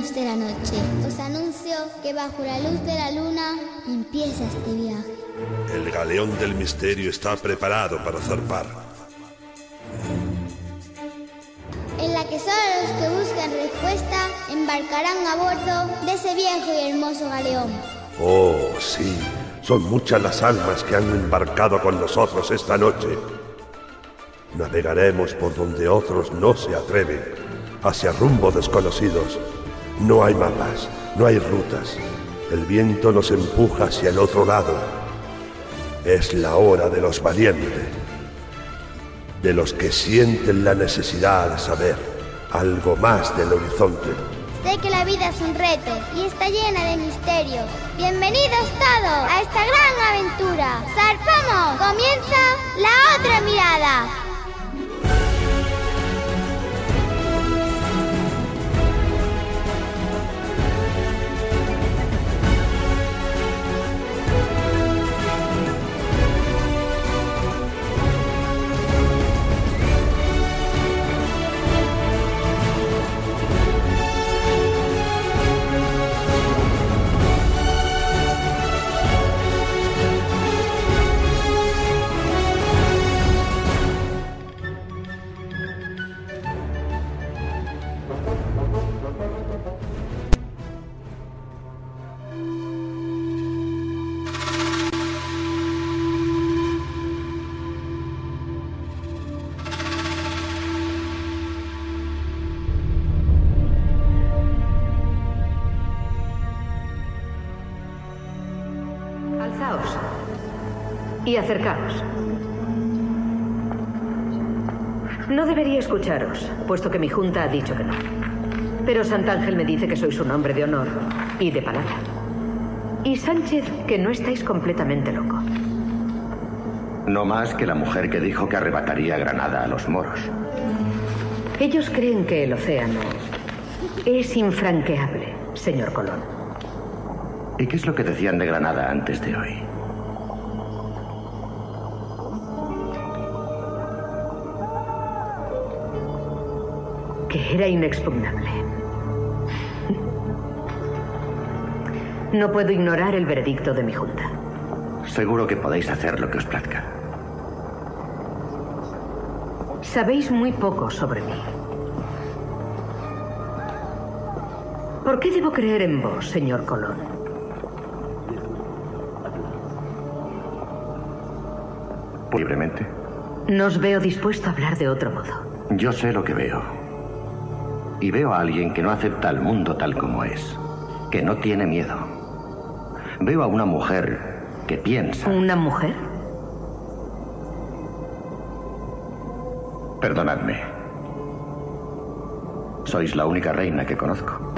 caballeros de la noche, os anuncio que bajo la luz de la luna empieza este viaje. El galeón del misterio está preparado para zarpar. En la que solo los que buscan respuesta embarcarán a bordo de ese viejo y hermoso galeón. Oh, sí, son muchas las almas que han embarcado con nosotros esta noche. Navegaremos por donde otros no se atreven, hacia rumbos desconocidos. No hay mapas, no hay rutas. El viento nos empuja hacia el otro lado. Es la hora de los valientes, de los que sienten la necesidad de saber algo más del horizonte. Sé que la vida es un reto y está llena de misterios. Bienvenidos todos a esta gran aventura. ¡Zarpamos! Comienza la otra mirada. Y acercaos. No debería escucharos, puesto que mi junta ha dicho que no. Pero Santángel me dice que sois un hombre de honor y de palabra. Y Sánchez que no estáis completamente loco. No más que la mujer que dijo que arrebataría Granada a los moros. Ellos creen que el océano es infranqueable, señor Colón. ¿Y qué es lo que decían de Granada antes de hoy? Que era inexpugnable. No puedo ignorar el veredicto de mi junta. Seguro que podéis hacer lo que os plazca. Sabéis muy poco sobre mí. ¿Por qué debo creer en vos, señor Colón? Libremente. No os veo dispuesto a hablar de otro modo. Yo sé lo que veo. Y veo a alguien que no acepta al mundo tal como es. Que no tiene miedo. Veo a una mujer que piensa. ¿Una mujer? Perdonadme. Sois la única reina que conozco.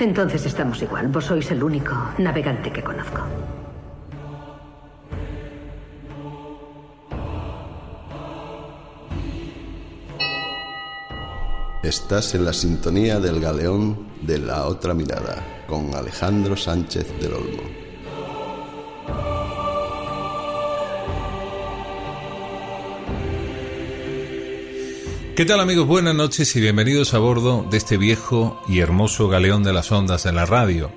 Entonces estamos igual. Vos sois el único navegante que conozco. Estás en la sintonía del galeón de la otra mirada con Alejandro Sánchez del Olmo. ¿Qué tal amigos? Buenas noches y bienvenidos a bordo de este viejo y hermoso galeón de las ondas de la radio.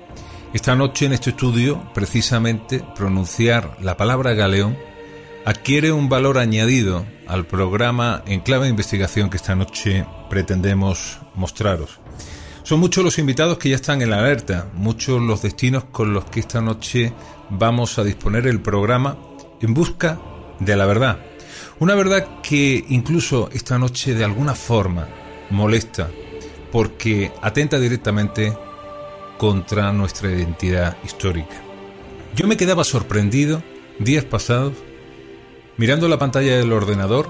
Esta noche en este estudio, precisamente, pronunciar la palabra galeón adquiere un valor añadido al programa en clave de investigación que esta noche pretendemos mostraros. Son muchos los invitados que ya están en la alerta, muchos los destinos con los que esta noche vamos a disponer el programa en busca de la verdad. Una verdad que incluso esta noche de alguna forma molesta porque atenta directamente contra nuestra identidad histórica. Yo me quedaba sorprendido días pasados mirando la pantalla del ordenador,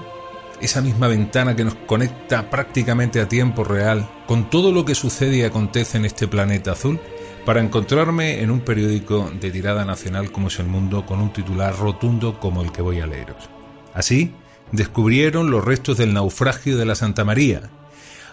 esa misma ventana que nos conecta prácticamente a tiempo real con todo lo que sucede y acontece en este planeta azul, para encontrarme en un periódico de tirada nacional como es El Mundo con un titular rotundo como el que voy a leeros. Así, descubrieron los restos del naufragio de la Santa María.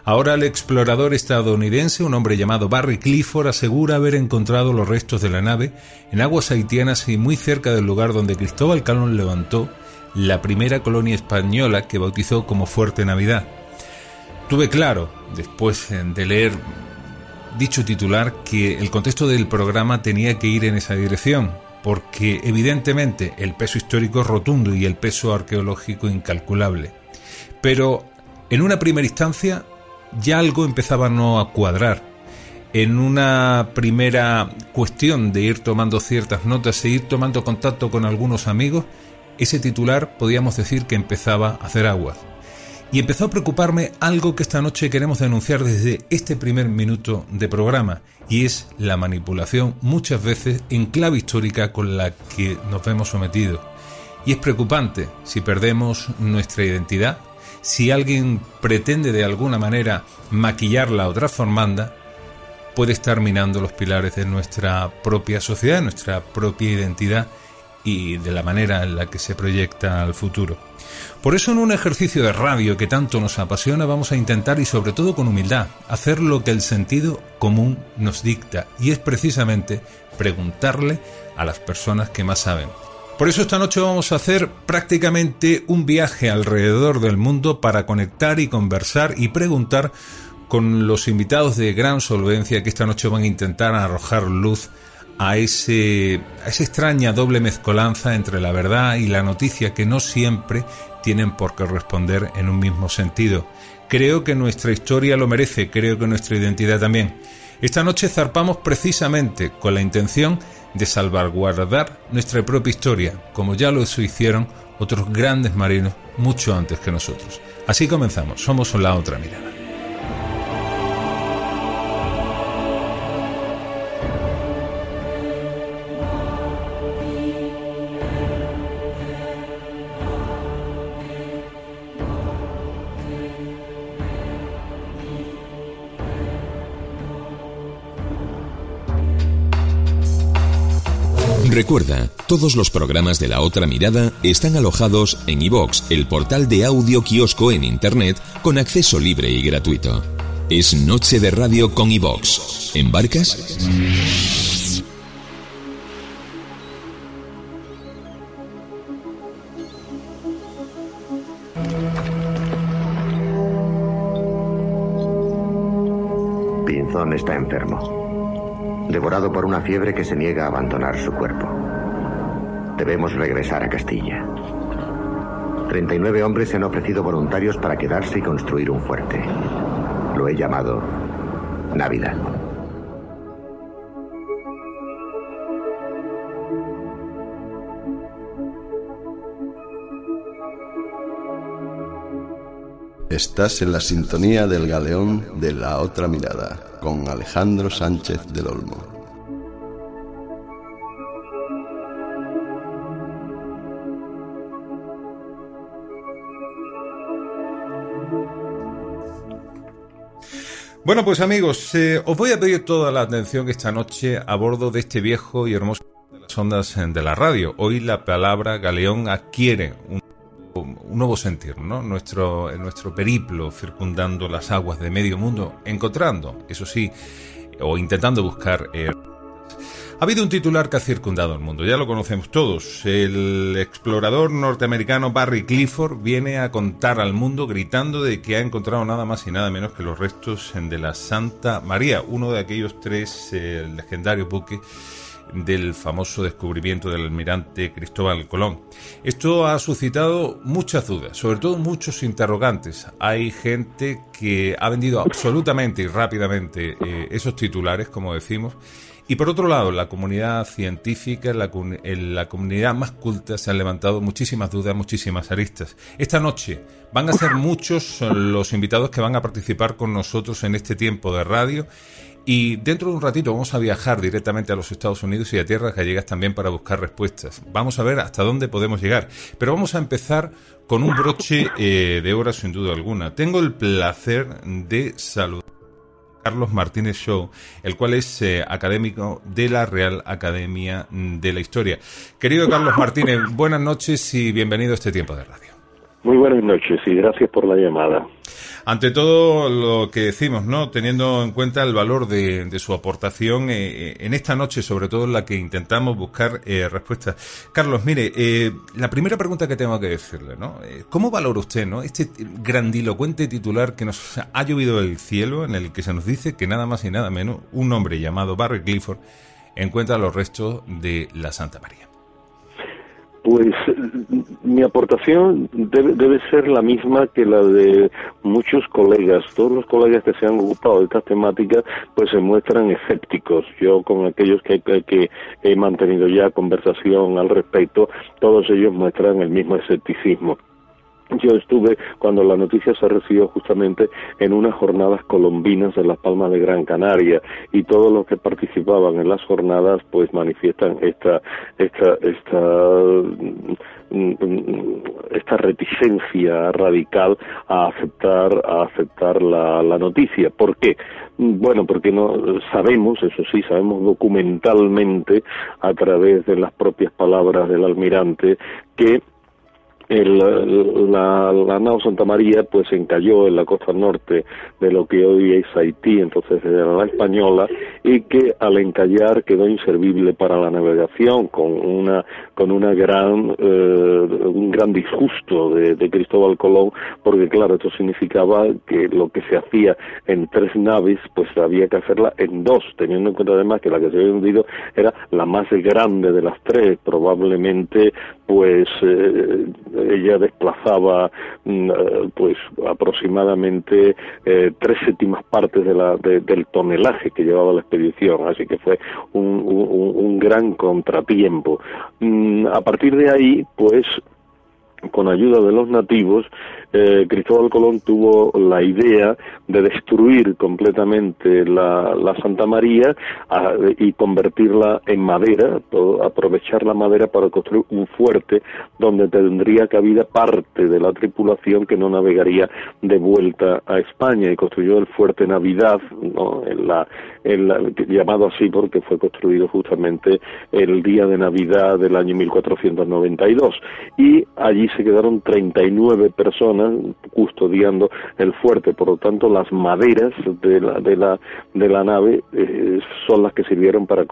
Ahora el explorador estadounidense, un hombre llamado Barry Clifford, asegura haber encontrado los restos de la nave en aguas haitianas y muy cerca del lugar donde Cristóbal Colón levantó la primera colonia española que bautizó como Fuerte Navidad. Tuve claro, después de leer dicho titular que el contexto del programa tenía que ir en esa dirección, porque evidentemente el peso histórico es rotundo y el peso arqueológico incalculable. Pero en una primera instancia ya algo empezaba no a cuadrar. En una primera cuestión de ir tomando ciertas notas e ir tomando contacto con algunos amigos, ese titular podíamos decir que empezaba a hacer aguas. Y empezó a preocuparme algo que esta noche queremos denunciar desde este primer minuto de programa, y es la manipulación muchas veces en clave histórica con la que nos vemos sometidos. Y es preocupante si perdemos nuestra identidad, si alguien pretende de alguna manera maquillarla o transformanda, puede estar minando los pilares de nuestra propia sociedad, nuestra propia identidad y de la manera en la que se proyecta al futuro. Por eso en un ejercicio de radio que tanto nos apasiona vamos a intentar y sobre todo con humildad hacer lo que el sentido común nos dicta y es precisamente preguntarle a las personas que más saben. Por eso esta noche vamos a hacer prácticamente un viaje alrededor del mundo para conectar y conversar y preguntar con los invitados de gran solvencia que esta noche van a intentar arrojar luz a, ese, a esa extraña doble mezcolanza entre la verdad y la noticia que no siempre tienen por qué responder en un mismo sentido. Creo que nuestra historia lo merece, creo que nuestra identidad también. Esta noche zarpamos precisamente con la intención de salvaguardar nuestra propia historia, como ya lo hicieron otros grandes marinos mucho antes que nosotros. Así comenzamos, somos la otra mirada. Recuerda, todos los programas de La Otra Mirada están alojados en iVox, el portal de audio kiosco en Internet con acceso libre y gratuito. Es Noche de Radio con iVox. ¿Embarcas? Pinzón está enfermo devorado por una fiebre que se niega a abandonar su cuerpo. Debemos regresar a Castilla. 39 hombres se han ofrecido voluntarios para quedarse y construir un fuerte. Lo he llamado Navidad. Estás en la sintonía del galeón de la otra mirada con Alejandro Sánchez del Olmo. Bueno, pues amigos, eh, os voy a pedir toda la atención esta noche a bordo de este viejo y hermoso de las ondas de la radio. Hoy la palabra galeón adquiere un un nuevo sentir, ¿no? Nuestro, nuestro periplo circundando las aguas de medio mundo, encontrando, eso sí, o intentando buscar. Eh, ha habido un titular que ha circundado el mundo, ya lo conocemos todos. El explorador norteamericano Barry Clifford viene a contar al mundo gritando de que ha encontrado nada más y nada menos que los restos de la Santa María, uno de aquellos tres eh, legendarios buques del famoso descubrimiento del almirante Cristóbal Colón. Esto ha suscitado muchas dudas, sobre todo muchos interrogantes. Hay gente que ha vendido absolutamente y rápidamente eh, esos titulares, como decimos, y por otro lado, la comunidad científica, la, la, comunidad más culta, se han levantado muchísimas dudas, muchísimas aristas. Esta noche van a ser muchos los invitados que van a participar con nosotros en este tiempo de radio y dentro de un ratito vamos a viajar directamente a los Estados Unidos y a tierras gallegas también para buscar respuestas. Vamos a ver hasta dónde podemos llegar. Pero vamos a empezar con un broche eh, de oro sin duda alguna. Tengo el placer de saludar a Carlos Martínez Show, el cual es eh, académico de la Real Academia de la Historia. Querido Carlos Martínez, buenas noches y bienvenido a este tiempo de radio. Muy buenas noches y gracias por la llamada. ante todo lo que decimos, ¿no? Teniendo en cuenta el valor de, su aportación eh, eh, en esta noche, sobre todo en la que intentamos buscar eh, respuestas. Carlos, mire, la primera pregunta que tengo que decirle, ¿no? ¿Cómo valora usted, ¿no? Este grandilocuente titular que nos ha llovido del cielo, en el que se nos dice que nada más y nada menos un hombre llamado Barry Clifford encuentra los restos de la Santa María. Pues mi aportación debe, debe, ser la misma que la de muchos colegas. Todos los colegas que se han ocupado de estas temáticas pues se muestran escépticos. Yo con aquellos que, que he mantenido ya conversación al respecto, todos ellos muestran el mismo escepticismo. Yo estuve cuando la noticia se recibió justamente en unas jornadas colombinas en Las Palmas de Gran Canaria y todos los que participaban en las jornadas pues manifiestan esta esta esta mm, esta reticencia radical a aceptar a aceptar la, la noticia. ¿Por qué? Bueno, porque no sabemos, eso sí, sabemos documentalmente a través de las propias palabras del almirante que el, la, la, nao Santa María pues encalló en la costa norte de lo que hoy es Haití, entonces era la española, y que al encallar quedó inservible para la navegación con una con una gran eh, un gran disgusto de, de, Cristóbal Colón, porque claro esto significaba que lo que se hacía en tres naves pues había que hacerla en dos, teniendo en cuenta además que la que se había hundido era la más grande de las tres, probablemente pues eh, ella desplazaba mm, eh, pues aproximadamente eh, tres séptimas partes de la, del tonelaje que llevaba la expedición, así que fue un, un, gran contratiempo. Mm, a partir de ahí, pues con ayuda de los nativos, eh, Cristóbal Colón tuvo la idea de destruir completamente la, Santa María y convertirla en madera, aprovechar la madera para construir un fuerte donde tendría cabida parte de la tripulación que no navegaría de vuelta a España y construyó el fuerte Navidad, en la, llamado así porque fue construido justamente el día de Navidad del año 1492 y allí se quedaron 39 personas custodiando el fuerte, por lo tanto las maderas de la, de la, de la nave eh, son las que sirvieron para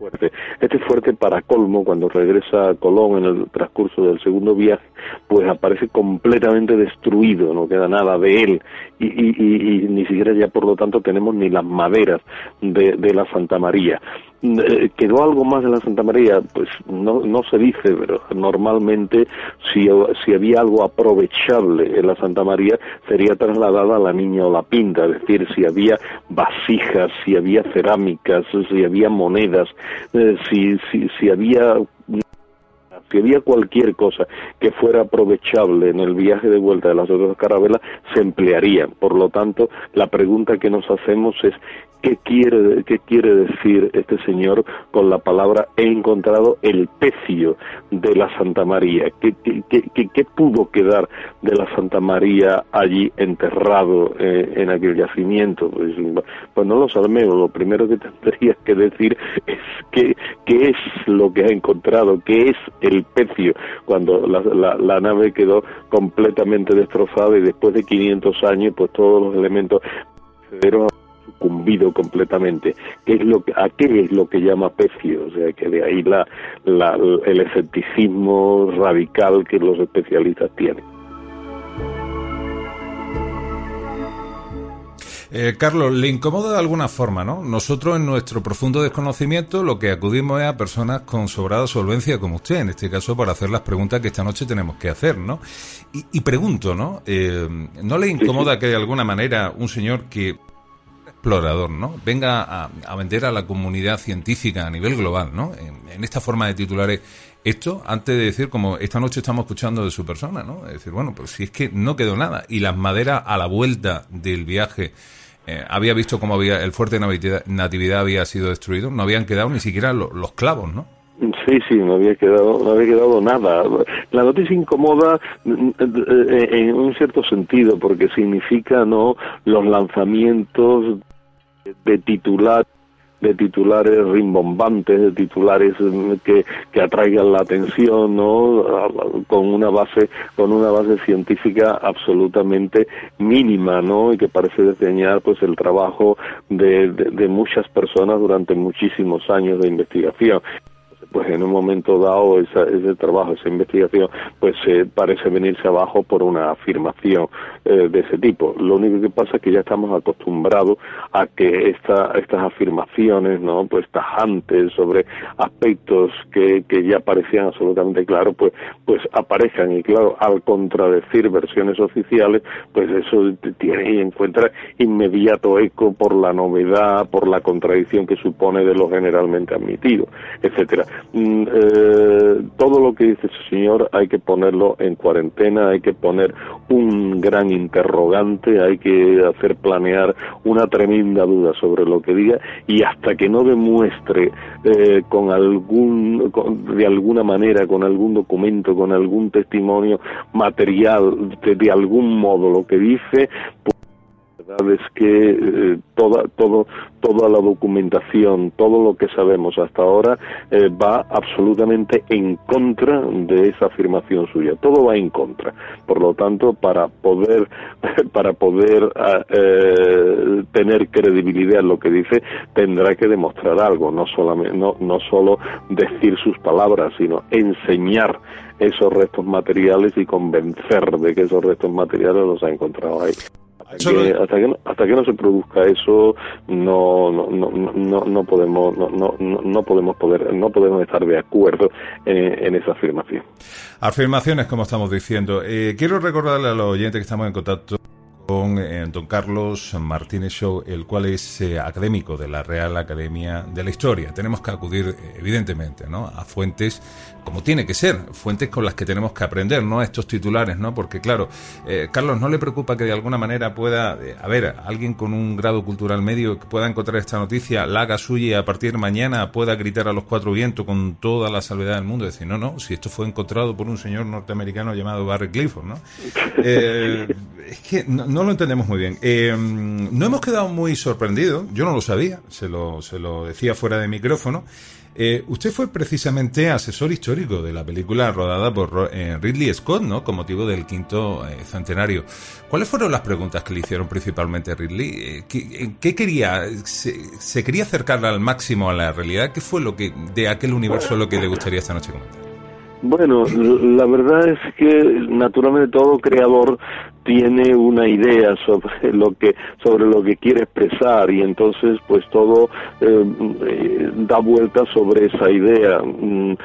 fuerte. Este fuerte, para colmo, cuando regresa a Colón en el transcurso del segundo viaje, pues aparece completamente destruido, no queda nada de él y, y, ni siquiera ya por lo tanto tenemos ni las maderas de, de la Santa María. Eh, ¿Quedó algo más de la Santa María? Pues no, no se dice, pero normalmente si, si había algo aprovechable en la Santa María sería trasladada a la niña o la pinta, es decir, si había vasijas, si había cerámicas, si había monedas, eh, si, si, si había si había cualquier cosa que fuera aprovechable en el viaje de vuelta de las otras carabelas, se emplearía. Por lo tanto, la pregunta que nos hacemos es ¿Qué quiere, ¿Qué quiere decir este señor con la palabra he encontrado el pecio de la Santa María? ¿Qué, qué, pudo quedar de la Santa María allí enterrado eh, en aquel yacimiento? Pues, pues, no lo sabemos. Lo primero que tendrías que decir es qué, qué es lo que ha encontrado, qué es el pecio, cuando la, la, la nave quedó completamente destrozada y después de 500 años, pues todos los elementos sucumbido completamente. ¿Qué es lo que, ¿A qué es lo que llama pecio? O sea, que de ahí la, la, el escepticismo radical que los especialistas tienen. Eh, Carlos, le incomoda de alguna forma, ¿no? Nosotros en nuestro profundo desconocimiento lo que acudimos es a personas con sobrada solvencia como usted, en este caso para hacer las preguntas que esta noche tenemos que hacer, ¿no? Y, pregunto, ¿no? Eh, ¿No le incomoda que de alguna manera un señor que explorador, ¿no? Venga a, vender a la comunidad científica a nivel global, ¿no? En, esta forma de titulares esto antes de decir como esta noche estamos escuchando de su persona, ¿no? Es decir, bueno, pues si es que no quedó nada y las maderas a la vuelta del viaje eh, había visto cómo había el fuerte natividad había sido destruido, no habían quedado ni siquiera los clavos, ¿no? Sí, sí, no había quedado, no había quedado nada. La noticia incomoda en un cierto sentido porque significa no los lanzamientos de titular de titulares rimbombantes, de titulares mm, que, que atraigan la atención, ¿no? Con una base, con una base científica absolutamente mínima, ¿no? Y que parece desdeñar, pues, el trabajo de, de muchas personas durante muchísimos años de investigación pues en un momento dado ese trabajo, esa investigación, pues eh, parece venirse abajo por una afirmación eh, de ese tipo. Lo único que pasa es que ya estamos acostumbrados a que esta, estas afirmaciones, ¿no? Pues tajantes sobre aspectos que, que ya parecían absolutamente claros, pues, pues aparezcan y claro, al contradecir versiones oficiales, pues eso tiene y encuentra inmediato eco por la novedad, por la contradicción que supone de lo generalmente admitido, etcétera. Mm, eh, todo lo que dice ese señor hay que ponerlo en cuarentena, hay que poner un gran interrogante, hay que hacer planear una tremenda duda sobre lo que diga y hasta que no demuestre eh, con algún, de alguna manera, con algún documento, con algún testimonio material, de, de algún modo lo que dice, es que eh, toda, todo, toda la documentación, todo lo que sabemos hasta ahora eh, va absolutamente en contra de esa afirmación suya. Todo va en contra. Por lo tanto, para poder, para poder ah, eh, tener credibilidad en lo que dice, tendrá que demostrar algo, no solamente, no, no solo decir sus palabras, sino enseñar esos restos materiales y convencer de que esos restos materiales los ha encontrado ahí hasta que, no, hasta que no se produzca eso no no no no, no podemos no, no, no podemos poder no podemos estar de acuerdo en, esa afirmación afirmaciones como estamos diciendo eh, quiero recordarle a los oyentes que estamos en contacto con eh, don Carlos Martínez Show, el cual es eh, académico de la Real Academia de la Historia. Tenemos que acudir, evidentemente, ¿no? a fuentes como tiene que ser, fuentes con las que tenemos que aprender, no estos titulares, ¿no? Porque, claro, eh, Carlos, ¿no le preocupa que de alguna manera pueda, a ver, alguien con un grado cultural medio que pueda encontrar esta noticia, la haga suya y a partir de mañana pueda gritar a los cuatro vientos con toda la salvedad del mundo? Decir, no, no, si esto fue encontrado por un señor norteamericano llamado Barry Clifford, ¿no? es que no no lo entendemos muy bien. Eh, no hemos quedado muy sorprendidos, yo no lo sabía, se lo, se lo decía fuera de micrófono. Eh, usted fue precisamente asesor histórico de la película rodada por eh, Ridley Scott, ¿no? Con motivo del quinto centenario. ¿Cuáles fueron las preguntas que le hicieron principalmente a Ridley? ¿Qué, quería? Se, quería acercar al máximo a la realidad? ¿Qué fue lo que de aquel universo lo que le gustaría esta noche comentar? Bueno, la verdad es que naturalmente todo creador tiene una idea sobre lo que sobre lo que quiere expresar y entonces pues todo eh, eh, da vuelta sobre esa idea. Mm,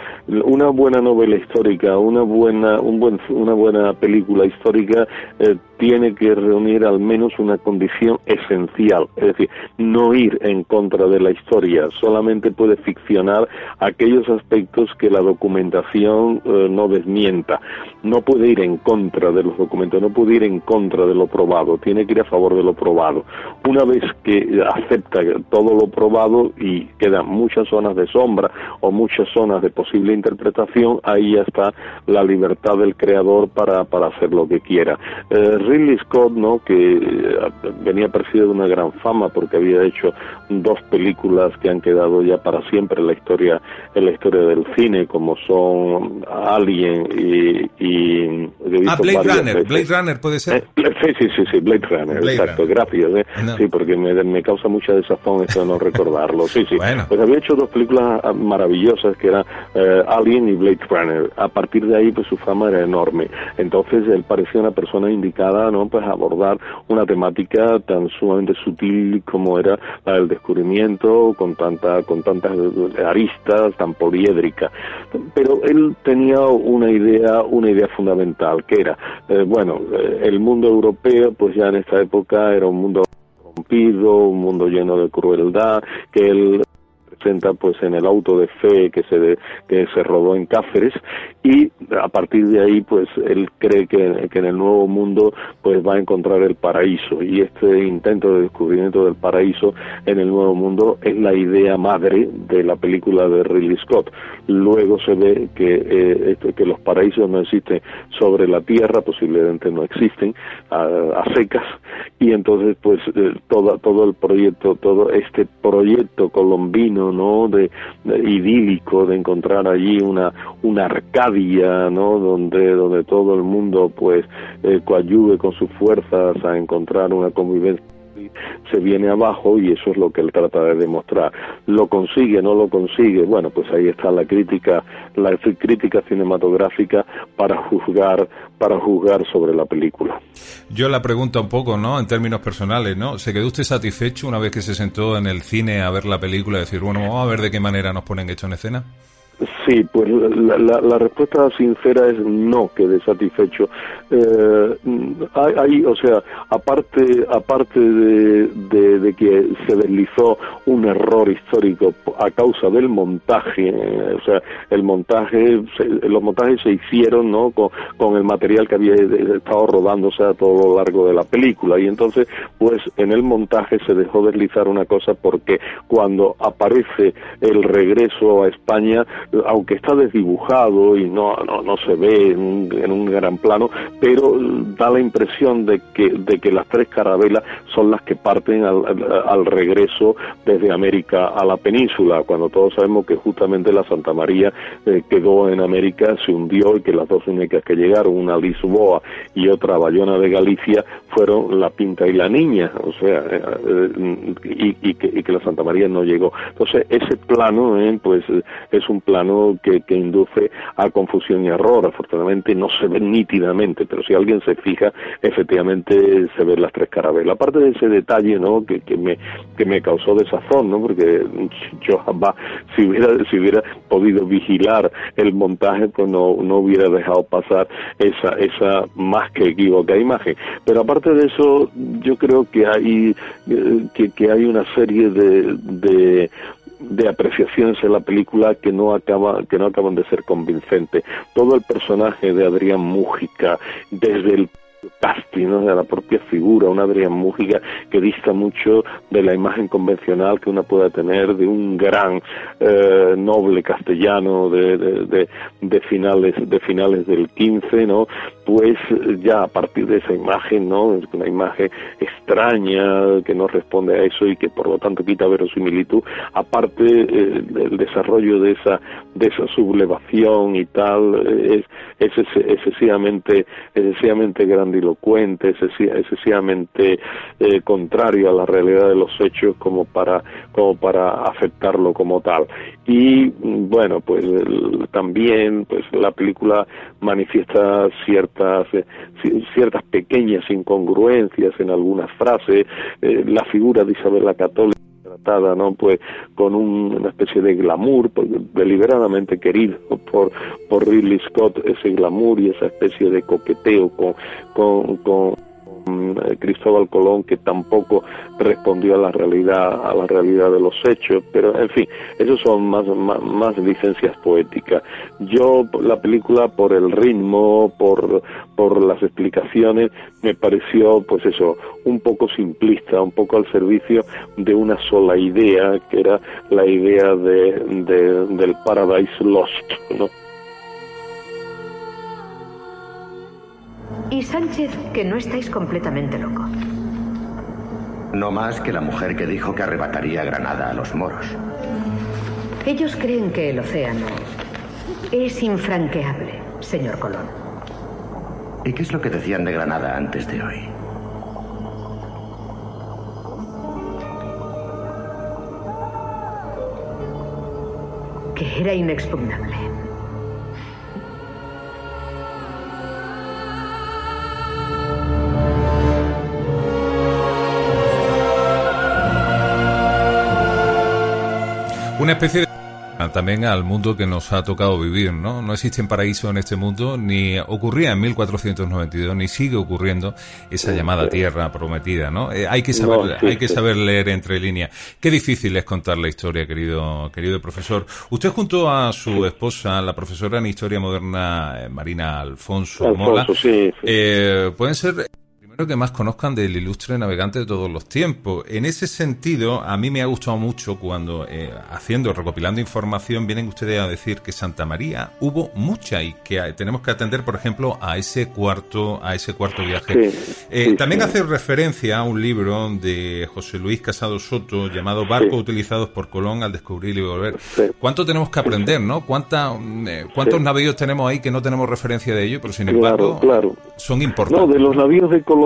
una buena novela histórica una buena un buen una buena película histórica eh, tiene que reunir al menos una condición esencial es decir no ir en contra de la historia solamente puede ficcionar aquellos aspectos que la documentación no desmienta. No puede ir en contra de los documentos no puede ir en contra de lo probado, tiene que ir a favor de lo probado. Una vez que acepta todo lo probado y quedan muchas zonas de sombra o muchas zonas de posible interpretación, ahí ya está la libertad del creador para, para hacer lo que quiera. Eh, Ridley Scott, ¿no? que eh, venía presidido de una gran fama porque había hecho dos películas que han quedado ya para siempre en la historia, en la historia del cine, como son Alien y, y ah, Blade Runner, Blade Runner puede ser. Eh, sí, sí, sí, sí, Blade Runner, exacto, gracias. ¿eh? Sí, porque me, me, causa mucha desazón eso de no recordarlo. Sí, sí. Pues había hecho dos películas ah, maravillosas que eran eh, Alien y Blade Runner. A partir de ahí, pues su fama era enorme. Entonces él parecía una persona indicada, ¿no? Pues abordar una temática tan sumamente sutil como era la del descubrimiento, con tanta, con tantas aristas, tan poliédrica. Pero él tenía una idea, una idea fundamental, que era, eh, bueno, el mundo europeo, pues ya en esta época era un mundo corrompido, un mundo lleno de crueldad, que él pues en el auto de fe que se que se rodó en Cáceres y a partir de ahí pues él cree que, que en el nuevo mundo pues va a encontrar el paraíso. Y este intento de descubrimiento del paraíso en el nuevo mundo es la idea madre de la película de Ridley Scott. Luego se ve que eh, este, que los paraísos no existen sobre la tierra posiblemente no existen a, secas. Y entonces pues eh, todo todo el proyecto todo este proyecto colombino no de, idílico de encontrar allí una una Arcadia no donde donde todo el mundo pues eh, coadyuve con sus fuerzas a encontrar una convivencia se viene abajo y eso es lo que él trata de demostrar. ¿Lo consigue, no lo consigue? Bueno, pues ahí está la crítica, la crítica cinematográfica para juzgar, para juzgar sobre la película. Yo la pregunto un poco, ¿no? En términos personales, ¿no? ¿Se quedó usted satisfecho una vez que se sentó en el cine a ver la película y decir, bueno, vamos a ver de qué manera nos ponen esto en escena? Sí, pues la, la, respuesta sincera es no, quedé satisfecho. Eh, hay, o sea, aparte, aparte de, de, que se deslizó un error histórico a causa del montaje, o sea, el montaje, los montajes se hicieron, ¿no? Con, con el material que había estado rodándose a todo lo largo de la película y entonces, pues en el montaje se dejó deslizar una cosa porque cuando aparece el regreso a España aunque está desdibujado y no, no, no se ve en un, en un, gran plano, pero da la impresión de que, de que las tres carabelas son las que parten al, al, regreso desde América a la península, cuando todos sabemos que justamente la Santa María eh, quedó en América, se hundió y que las dos únicas que llegaron, una Lisboa y otra Bayona de Galicia, fueron la Pinta y la Niña, o sea, eh, eh, y, y, que, y, que, la Santa María no llegó. Entonces, ese plano, pues, es un que, que, induce a confusión y error. Afortunadamente no se ve nítidamente, pero si alguien se fija, efectivamente se ven las tres carabelas. Aparte de ese detalle, ¿no? Que, que me que me causó desazón, ¿no? Porque yo jamás, si hubiera si hubiera podido vigilar el montaje, pues no no hubiera dejado pasar esa esa más que equivocada imagen. Pero aparte de eso, yo creo que hay eh, que, que hay una serie de, de de apreciaciones en la película que no acaba que no acaban de ser convincentes todo el personaje de Adrián Mújica desde el casting, ¿no? de la propia figura, una Adrián Mújica que dista mucho de la imagen convencional que uno pueda tener de un gran eh, noble castellano de, finales de finales del 15, ¿no? Pues ya a partir de esa imagen, ¿no? Es una imagen extraña que no responde a eso y que por lo tanto quita verosimilitud, aparte eh, el desarrollo de esa de esa sublevación y tal es, es excesivamente excesivamente grande grandilocuente, excesivamente eh, contrario a la realidad de los hechos como para, como para aceptarlo como tal. Y bueno, pues también pues la película manifiesta ciertas, eh, ciertas pequeñas incongruencias en algunas frases. Eh, la figura de Isabel la Católica tratada no pues con una especie de glamour pues, deliberadamente querido por por Ridley Scott ese glamour y esa especie de coqueteo con con, con eh, Cristóbal Colón que tampoco respondió a la realidad a la realidad de los hechos pero en fin esos son más, más, licencias poéticas yo la película por el ritmo por por las explicaciones me pareció pues eso un poco simplista un poco al servicio de una sola idea que era la idea de, de del Paradise Lost ¿no? Y Sánchez, que no estáis completamente loco. No más que la mujer que dijo que arrebataría Granada a los moros. Ellos creen que el océano es infranqueable, señor Colón. ¿Y qué es lo que decían de Granada antes de hoy? Que era inexpugnable. Una especie de también al mundo que nos ha tocado vivir, ¿no? No existe paraíso en este mundo, ni ocurría en 1492, ni sigue ocurriendo esa llamada tierra prometida, ¿no? Eh, hay que saber, hay que saber leer entre líneas. Qué difícil es contar la historia, querido, querido profesor. Usted junto a su esposa, la profesora en Historia Moderna, eh, Marina Alfonso, Mola, eh, pueden ser que más conozcan del ilustre navegante de todos los tiempos. En ese sentido, a mí me ha gustado mucho cuando, eh, haciendo, recopilando información, vienen ustedes a decir que Santa María hubo mucha y que tenemos que atender, por ejemplo, a ese cuarto, a ese cuarto viaje. Eh, también hace referencia a un libro de José Luis Casado Soto llamado Barcos utilizados por Colón al descubrir y volver. ¿Cuánto tenemos que aprender, no? ¿Cuánta, eh, ¿Cuántos navíos tenemos ahí que no tenemos referencia de ellos, pero sin embargo son importantes? No, de los navíos de Colón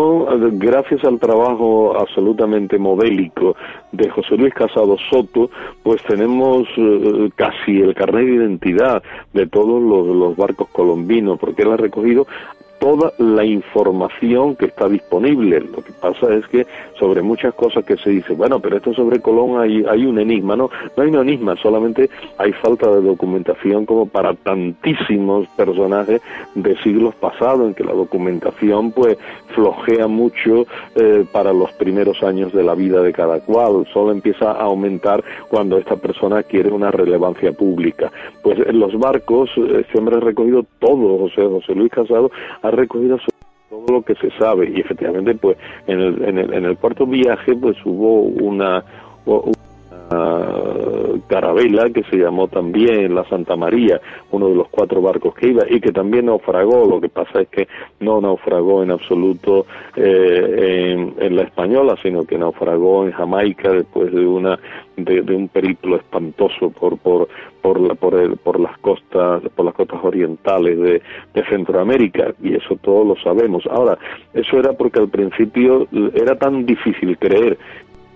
gracias al trabajo absolutamente modélico de José Luis Casado Soto, pues tenemos eh, casi el carnet de identidad de todos los, los barcos colombinos, porque él ha recogido toda la información que está disponible. Lo que pasa es que sobre muchas cosas que se dice, bueno, pero esto sobre Colón hay, hay un enigma. No, no hay un enigma, solamente hay falta de documentación como para tantísimos personajes de siglos pasados, en que la documentación pues flojea mucho eh, para los primeros años de la vida de cada cual. Solo empieza a aumentar cuando esta persona quiere una relevancia pública. Pues en los barcos, este hombre ha recogido todo, José, José Luis Casado ha recogido todo lo que se sabe. Y efectivamente pues en el, en el, en el cuarto viaje pues hubo una, carabela que se llamó también la Santa María, uno de los cuatro barcos que iba y que también naufragó, lo que pasa es que no naufragó en absoluto eh, en, la española, sino que naufragó en Jamaica después de una de, un periplo espantoso por por por, la, por, por las costas por las costas orientales de, de Centroamérica y eso todos lo sabemos. Ahora, eso era porque al principio era tan difícil creer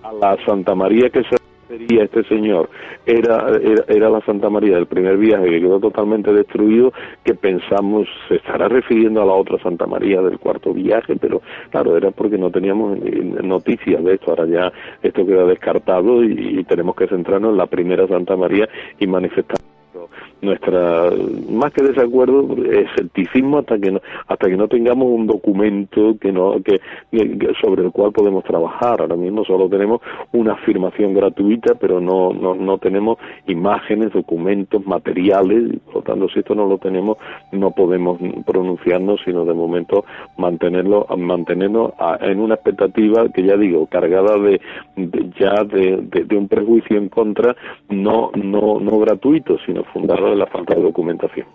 a la Santa María que se sería este señor era, era, la Santa María del primer viaje que quedó totalmente destruido que pensamos se estará refiriendo a la otra Santa María del cuarto viaje pero claro era porque no teníamos noticias de esto. Ahora ya esto queda descartado y tenemos que centrarnos en la primera Santa María y manifestar nuestra más que desacuerdo escepticismo hasta que no hasta que no tengamos un documento que no que, sobre el cual podemos trabajar. Ahora mismo solo tenemos una afirmación gratuita pero no no, no tenemos imágenes documentos materiales por lo tanto si esto no lo tenemos no podemos pronunciarnos sino de momento mantenerlo mantenernos en una expectativa que ya digo cargada de, ya de, de, un prejuicio en contra no no no gratuito sino fundado de la falta de documentación.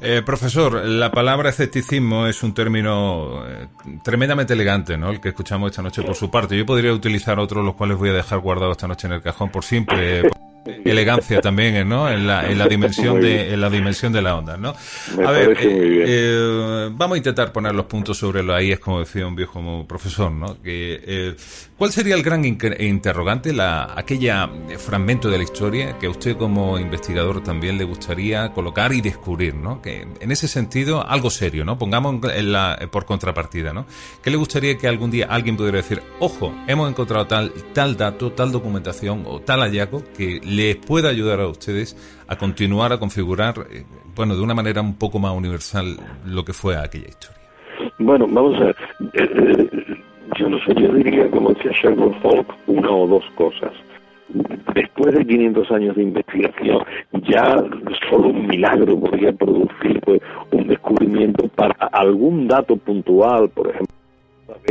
Eh, profesor, la palabra escepticismo es un término eh, tremendamente elegante, ¿no? El que escuchamos esta noche por su parte. Yo podría utilizar otros, los cuales voy a dejar guardados esta noche en el cajón por siempre elegancia también, ¿no? En la, en la dimensión de en la dimensión de la onda, ¿no? a ver, eh, eh, vamos a intentar poner los puntos sobre lo ahí, es como decía un viejo profesor, ¿no? Que eh, ¿cuál sería el gran interrogante, la aquella fragmento de la historia que a usted como investigador también le gustaría colocar y descubrir, ¿no? Que en ese sentido algo serio, ¿no? Pongamos en la, por contrapartida, ¿no? ¿Qué le gustaría que algún día alguien pudiera decir, ojo, hemos encontrado tal tal dato, tal documentación o tal hallazgo que les pueda ayudar a ustedes a continuar a configurar, eh, bueno, de una manera un poco más universal lo que fue aquella historia. Bueno, vamos a ver. Eh, eh, yo no sé, yo diría, como decía Sherlock Holmes, una o dos cosas. Después de 500 años de investigación, ya solo un milagro podría producir pues, un descubrimiento para algún dato puntual, por ejemplo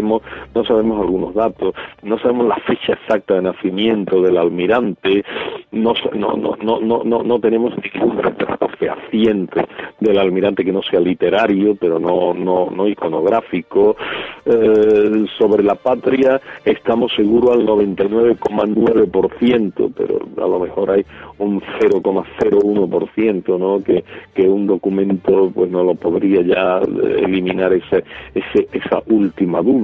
no sabemos algunos datos, no sabemos la fecha exacta de nacimiento del almirante, no, no, no, no, no, no tenemos ningún retrato fehaciente del almirante que no sea literario, pero no, no, no iconográfico. Eh, sobre la patria estamos seguros al 99,9%, pero a lo mejor hay un 0,01%, ¿no? Que, que un documento pues no lo podría ya eliminar ese, ese, esa última duda.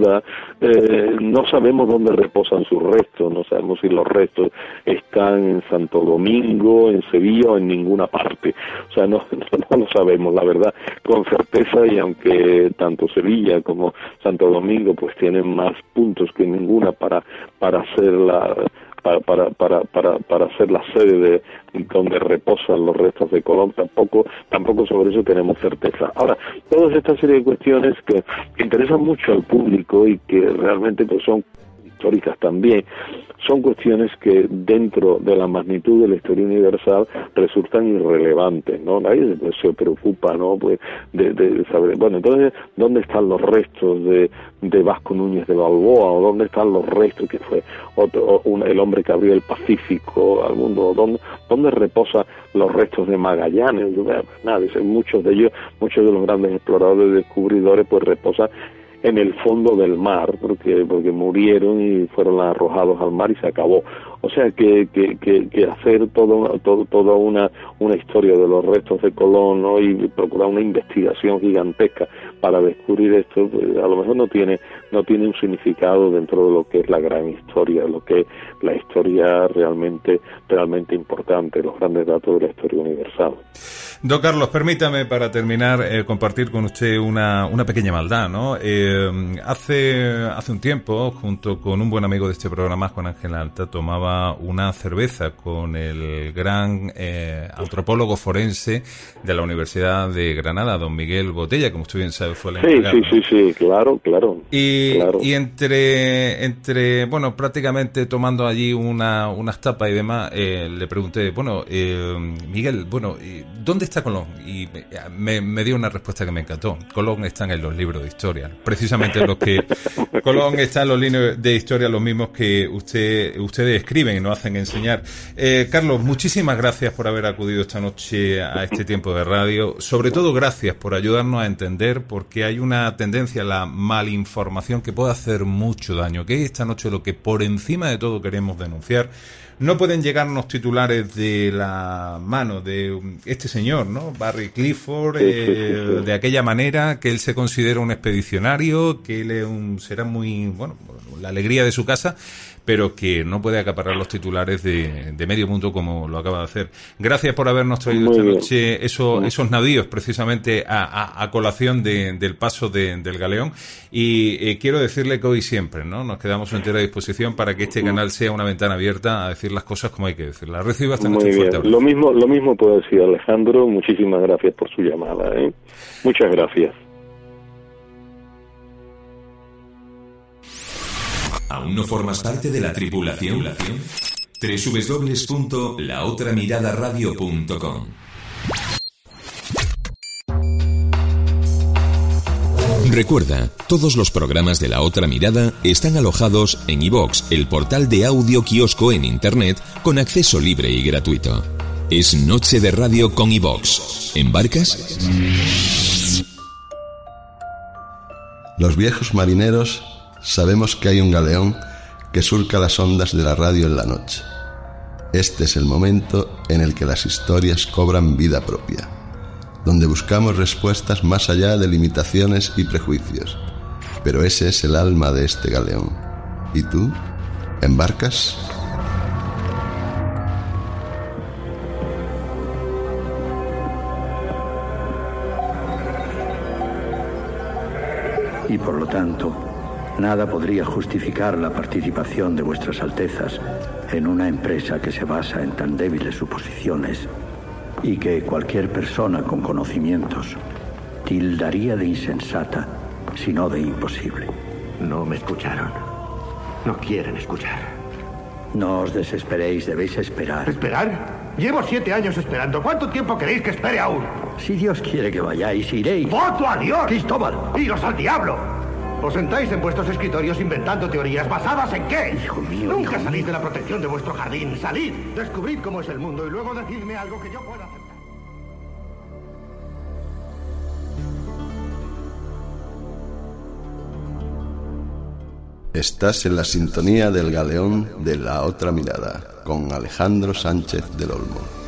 Eh, no sabemos dónde reposan sus restos, no sabemos si los restos están en Santo Domingo, en Sevilla o en ninguna parte. O sea, no, no, lo sabemos, la verdad, con certeza y aunque tanto Sevilla como Santo Domingo pues tienen más puntos que ninguna para, para hacer la para, para, para, para, para ser la sede de donde reposan los restos de Colón, tampoco, tampoco sobre eso tenemos certeza. Ahora, todas esta serie de cuestiones que interesan mucho al público y que realmente pues son históricas también, son cuestiones que dentro de la magnitud de la historia universal resultan irrelevantes, ¿no? Nadie se preocupa, ¿no? Pues de, saber, bueno, entonces, ¿dónde están los restos de, de Vasco Núñez de Balboa? ¿O dónde están los restos que fue otro, el hombre que abrió el Pacífico al mundo? ¿Dónde, dónde reposan los restos de Magallanes? Nada, muchos de ellos, muchos de los grandes exploradores y descubridores, pues reposan en el fondo del mar, porque, porque murieron y fueron arrojados al mar y se acabó. O sea que, que, que, hacer todo, todo, toda una, una historia de los restos de Colón ¿no? y procurar una investigación gigantesca para descubrir esto, pues, a lo mejor no tiene, no tiene un significado dentro de lo que es la gran historia, lo que es la historia realmente, realmente importante, los grandes datos de la historia universal. Don Carlos, permítame para terminar eh, compartir con usted una, una pequeña maldad, ¿no? Eh, hace, hace un tiempo, junto con un buen amigo de este programa, Juan Ángel Alta, tomaba una cerveza con el gran eh, antropólogo forense de la Universidad de Granada, don Miguel Botella, como usted bien sabe, fue el encargado. Sí, sí, sí, sí, claro, claro. Y, y entre, entre, bueno, prácticamente tomando allí una, unas tapas y demás, le pregunté, bueno, Miguel, bueno, ¿dónde está Colón? Y me, dio una respuesta que me encantó. Colón está en los libros de historia. Precisamente los que... Colón está en los libros de historia, los mismos que usted, ustedes escriben y nos hacen enseñar. Eh, Carlos, muchísimas gracias por haber acudido esta noche a este tiempo de radio. Sobre todo, gracias por ayudarnos a entender porque hay una tendencia a la malinformación que puede hacer mucho daño. Que es esta noche lo que por encima de todo queremos denunciar no pueden llegarnos titulares de la mano de este señor, ¿no? Barry Clifford, eh, de aquella manera, que él se considera un expedicionario, que él un, será muy, bueno, la alegría de su casa, pero que no puede acaparar los titulares de, medio mundo como lo acaba de hacer. Gracias por habernos traído esta noche esos, esos navíos precisamente a, colación del paso del galeón y eh, quiero decirle que hoy siempre no nos quedamos en entera disposición para que este canal sea una ventana abierta a decir las cosas como hay que decirlas. Reciba esta noche fuerte Lo mismo, lo mismo puedo decir Alejandro, muchísimas gracias por su llamada. ¿eh? Muchas gracias. ¿Aún no formas parte de la tripulación? www.laotramiradaradio.com Recuerda, todos los programas de La Otra Mirada están alojados en iVox, el portal de audio kiosco en Internet con acceso libre y gratuito. Es Noche de Radio con iVox. ¿Embarcas? Los viejos marineros sabemos que hay un galeón que surca las ondas de la radio en la noche. Este es el momento en el que las historias cobran vida propia, donde buscamos respuestas más allá de limitaciones y prejuicios. Pero ese es el alma de este galeón. ¿Y tú? ¿Embarcas? Y por lo tanto, Nada podría justificar la participación de vuestras Altezas en una empresa que se basa en tan débiles suposiciones y que cualquier persona con conocimientos tildaría de insensata, si no de imposible. No me escucharon. No quieren escuchar. No os desesperéis, debéis esperar. ¿Esperar? Llevo siete años esperando. ¿Cuánto tiempo queréis que espere aún? Si Dios quiere que vayáis, iréis. ¡Voto a Dios! ¡Cristóbal! ¡Iros al diablo! Os sentáis en vuestros escritorios inventando teorías basadas en qué? Hijo mío. Nunca salid de la protección de vuestro jardín. Salid, descubrid cómo es el mundo y luego decidme algo que yo pueda aceptar. Estás en la sintonía del galeón de la otra mirada con Alejandro Sánchez del Olmo.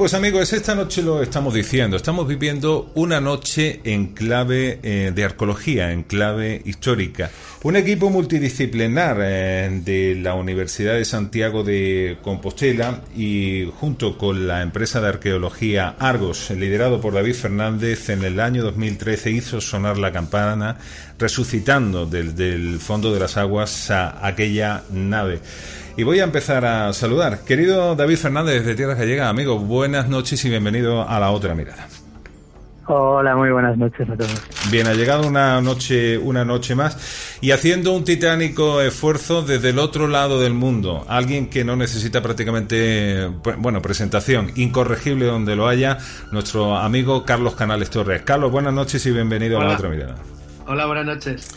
Pues amigos, esta noche lo estamos diciendo. Estamos viviendo una noche en clave eh, de arqueología, en clave histórica. Un equipo multidisciplinar eh, de la Universidad de Santiago de Compostela y junto con la empresa de arqueología Argos, liderado por David Fernández, en el año 2013 hizo sonar la campana resucitando desde el fondo de las aguas a aquella nave. Y voy a empezar a saludar. Querido David Fernández de Tierras Gallegas, amigo, buenas noches y bienvenido a la otra mirada. Hola, muy buenas noches a todos. Bien, ha llegado una noche, una noche más y haciendo un titánico esfuerzo desde el otro lado del mundo. Alguien que no necesita prácticamente, bueno, presentación, incorregible donde lo haya, nuestro amigo Carlos Canales Torres. Carlos, buenas noches y bienvenido a la otra mirada. Hola, buenas noches.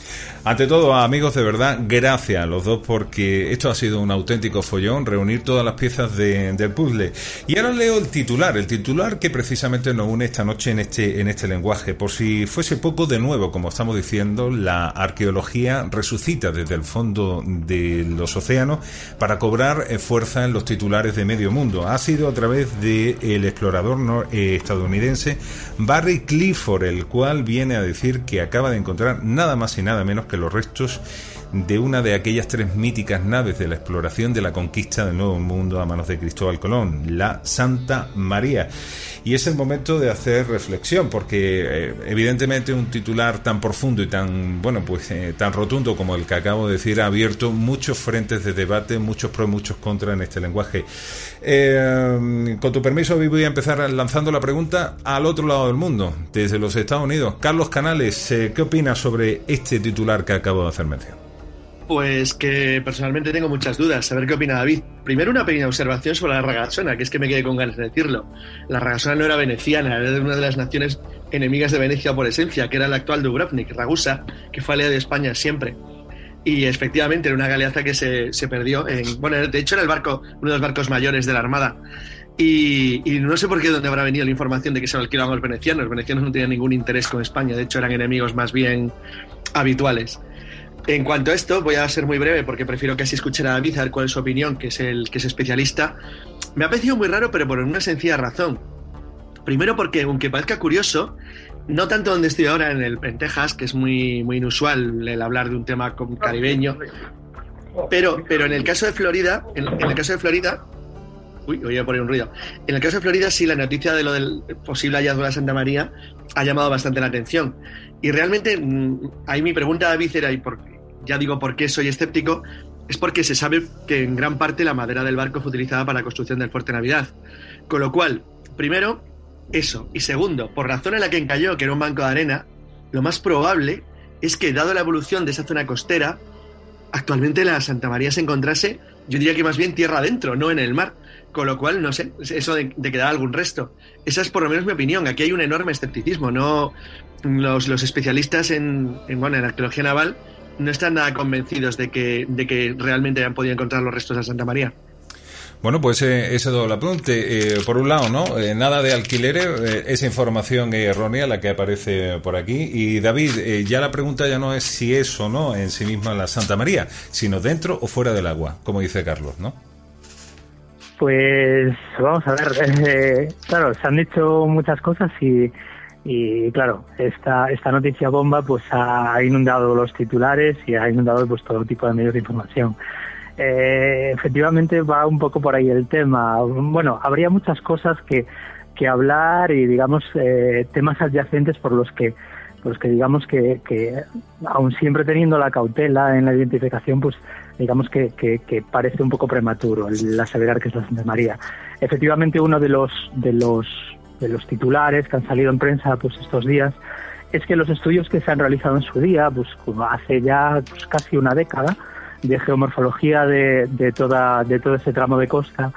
Ante todo, amigos, de verdad, gracias a los dos porque esto ha sido un auténtico follón, reunir todas las piezas del puzzle. Y ahora leo el titular, el titular que precisamente nos une esta noche en este, en este lenguaje. Por si fuese poco, de nuevo, como estamos diciendo, la arqueología resucita desde el fondo de los océanos para cobrar eh, fuerza en los titulares de medio mundo. Ha sido a través del explorador eh, estadounidense Barry Clifford, el cual viene a decir que acaba de encontrar nada más y nada menos que los restos de una de aquellas tres míticas naves de la exploración de la conquista del Nuevo Mundo a manos de Cristóbal Colón, la Santa María. Y es el momento de hacer reflexión, porque eh, evidentemente un titular tan profundo y tan, bueno, pues eh, tan rotundo como el que acabo de decir ha abierto muchos frentes de debate, muchos pros, muchos contras en este lenguaje. Eh, con tu permiso, voy a empezar lanzando la pregunta al otro lado del mundo, desde los Estados Unidos. Carlos Canales, ¿qué opinas sobre este titular que acabo de hacer mención? Pues que personalmente tengo muchas dudas. A ver qué opina David. Primero, una pequeña observación sobre la Ragasona, que es que me quedé con ganas de decirlo. La Ragasona no era veneciana, era de una de las naciones enemigas de Venecia por esencia, que era la actual Dubrovnik, Ragusa, que fue aliada de España siempre. Y efectivamente era una galeaza que se, se, perdió. En, bueno, de hecho era el barco, uno de los barcos mayores de la Armada. Y, y, no sé por qué dónde habrá venido la información de que se alquilaban los venecianos. Los venecianos no tenían ningún interés con España, de hecho eran enemigos más bien habituales. En cuanto a esto, voy a ser muy breve porque prefiero que así escuchar a David a ver cuál es su opinión, que es el que es especialista. Me ha parecido muy raro, pero por una sencilla razón. Primero porque, aunque parezca curioso, no tanto donde estoy ahora en, el, en Texas, que es muy, muy inusual el hablar de un tema caribeño, pero, pero en el caso de Florida, en, el caso de Florida, Uy, voy a poner un ruido. En el caso de Florida, sí, la noticia de lo del posible hallazgo de la Santa María ha llamado bastante la atención. Y realmente, ahí mi pregunta David era, ¿y por, ya digo por qué soy escéptico, es porque se sabe que en gran parte la madera del barco fue utilizada para la construcción del Fuerte Navidad. Con lo cual, primero, eso. Y segundo, por razón en la que encalló, que era un banco de arena, lo más probable es que, dado la evolución de esa zona costera, actualmente la Santa María se encontrase, yo diría que más bien tierra adentro, no en el mar. Con lo cual, no sé, eso de, quedar algún resto. Esa es por lo menos mi opinión. Aquí hay un enorme escepticismo. No, los, los especialistas en, en, bueno, en arqueología naval no están nada convencidos de que, de que realmente han podido encontrar los restos de Santa María. Bueno, pues eh, ese doble apunte. Eh, por un lado, ¿no? Eh, nada de alquileres, eh, esa información errónea la que aparece por aquí. Y David, eh, ya la pregunta ya no es si es o no en sí misma la Santa María, sino dentro o fuera del agua, como dice Carlos, ¿no? Pues vamos a ver, eh, claro, se han dicho muchas cosas y, y claro, esta, esta noticia bomba pues ha inundado los titulares y ha inundado pues todo tipo de medios de información. Eh, efectivamente va un poco por ahí el tema. Bueno, habría muchas cosas que, que hablar y digamos eh, temas adyacentes por los que pues que digamos que, que aun siempre teniendo la cautela en la identificación pues digamos que, que, que, parece un poco prematuro el aseverar que es la Santa María. Efectivamente, uno de los, de los, de los titulares que han salido en prensa pues estos días es que los estudios que se han realizado en su día, pues hace ya pues, casi una década, de geomorfología de, de, toda, de todo ese tramo de costa,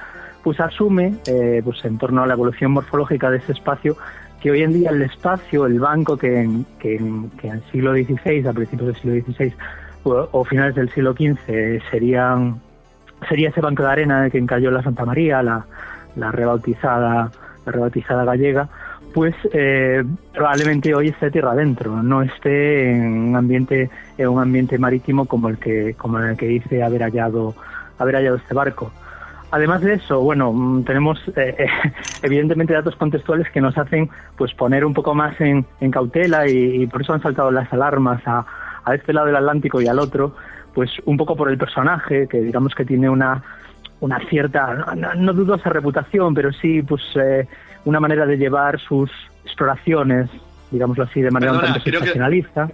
pues asume, eh, pues en torno a la evolución morfológica de ese espacio, que hoy en día el espacio, el banco que en, que en, que en siglo XVI, a principios del siglo XVI, o finales del siglo XV serían sería ese banco de arena en el que encalló la Santa María, la, la rebautizada la rebautizada gallega, pues eh, probablemente hoy esté tierra adentro, no esté en un ambiente en un ambiente marítimo como el que como el que dice haber hallado haber hallado este barco. además de eso, bueno, mm, tenemos eh, evidentemente datos contextuales que nos hacen pues poner un poco más en, cautela y, por eso han saltado las alarmas a, a este lado del Atlántico y al otro, pues un poco por el personaje que digamos que tiene una una cierta, no, dudosa reputación, pero sí pues eh, una manera de llevar sus exploraciones, digámoslo así, de manera un tanto sensacionalista.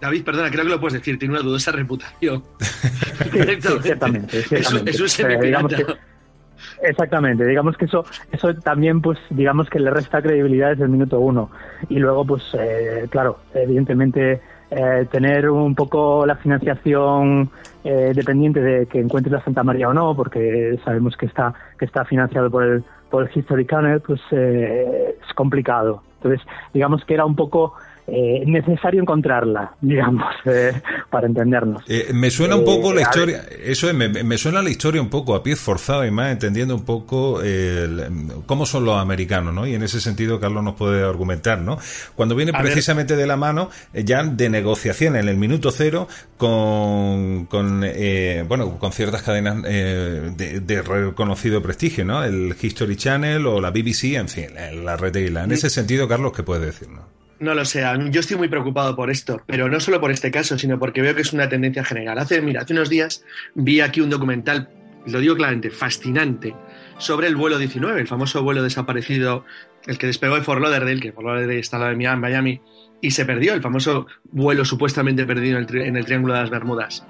David, perdona, creo que lo puedes decir, tiene una dudosa reputación. Sí, ciertamente. Es eh, digamos Exactamente, digamos que eso, eso también, pues, digamos que le resta credibilidad desde el minuto uno. Y luego, pues, eh, claro, evidentemente eh, tener un poco la financiación eh, dependiente de que encuentres la Santa María o no, porque sabemos que está que está financiado por el por el History Channel, pues eh, es complicado. Entonces, digamos que era un poco eh, necesario encontrarla, digamos, eh, para entendernos. Eh, me suena un poco la historia, eso es, me, suena la historia un poco a pies forzado y más entendiendo un poco cómo son los americanos, ¿no? Y en ese sentido Carlos nos puede argumentar, ¿no? Cuando viene precisamente de la mano ya de negociación en el minuto cero con, con bueno, con ciertas cadenas de, reconocido prestigio, ¿no? El History Channel o la BBC, en fin, la red de En ese sentido, Carlos, ¿qué puede decirnos? No lo sé, yo estoy muy preocupado por esto, pero no solo por este caso, sino porque veo que es una tendencia general. Hace, mira, hace unos días vi aquí un documental, lo digo claramente, fascinante, sobre el vuelo 19, el famoso vuelo desaparecido, el que despegó de Fort Lauderdale, que Fort Lauderdale está en Miami, y se perdió, el famoso vuelo supuestamente perdido en el, en el Triángulo de las Bermudas.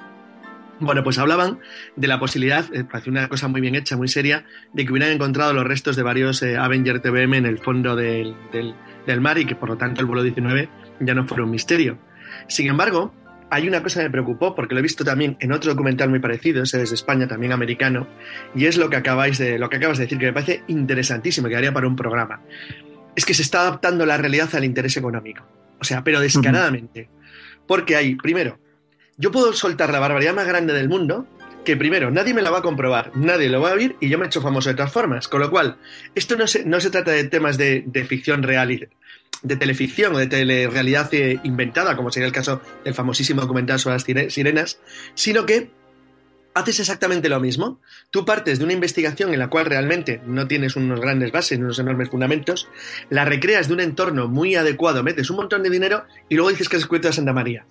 Bueno, pues hablaban de la posibilidad, eh, parece una cosa muy bien hecha, muy seria, de que hubieran encontrado los restos de varios eh, Avenger TBM en el fondo del, del, mar y que por lo tanto el vuelo 19 ya no fuera un misterio. Sin embargo, hay una cosa que me preocupó porque lo he visto también en otro documental muy parecido, ese es de España, también americano, y es lo que acabáis de, lo que acabas de decir, que me parece interesantísimo, que haría para un programa. Es que se está adaptando la realidad al interés económico. O sea, pero descaradamente. Porque hay, primero, yo puedo soltar la barbaridad más grande del mundo, que primero, nadie me la va a comprobar, nadie lo va a oír y yo me he hecho famoso de todas formas. Con lo cual, esto no se, no se trata de temas de, ficción real, de teleficción o de telerealidad eh, inventada, como sería el caso del famosísimo documental sobre las sirenas, sino que haces exactamente lo mismo. Tú partes de una investigación en la cual realmente no tienes unos grandes bases, unos enormes fundamentos, la recreas de un entorno muy adecuado, metes un montón de dinero y luego dices que es el Santa María.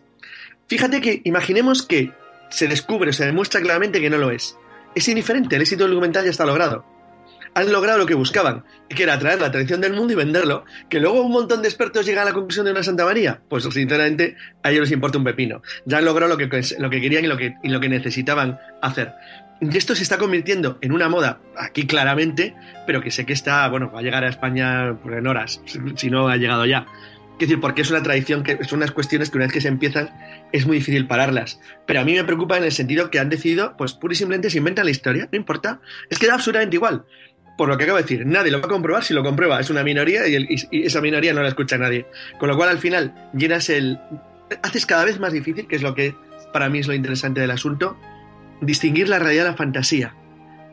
Fíjate que imaginemos que se descubre, se demuestra claramente que no lo es. Es indiferente, el éxito del documental ya está logrado. Han logrado lo que buscaban, que era traer la tradición del mundo y venderlo. Que luego un montón de expertos llegan a la conclusión de una Santa María, pues sinceramente a ellos les importa un pepino. Ya han logrado lo que, lo que querían y lo que, y lo que necesitaban hacer. Y esto se está convirtiendo en una moda, aquí claramente, pero que sé que está, bueno, va a llegar a España en horas, si no ha llegado ya. Quiero decir, porque es una tradición que son unas cuestiones que una vez que se empiezan es muy difícil pararlas. Pero a mí me preocupa en el sentido que han decidido, pues pura y simplemente se inventan la historia, no importa. Es que da absolutamente igual. Por lo que acabo de decir, nadie lo va a comprobar si lo comprueba. Es una minoría y, y esa minoría no la escucha nadie. Con lo cual, al final, llenas el. Haces cada vez más difícil, que es lo que para mí es lo interesante del asunto, distinguir la realidad de la fantasía.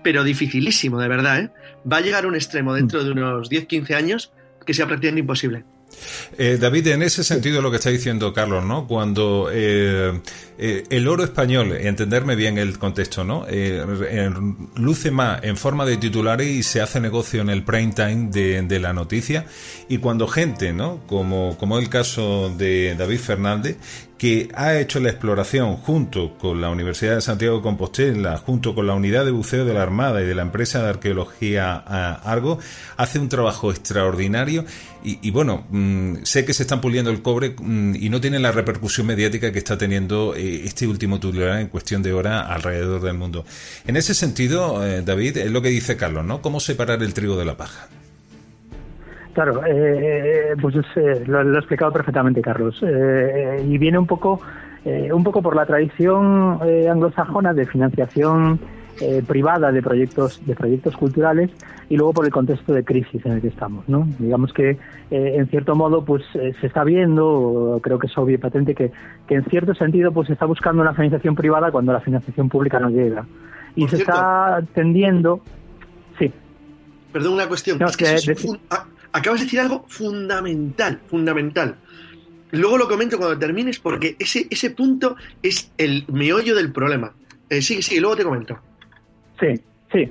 Pero dificilísimo, de verdad, ¿eh? Va a llegar a un extremo dentro de unos 10-15 años que sea prácticamente imposible. Eh, David, en ese sentido lo que está diciendo Carlos, ¿no? Cuando eh, eh, el oro español, entenderme bien el contexto, ¿no? luce más en forma de titulares y se hace negocio en el prime time de, de, la noticia. Y cuando gente, ¿no? Como, como el caso de David Fernández, que ha hecho la exploración junto con la Universidad de Santiago de Compostela, junto con la Unidad de Buceo de la Armada y de la empresa de arqueología Argo, hace un trabajo extraordinario y, bueno, mm, sé que se están puliendo el cobre mm, y no tienen la repercusión mediática que está teniendo eh, este último titular en cuestión de hora alrededor del mundo. En ese sentido, eh, David, es lo que dice Carlos, ¿no? ¿Cómo separar el trigo de la paja? Claro, eh, pues eh, lo, lo, ha explicado perfectamente Carlos. Eh, y viene un poco, un poco por la tradición anglosajona de financiación privada de proyectos, de proyectos culturales y luego por el contexto de crisis en el que estamos. ¿no? Digamos que, en cierto modo, pues se está viendo, creo que es obvio y patente, que, que en cierto sentido pues se está buscando una financiación privada cuando la financiación pública no llega. Y se está tendiendo... Sí. Perdón, una cuestión. que, acabas de decir algo fundamental, fundamental. Luego lo comento cuando termines porque ese, ese punto es el meollo del problema. Eh, sigue, sigue, luego te comento. Sí, Sí,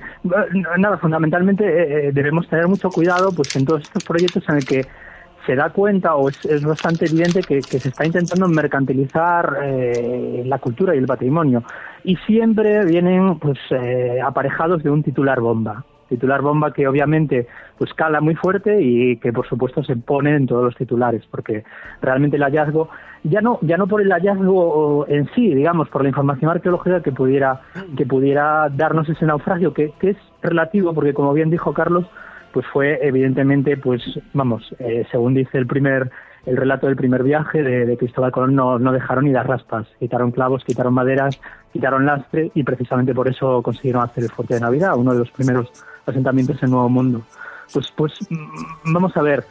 nada, fundamentalmente eh, debemos tener mucho cuidado pues en todos estos proyectos en el que se da cuenta o es, bastante evidente que, se está intentando mercantilizar eh, la cultura y el patrimonio y siempre vienen pues eh, aparejados de un titular bomba titular bomba que obviamente pues cala muy fuerte y que por supuesto se pone en todos los titulares porque realmente el hallazgo ya no ya no por el hallazgo en sí digamos por la información arqueológica que pudiera que pudiera darnos ese naufragio que, que es relativo porque como bien dijo Carlos pues fue evidentemente pues vamos eh, según dice el primer el relato del primer viaje de, Cristóbal Colón no, no, dejaron ni las raspas, quitaron clavos, quitaron maderas, quitaron lastre y precisamente por eso consiguieron hacer el fuerte de Navidad, uno de los primeros asentamientos en Nuevo Mundo. Pues, pues mm, vamos a ver,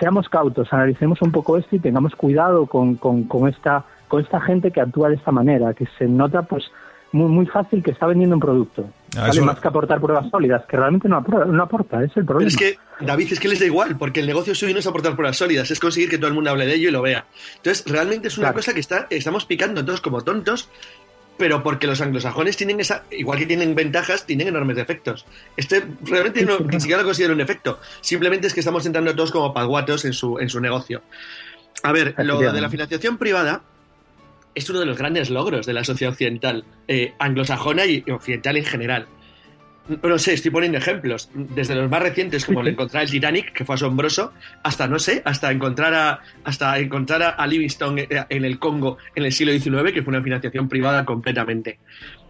seamos cautos, analicemos un poco esto y tengamos cuidado con, con, con, esta, con esta gente que actúa de esta manera, que se nota pues muy, muy fácil que está vendiendo un producto. Ah, más que aportar pruebas sólidas, que realmente no aporta, no aporta, es el problema. es que, David, es que les da igual, porque el negocio suyo no es aportar pruebas sólidas, es conseguir que todo el mundo hable de ello y lo vea. Entonces, realmente es una cosa que está, estamos picando todos como tontos, pero porque los anglosajones tienen esa, igual que tienen ventajas, tienen enormes defectos. Este realmente no, ni siquiera lo considero un efecto, simplemente es que estamos entrando todos como paguatos en su, en su negocio. A ver, lo de la financiación privada, es uno de los grandes logros de la sociedad occidental, eh, anglosajona y occidental en general. No sé, estoy poniendo ejemplos, desde los más recientes, como el encontrar el Titanic, que fue asombroso, hasta, no sé, hasta encontrar a, hasta encontrar a Livingstone eh, en el Congo en el siglo XIX, que fue una financiación privada completamente.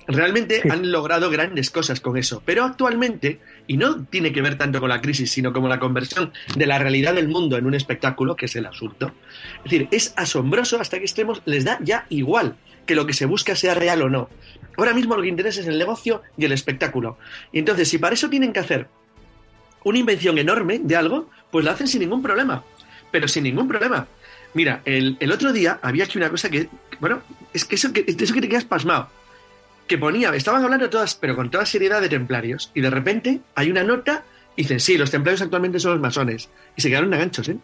Realmente han logrado grandes cosas con eso, pero actualmente, y no tiene que ver tanto con la crisis, sino como la conversión de la realidad del mundo en un espectáculo, que es el asunto. Es decir, es asombroso hasta que extremos les da ya igual que lo que se busca sea real o no. Ahora mismo lo que interesa es el negocio y el espectáculo. Y entonces, si para eso tienen que hacer una invención enorme de algo, pues la hacen sin ningún problema. Pero sin ningún problema. Mira, el, otro día había aquí una cosa que, bueno, es que eso que, eso que te quedas pasmado que ponía, estaban hablando todas, pero con toda seriedad de templarios, y de repente hay una nota dicen, sí, los templarios actualmente son los masones. Y se quedaron ganchos, ¿eh?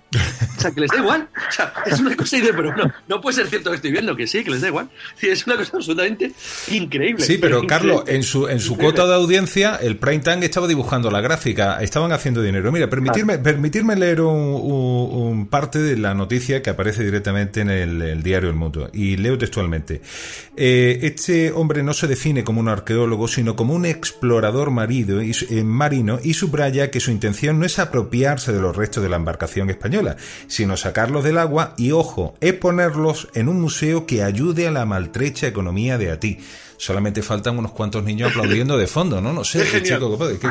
O sea, que les da igual. O sea, es una cosa, pero no, no puede ser cierto que estoy viendo, que sí, que les da igual. Sí, es una cosa absolutamente increíble. Sí, pero Carlos, en su, en su cuota de audiencia, el Prime Time estaba dibujando la gráfica, estaban haciendo dinero. Mira, permitirme, permitirme leer un, parte de la noticia que aparece directamente en el, diario El Mundo. Y leo textualmente. Eh, este hombre no se define como un arqueólogo, sino como un explorador marido y, eh, marino y subraya que su intención no es apropiarse de los restos de la embarcación española, sino sacarlos del agua y, ojo, es ponerlos en un museo que ayude a la maltrecha economía de Atí. Solamente faltan unos cuantos niños aplaudiendo de fondo, ¿no? No sé, chico, ¿qué,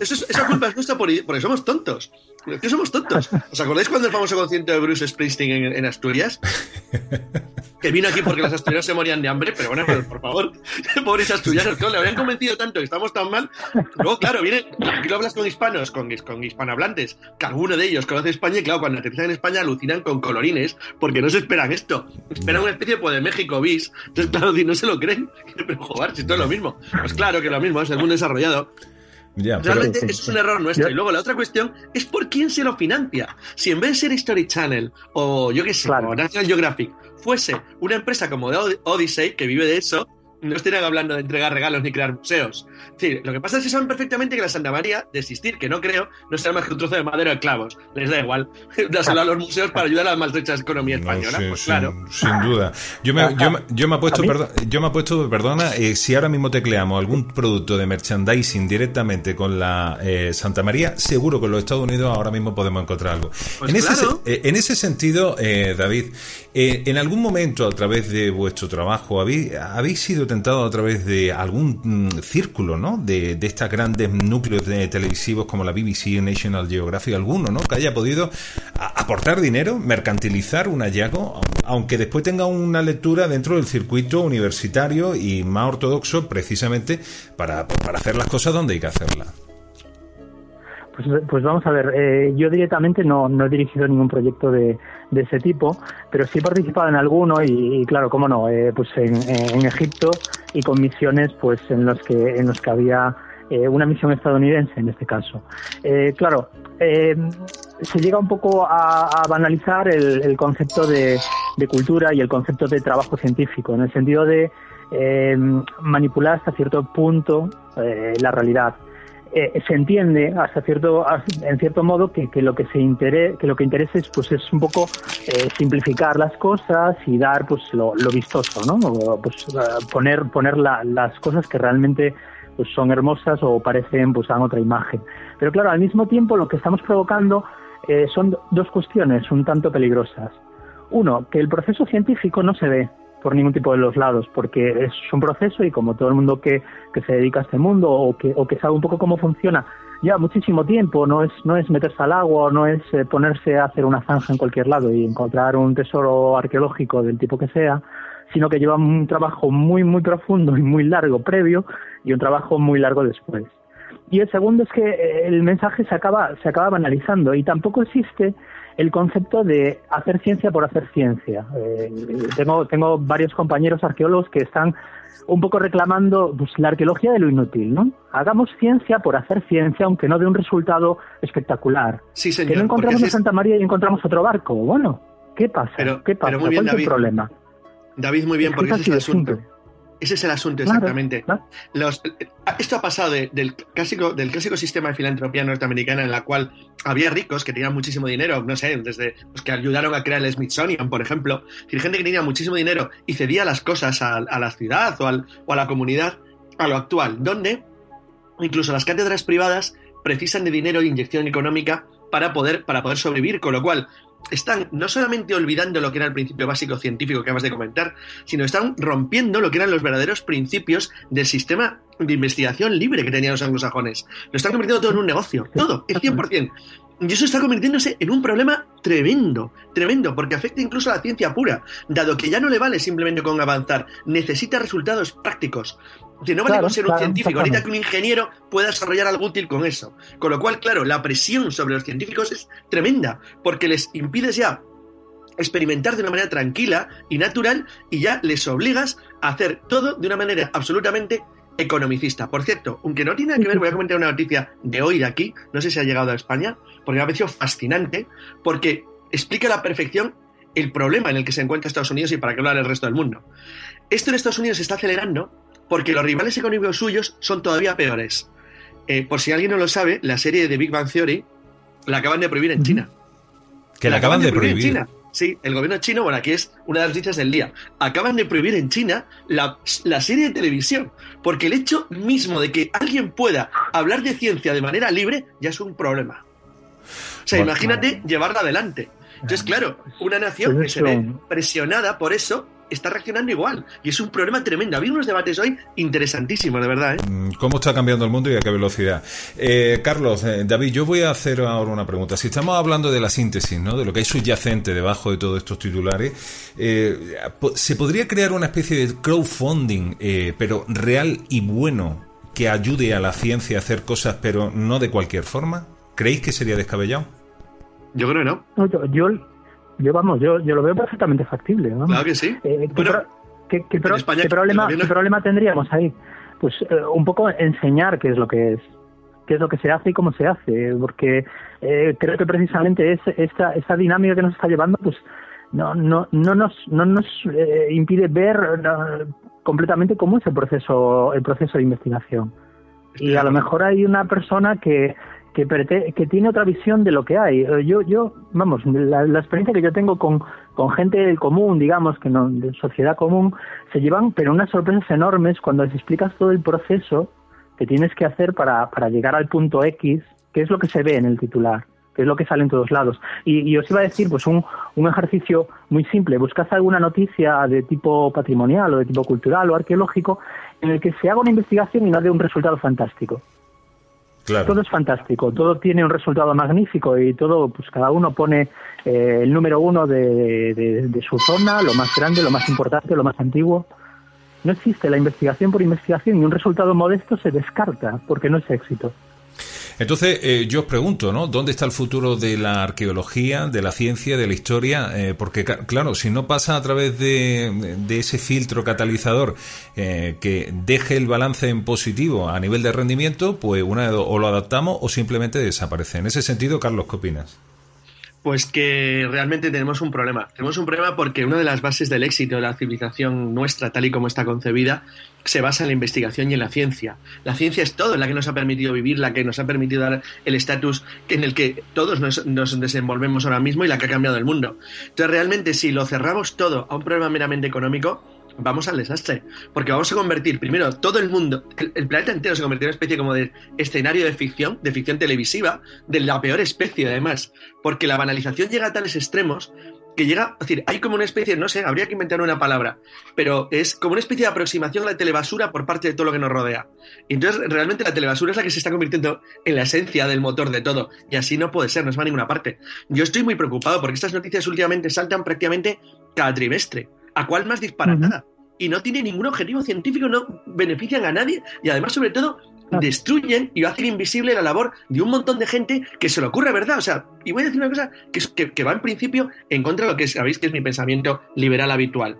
esa culpa es nuestra porque somos tontos. ¿Qué somos tontos? ¿Os acordáis cuando el famoso concierto de Bruce Springsteen en, Asturias? Que vino aquí porque los asturianos se morían de hambre, pero bueno, por favor, pobres asturianos, le habían convencido tanto que estamos tan mal. Luego, claro, viene, aquí lo hablas con hispanos, con, con hispanohablantes, que alguno de ellos conoce España y claro, cuando aterrizan en España alucinan con colorines porque no se esperan esto. Esperan una especie pues, de México bis. Entonces, claro, no se lo creen. Pero joder, si todo es lo mismo. Pues claro que lo mismo, es el mundo desarrollado. Realmente eso es un error nuestro. Y luego la otra cuestión es por quién se lo financia. Si en vez de ser History Channel o yo qué sé, o National Geographic, fuese una empresa como Odyssey, que vive de eso, no estarían hablando de entregar regalos ni crear museos. Sí, lo que pasa es que saben perfectamente que la Santa María, de existir, que no creo, no será más que un trozo de madera de clavos. Les da igual. Dáselo a los museos para ayudar a la maltrecha economía española. pues claro. Sin duda. Yo me, yo, yo me he puesto, yo me he puesto, perdona, eh, si ahora mismo tecleamos algún producto de merchandising directamente con la eh, Santa María, seguro que en los Estados Unidos ahora mismo podemos encontrar algo. Pues en, ese, eh, en ese sentido, David, en algún momento a través de vuestro trabajo, ¿habéis, habéis sido tentado a través de algún mm, círculo, ¿no? De, de estos grandes núcleos de televisivos como la BBC, National Geographic, alguno, ¿no? Que haya podido aportar dinero, mercantilizar un hallazgo, aunque después tenga una lectura dentro del circuito universitario y más ortodoxo, precisamente para, para hacer las cosas donde hay que hacerlas. Pues, pues, vamos a ver, eh, yo directamente no, no, he dirigido ningún proyecto de, de, ese tipo, pero sí he participado en alguno y, claro, cómo no, eh, pues en, en, Egipto y con misiones pues en los que, en los que había eh, una misión estadounidense en este caso. claro, se llega un poco a, banalizar el, el concepto de, de cultura y el concepto de trabajo científico, en el sentido de eh, manipular hasta cierto punto eh, la realidad. Eh, se entiende hasta cierto en cierto modo que, lo que se interese que lo que interesa es pues es un poco simplificar las cosas y dar pues lo, vistoso no pues poner poner las cosas que realmente pues son hermosas o parecen pues dan otra imagen. Pero claro al mismo tiempo lo que estamos provocando son dos cuestiones un tanto peligrosas. Uno que el proceso científico no se ve por ningún tipo de los lados, porque es un proceso y como todo el mundo que, que se dedica a este mundo o que, o que sabe un poco cómo funciona, ya muchísimo tiempo, no es, no es meterse al agua, no es eh, ponerse a hacer una zanja en cualquier lado y encontrar un tesoro arqueológico del tipo que sea, sino que lleva un trabajo muy, muy profundo y muy largo previo y un trabajo muy largo después. Y el segundo es que eh, el mensaje se acaba, se acaba banalizando y tampoco existe el concepto de hacer ciencia por hacer ciencia. Eh, tengo, tengo varios compañeros arqueólogos que están un poco reclamando pues, la arqueología de lo inútil, ¿no? Hagamos ciencia por hacer ciencia, aunque no dé un resultado espectacular. Sí, señor. Que no encontramos a Santa María y encontramos otro barco. Bueno, ¿qué pasa? ¿Qué pasa? muy bien, ¿Cuál es el problema? David, muy bien, porque ese es el asunto. Ese es el asunto, exactamente. esto ha pasado del, clásico, del clásico sistema de filantropía norteamericana en la cual había ricos que tenían muchísimo dinero, no sé, desde los que ayudaron a crear el Smithsonian, por ejemplo, y gente que tenía muchísimo dinero y cedía las cosas a, la ciudad o, o a la comunidad, a lo actual, donde incluso las cátedras privadas precisan de dinero e inyección económica para poder, para poder sobrevivir, con lo cual están no solamente olvidando lo que era el principio básico científico que acabas de comentar, sino están rompiendo lo que eran los verdaderos principios del sistema de investigación libre que tenían los anglosajones. Lo están convirtiendo todo en un negocio, todo, el 100%. Y eso está convirtiéndose en un problema tremendo, tremendo, porque afecta incluso a la ciencia pura, dado que ya no le vale simplemente con avanzar, necesita resultados prácticos. Que no vale con ser un científico, ahorita que un ingeniero pueda desarrollar algo útil con eso. Con lo cual, claro, la presión sobre los científicos es tremenda, porque les impides ya experimentar de una manera tranquila y natural y ya les obligas a hacer todo de una manera absolutamente economicista. Por cierto, aunque no tiene nada que ver, voy a comentar una noticia de hoy de aquí, no sé si ha llegado a España, porque me ha parecido fascinante, porque explica a la perfección el problema en el que se encuentra Estados Unidos y para qué hablar el resto del mundo. Esto en Estados Unidos se está acelerando porque los rivales económicos suyos son todavía peores. Eh, por si alguien no lo sabe, la serie de Big Bang Theory la acaban de prohibir en China. Que la, acaban, de prohibir. En China. Sí, el gobierno chino, bueno, aquí es una de las noticias del día. Acaban de prohibir en China la, la, serie de televisión, porque el hecho mismo de que alguien pueda hablar de ciencia de manera libre ya es un problema. O sea, imagínate llevarla adelante. Entonces, claro, una nación que se ve presionada por eso está reaccionando igual. Y es un problema tremendo. Ha habido unos debates hoy interesantísimos, de verdad. ¿eh? Mm, ¿Cómo está cambiando el mundo y a qué velocidad? Eh, Carlos, eh, David, yo voy a hacer ahora una pregunta. Si estamos hablando de la síntesis, ¿no? de lo que hay subyacente debajo de todos estos titulares, ¿se podría crear una especie de crowdfunding, pero real y bueno, que ayude a la ciencia a hacer cosas, pero no de cualquier forma? ¿Creéis que sería descabellado? Yo creo que no. no yo, yo, vamos, yo, yo lo veo perfectamente factible. Claro que sí. Eh, ¿qué, qué, problema, ¿Qué problema tendríamos ahí? Pues eh, un poco enseñar qué es lo que es qué es lo que se hace y cómo se hace, porque eh, creo que precisamente es esta, esta dinámica que nos está llevando, pues no, no, no nos, no nos impide ver completamente cómo es el proceso, el proceso de investigación. Y a lo mejor hay una persona que, que, que tiene otra visión de lo que hay. Eh, yo, yo vamos, la, experiencia que yo tengo con, con gente común, digamos, que no, de sociedad común, se llevan, pero unas sorpresas enormes cuando les explicas todo el proceso que tienes que hacer para, para llegar al punto X, que es lo que se ve en el titular, que es lo que sale en todos lados. Y, y os iba a decir, pues un, un ejercicio muy simple, buscad alguna noticia de tipo patrimonial o de tipo cultural o arqueológico en el que se haga una investigación y no dé un resultado fantástico. Todo es fantástico, todo tiene un resultado magnífico y todo, pues cada uno pone eh, el número uno de, de, su zona, lo más grande, lo más importante, lo más antiguo. No existe la investigación por investigación y un resultado modesto se descarta porque no es éxito. Entonces, eh, yo os pregunto, ¿no? ¿Dónde está el futuro de la arqueología, de la ciencia, de la historia? Eh, porque, claro, si no pasa a través de, ese filtro catalizador eh, que deje el balance en positivo a nivel de rendimiento, pues una o lo adaptamos o simplemente desaparece. En ese sentido, Carlos, ¿qué opinas? Pues que realmente tenemos un problema. Tenemos un problema porque una de las bases del éxito de la civilización nuestra, tal y como está concebida, se basa en la investigación y en la ciencia. La ciencia es todo, la que nos ha permitido vivir, la que nos ha permitido dar el estatus en el que todos nos, desenvolvemos ahora mismo y la que ha cambiado el mundo. Entonces, realmente, si lo cerramos todo a un problema meramente económico, vamos al desastre. Porque vamos a convertir, primero, todo el mundo, el, planeta entero se convertirá en una especie como de escenario de ficción, de ficción televisiva, de la peor especie, además. Porque la banalización llega a tales extremos que llega, es decir, hay como una especie, no sé, habría que inventar una palabra, pero es como una especie de aproximación a la telebasura por parte de todo lo que nos rodea. Y entonces, realmente la telebasura es la que se está convirtiendo en la esencia del motor de todo, y así no puede ser, no se va a ninguna parte. Yo estoy muy preocupado porque estas noticias últimamente saltan prácticamente cada trimestre a cuál más disparatada. Y no tiene ningún objetivo científico, no benefician a nadie y además, sobre todo, destruyen y hacen invisible la labor de un montón de gente que se le ocurre, ¿verdad? O sea, y voy a decir una cosa que, que, va en principio en contra de lo que sabéis que es mi pensamiento liberal habitual.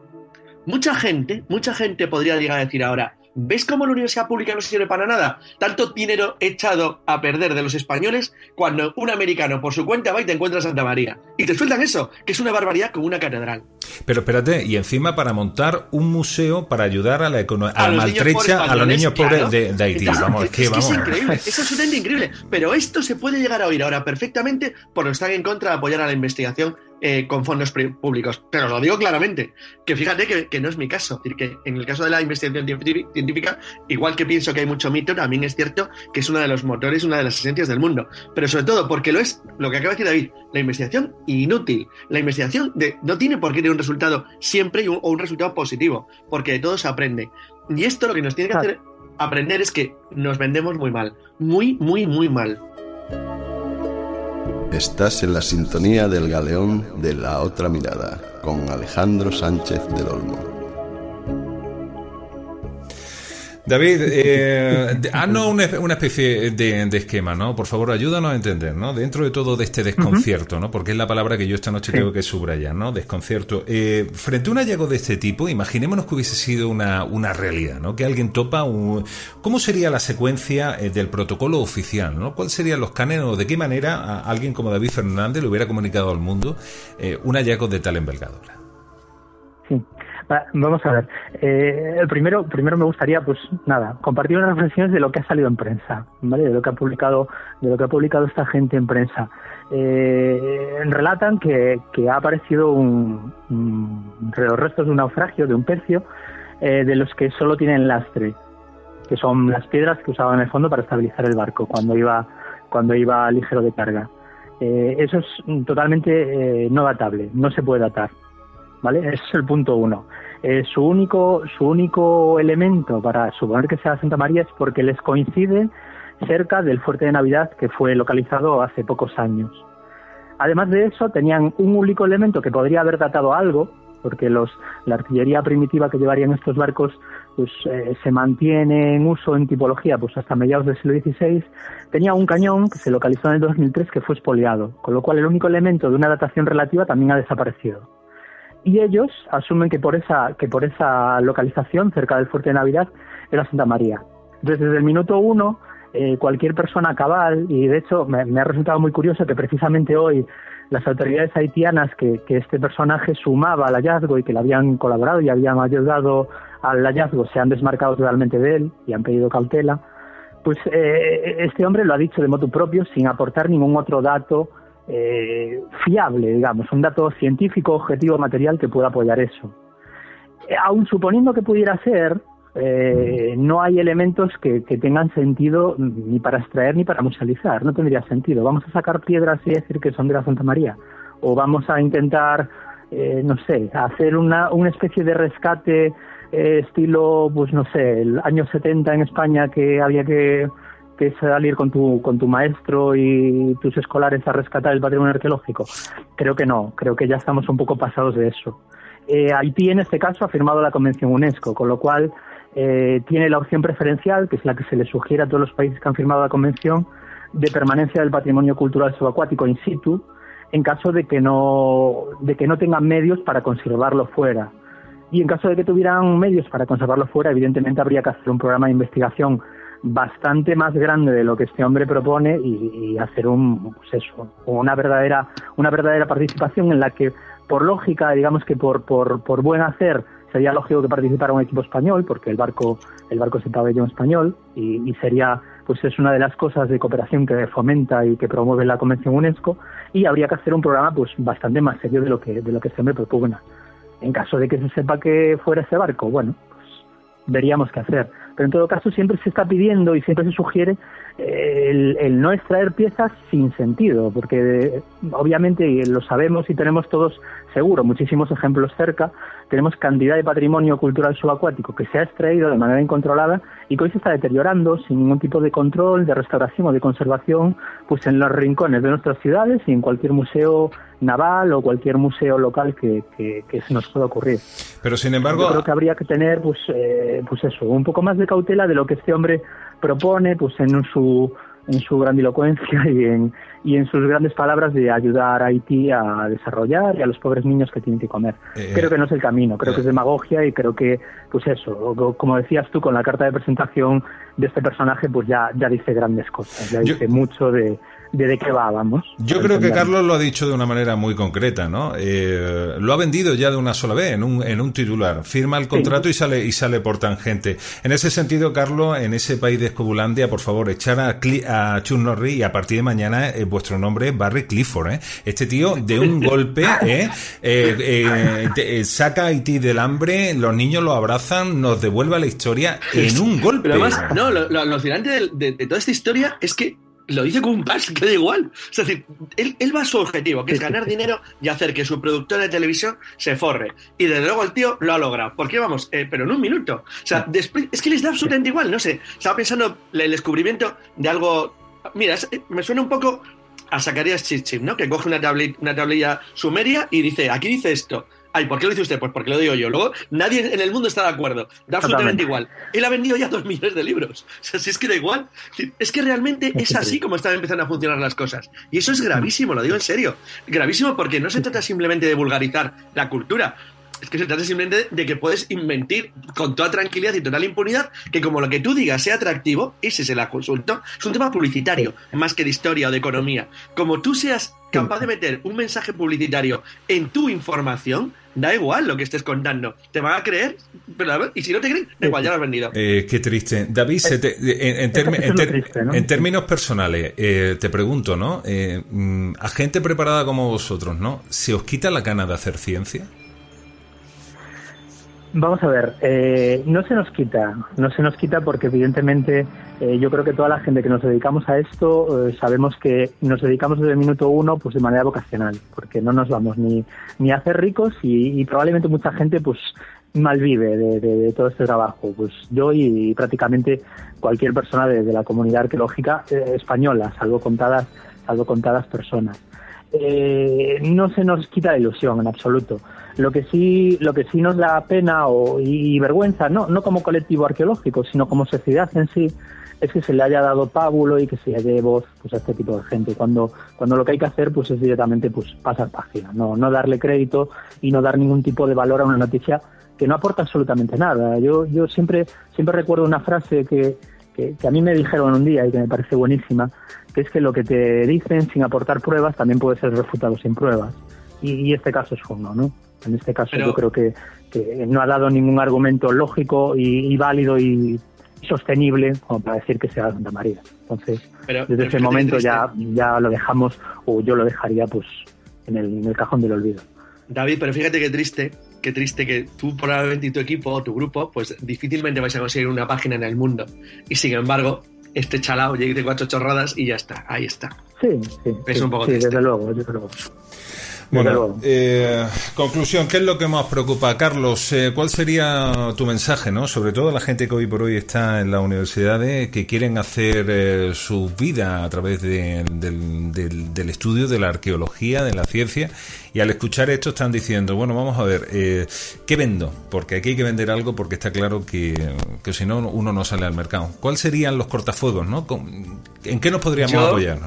Mucha gente, mucha gente podría llegar a decir ahora, ¿Ves cómo la universidad pública no sirve para nada? Tanto dinero echado a perder de los españoles cuando un americano por su cuenta va y te encuentra Santa María. Y te sueltan eso, que es una barbaridad como una catedral. Pero espérate, y encima para montar un museo para ayudar a la, a, maltrecha a los niños pobres de, Haití. vamos, es, que, es, increíble, es absolutamente increíble. Pero esto se puede llegar a oír ahora perfectamente por estar en contra de apoyar a la investigación eh, con fondos públicos. Pero os lo digo claramente, que fíjate que, no es mi caso. Es decir, que en el caso de la investigación científica, igual que pienso que hay mucho mito, también es cierto que es uno de los motores, una de las esencias del mundo. Pero sobre todo porque lo es, lo que acaba de decir David, la investigación inútil. La investigación de, no tiene por qué tener un resultado siempre o un resultado positivo, porque de todo se aprende. Y esto lo que nos tiene que hacer aprender es que nos vendemos muy mal. Muy, muy, muy mal. Estás en la sintonía del galeón de la otra mirada con Alejandro Sánchez del Olmo. David, eh, haznos una, especie de, esquema, ¿no? Por favor, ayúdanos a entender, ¿no? Dentro de todo de este desconcierto, ¿no? Porque es la palabra que yo esta noche tengo que subrayar, ¿no? Desconcierto. Eh, frente a un hallazgo de este tipo, imaginémonos que hubiese sido una, una realidad, ¿no? Que alguien topa un... ¿Cómo sería la secuencia eh, del protocolo oficial, ¿no? ¿Cuáles serían los cánones o de qué manera alguien como David Fernández le hubiera comunicado al mundo eh, un hallazgo de tal envergadura? Sí. Vamos a ver. Eh, primero, primero me gustaría, pues nada, compartir unas reflexiones de lo que ha salido en prensa, ¿vale? De lo que ha publicado, de lo que ha publicado esta gente en prensa. Eh, relatan que, ha aparecido un, entre los restos de un naufragio, de un pecio, eh, de los que solo tienen lastre, que son las piedras que usaban en el fondo para estabilizar el barco cuando iba, cuando iba ligero de carga. Eh, eso es totalmente eh, no datable, no se puede datar. ¿Vale? Ese es el punto uno. Eh, su, único, elemento para suponer que sea Santa María es porque les coincide cerca del fuerte de Navidad que fue localizado hace pocos años. Además de eso, tenían un único elemento que podría haber datado algo, porque los, la artillería primitiva que llevarían estos barcos pues, eh, se mantiene en uso en tipología pues hasta mediados del siglo XVI, tenía un cañón que se localizó en el 2003 que fue expoliado, con lo cual el único elemento de una datación relativa también ha desaparecido y ellos asumen que por esa que por esa localización cerca del fuerte de Navidad era Santa María. Entonces desde el minuto uno eh, cualquier persona cabal y de hecho me, ha resultado muy curioso que precisamente hoy las autoridades haitianas que, este personaje sumaba al hallazgo y que le habían colaborado y habían ayudado al hallazgo se han desmarcado totalmente de él y han pedido cautela. Pues eh, este hombre lo ha dicho de modo propio sin aportar ningún otro dato eh, fiable, digamos, un dato científico, objetivo, material que pueda apoyar eso. Eh, aun suponiendo que pudiera ser, eh, no hay elementos que, tengan sentido ni para extraer ni para musealizar, no tendría sentido. Vamos a sacar piedras y decir que son de la Santa María, o vamos a intentar, no sé, hacer una, una especie de rescate estilo, pues no sé, el año 70 en España que había que que salir con tu, con tu maestro y tus escolares a rescatar el patrimonio arqueológico? Creo que no, creo que ya estamos un poco pasados de eso. Eh, Haití en este caso ha firmado la Convención UNESCO, con lo cual eh, tiene la opción preferencial, que es la que se le sugiere a todos los países que han firmado la Convención, de permanencia del patrimonio cultural subacuático in situ, en caso de que no, de que no tengan medios para conservarlo fuera. Y en caso de que tuvieran medios para conservarlo fuera, evidentemente habría que hacer un programa de investigación bastante más grande de lo que este hombre propone y, hacer un pues eso, una verdadera una verdadera participación en la que por lógica digamos que por por, por buen hacer sería lógico que participara un equipo español porque el barco el barco es el pabellón español y, sería pues es una de las cosas de cooperación que fomenta y que promueve la convención UNESCO y habría que hacer un programa pues bastante más serio de lo que de lo que este hombre propugna. En caso de que se sepa que fuera ese barco bueno veríamos qué hacer. Pero en todo caso siempre se está pidiendo y siempre se sugiere eh, el, no extraer piezas sin sentido, porque obviamente lo sabemos y tenemos todos seguro muchísimos ejemplos cerca, tenemos cantidad de patrimonio cultural subacuático que se ha extraído de manera incontrolada y que hoy se está deteriorando sin ningún tipo de control, de restauración o de conservación, pues en los rincones de nuestras ciudades y en cualquier museo naval o cualquier museo local que, se nos pueda ocurrir. Pero sin embargo, yo creo que habría que tener, pues, eh, pues eso, un poco más de cautela de lo que este hombre propone, pues en su en su grandilocuencia y en, y en sus grandes palabras de ayudar a Haití a desarrollar y a los pobres niños que tienen que comer. Eh, creo que no es el camino, creo que es demagogia y creo que, pues eso, como decías tú con la carta de presentación de este personaje, pues ya, ya dice grandes cosas, ya dice mucho de, de, qué va, vamos. Yo creo que Carlos lo ha dicho de una manera muy concreta, ¿no? Eh, lo ha vendido ya de una sola vez, en un, en un titular. Firma el contrato y sale y sale por tangente. En ese sentido, Carlos, en ese país de Escobulandia, por favor, echar a, a Chun Norris y a partir de mañana eh, vuestro nombre es Barry Clifford, ¿eh? Este tío, de un golpe, ¿eh? eh saca a Haití del hambre, los niños lo abrazan, nos devuelve la historia en un golpe. Pero además, no, lo, lo alucinante de toda esta historia es que lo dice con un pas que da igual. Es decir, él, va a su objetivo, que es ganar dinero y hacer que su productora de televisión se forre. Y desde luego el tío lo ha logrado. ¿Por qué vamos? Eh, pero en un minuto. O sea, es que les da absolutamente igual. No sé, estaba pensando el descubrimiento de algo. Mira, eh, me suena un poco a Zacarías Chichim, ¿no? Que coge una, una tablilla sumeria y dice, aquí dice esto. Ay, ¿por qué lo dice usted? Pues porque lo digo yo. Luego, nadie en el mundo está de acuerdo. Da absolutamente igual. Él ha vendido ya dos millones de libros. O sea, si es que da igual. Es que realmente es así como están empezando a funcionar las cosas. Y eso es gravísimo, lo digo en serio. Gravísimo porque no se trata simplemente de vulgarizar la cultura. Es que se trata simplemente de que puedes inventir con toda tranquilidad y total impunidad que como lo que tú digas sea atractivo, ese es el consulto, es un tema publicitario, más que de historia o de economía. Como tú seas capaz de meter un mensaje publicitario en tu información, da igual lo que estés contando. Te van a creer, pero y si no te creen, da igual, ya lo has vendido. Eh, qué triste. David, en, términos personales, eh, te pregunto, ¿no? Eh, mm, a gente preparada como vosotros, ¿no? ¿Se os quita la gana de hacer ciencia? Vamos a ver, eh, no se nos quita, no se nos quita porque evidentemente eh, yo creo que toda la gente que nos dedicamos a esto eh, sabemos que nos dedicamos desde el minuto uno pues de manera vocacional, porque no nos vamos ni, ni a hacer ricos y, probablemente mucha gente pues malvive de, de, todo este trabajo. Pues yo y, prácticamente cualquier persona de, la comunidad arqueológica española, salvo contadas, salvo contadas personas. No se nos quita la ilusión en absoluto. Lo que sí, lo que sí nos da pena o, y, vergüenza, no, no como colectivo arqueológico, sino como sociedad en sí, es que se le haya dado pábulo y que se haya voz pues, a este tipo de gente. Cuando, cuando lo que hay que hacer pues, es directamente pues, pasar página, no, no darle crédito y no dar ningún tipo de valor a una noticia que no aporta absolutamente nada. Yo, yo siempre, siempre recuerdo una frase que, que, a mí me dijeron un día y que me parece buenísima, que es que lo que te dicen sin aportar pruebas también puede ser refutado sin pruebas. Y, y este caso es uno, ¿no? En este caso yo creo que, no ha dado ningún argumento lógico y, válido y sostenible como para decir que sea Santa María. Entonces, desde ese momento ya, ya lo dejamos o yo lo dejaría pues en el, en el cajón del olvido. David, pero fíjate qué triste, qué triste que tú probablemente y tu equipo o tu grupo, pues difícilmente vais a conseguir una página en el mundo. Y sin embargo, este chalao llegue de cuatro chorradas y ya está, ahí está. Sí, sí. Es un poco sí, desde luego, desde luego. Bueno, eh, conclusión, ¿qué es lo que más preocupa? Carlos, eh, ¿cuál sería tu mensaje, no? Sobre todo la gente que hoy por hoy está en la universidad, que quieren hacer eh, su vida a través del, del, estudio de la arqueología, de la ciencia, y al escuchar esto están diciendo, bueno, vamos a ver, eh, ¿qué vendo? Porque aquí hay que vender algo porque está claro que, que si no, uno no sale al mercado. ¿Cuáles serían los cortafuegos, no? ¿En qué nos podríamos apoyar?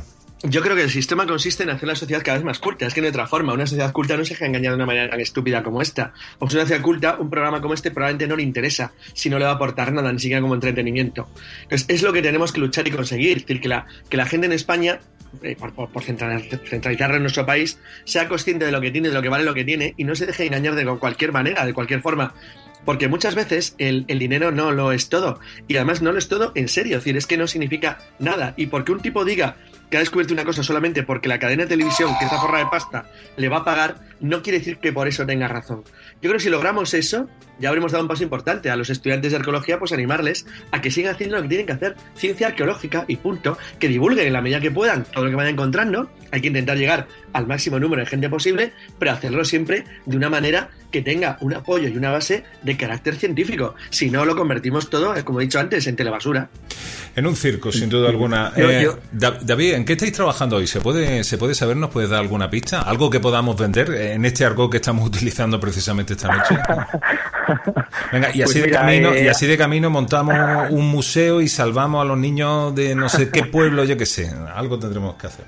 Yo creo que el sistema consiste en hacer la sociedad cada vez más culta. Es que no hay otra forma. Una sociedad culta no se deja engañar de una manera tan estúpida como esta. O una sociedad culta, un programa como este probablemente no le interesa si no le va a aportar nada, ni siquiera como entretenimiento. Entonces, es lo que tenemos que luchar y conseguir. Es decir, que la, que la gente en España eh, por, por, en nuestro país, sea consciente de lo que tiene, de lo que vale lo que tiene y no se deje engañar de cualquier manera, de cualquier forma. Porque muchas veces el, el, dinero no lo es todo. Y además no lo es todo en serio. Es decir, es que no significa nada. Y porque un tipo diga que ha descubierto una cosa solamente porque la cadena de televisión, que esta forra de pasta, le va a pagar, no quiere decir que por eso tenga razón. Yo creo que si logramos eso, ya habremos dado un paso importante a los estudiantes de arqueología, pues animarles a que sigan haciendo lo que tienen que hacer, ciencia arqueológica y punto, que divulguen en la medida que puedan todo lo que vayan encontrando, hay que intentar llegar al máximo número de gente posible, pero hacerlo siempre de una manera que tenga un apoyo y una base de carácter científico, si no lo convertimos todo, eh, como he dicho antes, en telebasura. En un circo, sin duda alguna. Eh, David, ¿en qué estáis trabajando hoy? ¿Se puede, ¿Se puede saber? ¿Nos puedes dar alguna pista? ¿Algo que podamos vender en este argot que estamos utilizando precisamente esta noche? Venga, y así, pues de camino, y eh, así de camino montamos un museo y salvamos a los niños de no sé qué pueblo, yo qué sé. Algo tendremos que hacer.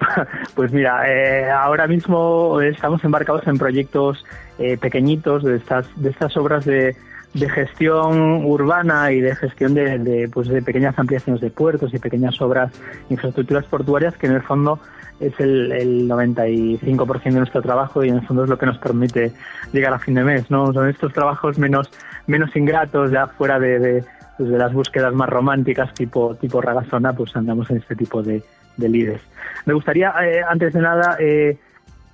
Pues mira, eh, ahora mismo estamos embarcados en proyectos eh, pequeñitos de estas, de estas obras de, de gestión urbana y de gestión de, de, pues de pequeñas ampliaciones de puertos y pequeñas obras, infraestructuras portuarias que en el fondo es el, el 95% de nuestro trabajo y en el fondo es lo que nos permite llegar a fin de mes, ¿no? Son estos trabajos menos, menos ingratos, ya fuera de, de, pues las búsquedas más románticas tipo, tipo Ragasona, pues andamos en este tipo de, de líderes. Me gustaría, eh, antes de nada, eh,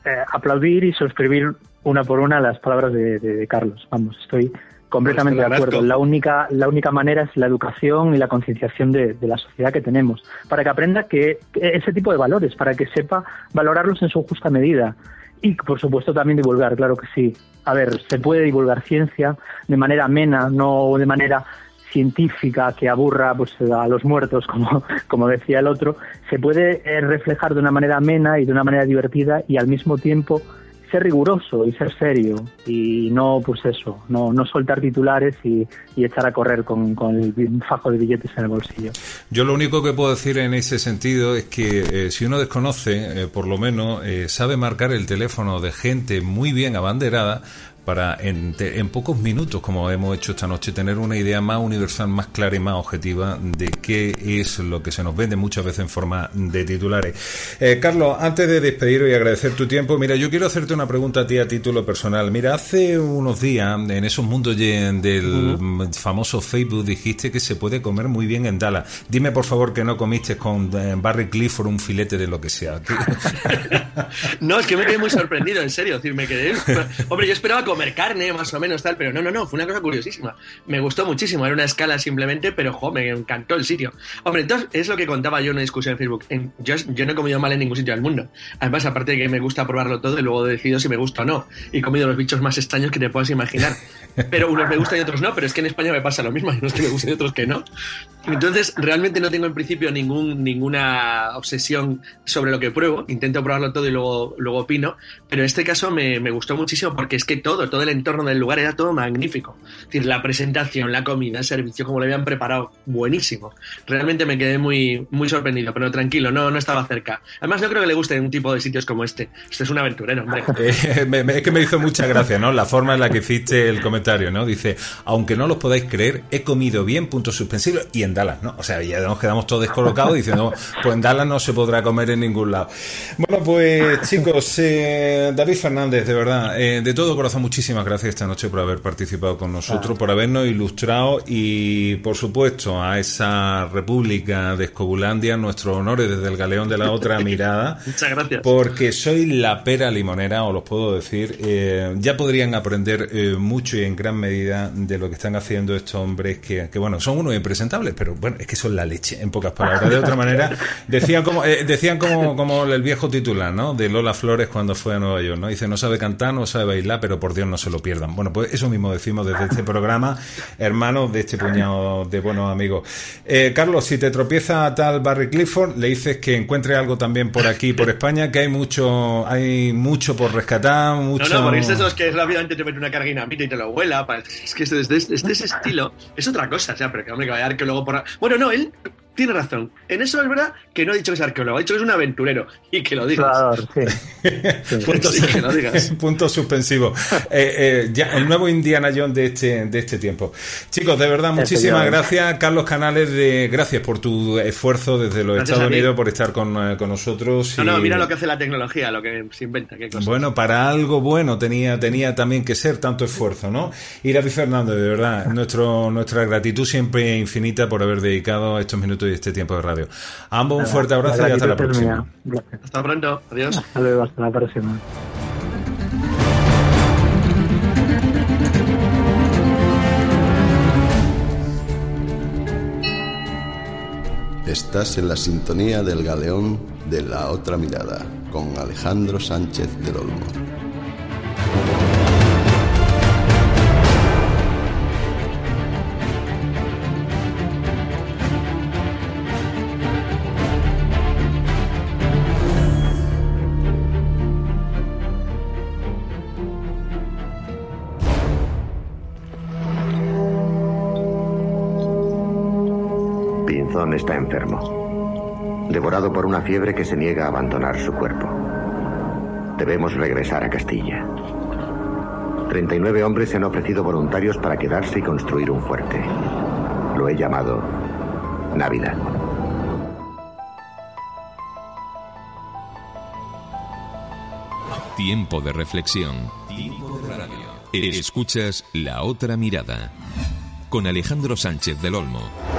eh, aplaudir y suscribir una por una las palabras de, de Carlos. Vamos, estoy Completamente de acuerdo. La única, la única manera es la educación y la concienciación de, la sociedad que tenemos, para que aprenda que, ese tipo de valores, para que sepa valorarlos en su justa medida. Y, por supuesto, también divulgar, claro que sí. A ver, se puede divulgar ciencia de manera amena, no de manera científica que aburra pues, a los muertos, como, como decía el otro. Se puede eh, reflejar de una manera amena y de una manera divertida y al mismo tiempo ser riguroso y ser serio y no, pues eso, no, no soltar titulares y, echar a correr con, con, el fajo de billetes en el bolsillo. Yo lo único que puedo decir en ese sentido es que eh, si uno desconoce, eh, por lo menos, eh, sabe marcar el teléfono de gente muy bien abanderada, para en, en, pocos minutos, como hemos hecho esta noche, tener una idea más universal, más clara y más objetiva de qué es lo que se nos vende muchas veces en forma de titulares. Eh, Carlos, antes de despedir y agradecer tu tiempo, mira, yo quiero hacerte una pregunta a ti a título personal. Mira, hace unos días, en esos mundos del famoso Facebook, dijiste que se puede comer muy bien en Dallas. Dime, por favor, que no comiste con eh, Barry Clifford un filete de lo que sea. no, es que me quedé muy sorprendido, en serio. decir, me quedé... Hombre, yo esperaba comer carne, más o menos tal, pero no, no, no, fue una cosa curiosísima. Me gustó muchísimo, era una escala simplemente, pero jo, me encantó el sitio. Hombre, entonces es lo que contaba yo en una discusión en Facebook. yo, no he comido mal en ningún sitio del mundo. Además, aparte de que me gusta probarlo todo y luego decido si me gusta o no. Y he comido los bichos más extraños que te puedas imaginar. Pero unos me gustan y otros no, pero es que en España me pasa lo mismo, hay unos que me gustan y otros que no. Entonces, realmente no tengo en principio ningún, ninguna obsesión sobre lo que pruebo. Intento probarlo todo y luego, luego opino. Pero en este caso me, me gustó muchísimo porque es que todo, todo el entorno del lugar era todo magnífico. Es decir, la presentación, la comida, el servicio, como lo habían preparado, buenísimo. Realmente me quedé muy, muy sorprendido, pero tranquilo, no, no estaba cerca. Además, no creo que le guste un tipo de sitios como este. Esto es un aventurero, hombre. Eh, es que me hizo mucha gracia, ¿no? La forma en la que hiciste el comentario, ¿no? Dice, aunque no los podáis creer, he comido bien, punto suspensivo, y en Dallas, ¿no? O sea, ya nos quedamos todos descolocados diciendo, pues en Dallas no se podrá comer en ningún lado. Bueno, pues chicos, eh, David Fernández, de verdad, eh, de todo corazón, muchísimas gracias esta noche por haber participado con nosotros, por habernos ilustrado y, por supuesto, a esa República de Escobulandia, nuestros honores desde el galeón de la otra mirada. Muchas gracias. Porque soy la pera limonera, os lo puedo decir. Eh, ya podrían aprender mucho y en gran medida de lo que están haciendo estos hombres que, bueno, son unos impresentables, pero bueno, es que son la leche, en pocas palabras. De otra manera, decían como, eh, decían como, como el viejo titular, ¿no? De Lola Flores cuando fue a Nueva York, ¿no? Dice, no sabe cantar, no sabe bailar, pero por Dios no se lo pierdan. Bueno, pues eso mismo decimos desde este programa, hermanos de este puñado de buenos amigos. Eh, Carlos, si te tropieza tal Barry Clifford, le dices que encuentre algo también por aquí, por España, que hay mucho, hay mucho por rescatar, mucho... No, no, porque este es que rápidamente te mete una carga y te lo vuela. Es que desde este, ese estilo es otra cosa, o sea, pero que hombre, que vaya que luego Bueno, no, él tiene razón. En eso es verdad que no ha dicho que es arqueólogo, ha dicho que es un aventurero. Y que lo digas. punto, que lo digas. punto suspensivo. Eh, eh, ya, el nuevo Indiana Jones de este, de este tiempo. Chicos, de verdad, muchísimas gracias. Carlos Canales, de, gracias por tu esfuerzo desde los Estados Unidos, por estar con, eh, con nosotros. No, no, mira lo que hace la tecnología, lo que se inventa. Bueno, para algo bueno tenía, tenía también que ser tanto esfuerzo, ¿no? Y David Fernández, de verdad, nuestro, nuestra gratitud siempre infinita por haber dedicado estos minutos y este tiempo de radio. ambos un fuerte abrazo y hasta la próxima. Hasta pronto, adiós. Hasta luego, hasta la próxima. Estás en la sintonía del galeón de la otra mirada con Alejandro Sánchez del Olmo. Está enfermo, devorado por una fiebre que se niega a abandonar su cuerpo. Debemos regresar a Castilla. 39 hombres se han ofrecido voluntarios para quedarse y construir un fuerte. Lo he llamado Navidad. Tiempo de reflexión. Tiempo de radio. Escuchas La Otra Mirada. Con Alejandro Sánchez del Olmo.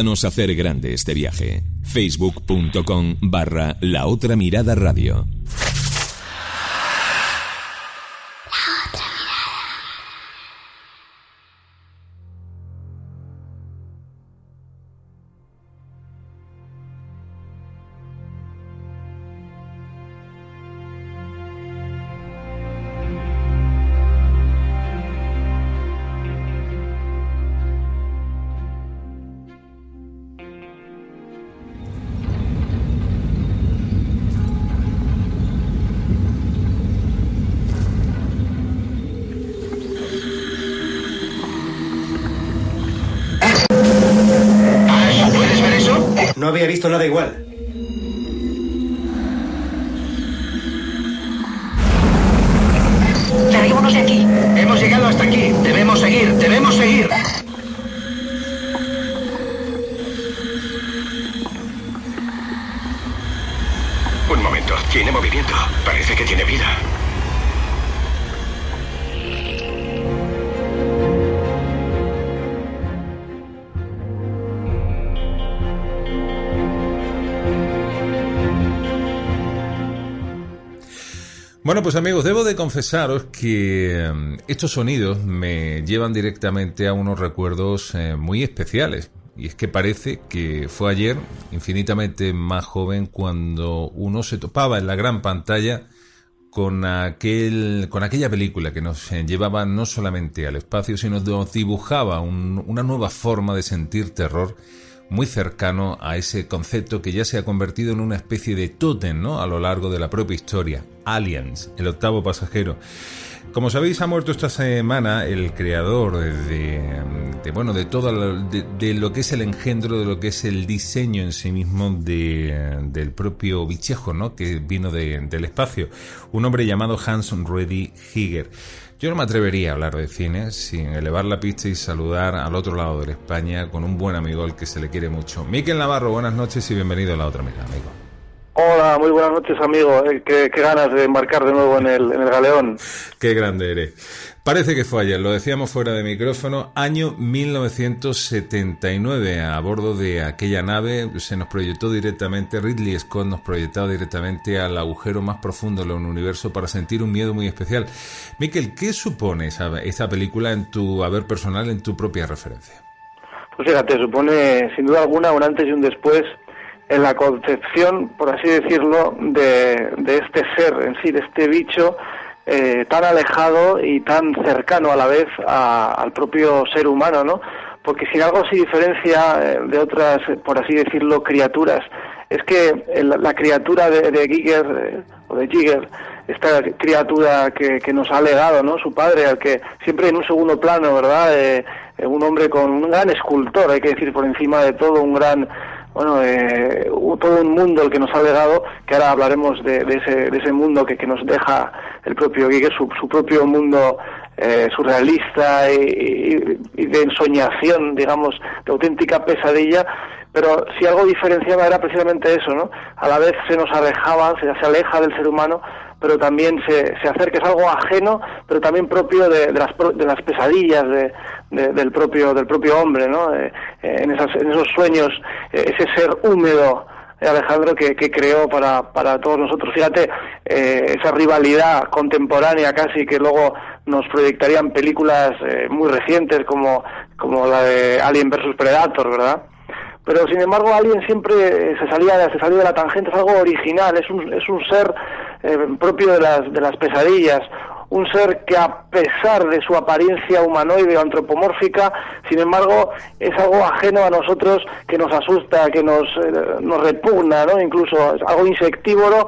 Ayúdanos hacer grande este viaje. Facebook.com barra La Otra Mirada Radio. Confesaros que eh, estos sonidos me llevan directamente a unos recuerdos eh, muy especiales. Y es que parece que fue ayer, infinitamente más joven, cuando uno se topaba en la gran pantalla con aquel con aquella película que nos eh, llevaba no solamente al espacio, sino nos dibujaba un- una nueva forma de sentir terror muy cercano a ese concepto que ya se ha convertido en una especie de tótem, ¿no? A lo largo de la propia historia. Aliens, el octavo pasajero. Como sabéis, ha muerto esta semana el creador de, de, bueno, de todo lo, de, lo que es el engendro, de lo que es el diseño en sí mismo de, del propio bichejo, ¿no? Que vino de- del espacio. Un hombre llamado Hans Ruedi Higer. Yo no me atrevería a hablar de cine sin elevar la pista y saludar al otro lado de la España con un buen amigo al que se le quiere mucho. Miquel Navarro, buenas noches y bienvenido a la otra mitad, amigo. Hola, muy buenas noches, amigo. Eh, qué, qué ganas de embarcar de nuevo en el, en el galeón. Qué grande eres. Parece que fue ayer, lo decíamos fuera de micrófono, año 1979, a bordo de aquella nave se nos proyectó directamente, Ridley Scott nos proyectaba directamente al agujero más profundo del universo para sentir un miedo muy especial. Miquel, ¿qué supone esa, esta película en tu haber personal, en tu propia referencia? Pues fíjate, supone sin duda alguna un antes y un después en la concepción, por así decirlo, de, de este ser en sí, de este bicho eh, tan alejado y tan cercano a la vez a- al propio ser humano, ¿no? Porque si algo se diferencia eh, de otras, por así decirlo, criaturas, es que la criatura de, de Giger, eh, o de Giger, esta criatura que, que nos ha legado, ¿no? Su padre, al que siempre en un segundo plano, ¿verdad? Eh, eh, un hombre con un gran escultor, hay que decir, por encima de todo, un gran, bueno, eh, todo un mundo el que nos ha legado, que ahora hablaremos de, de ese, de ese mundo que, que nos deja el propio Giger, su, su propio mundo eh, surrealista y, y- y de ensoñación, digamos, de auténtica pesadilla, pero si algo diferenciaba era precisamente eso, ¿no? A la vez se nos alejaba, se, se aleja del ser humano, pero también se, se acerca, es algo ajeno, pero también propio de, de las, de las pesadillas de- de- del, propio, del propio hombre, ¿no? Eh, eh, en, esas, en esos sueños, eh, ese ser húmedo, eh, Alejandro, que, que creó para, para todos nosotros. Fíjate, eh, esa rivalidad contemporánea casi que luego nos proyectarían películas eh, muy recientes como, como la de Alien vs Predator, ¿verdad? Pero sin embargo Alien siempre se salía, se salió de la tangente, es algo original, es un, es un ser eh, propio de las, de las pesadillas, un ser que a pesar de su apariencia humanoide o antropomórfica, sin embargo, es algo ajeno a nosotros que nos asusta, que nos, eh, nos repugna, ¿no? Incluso es algo insectívoro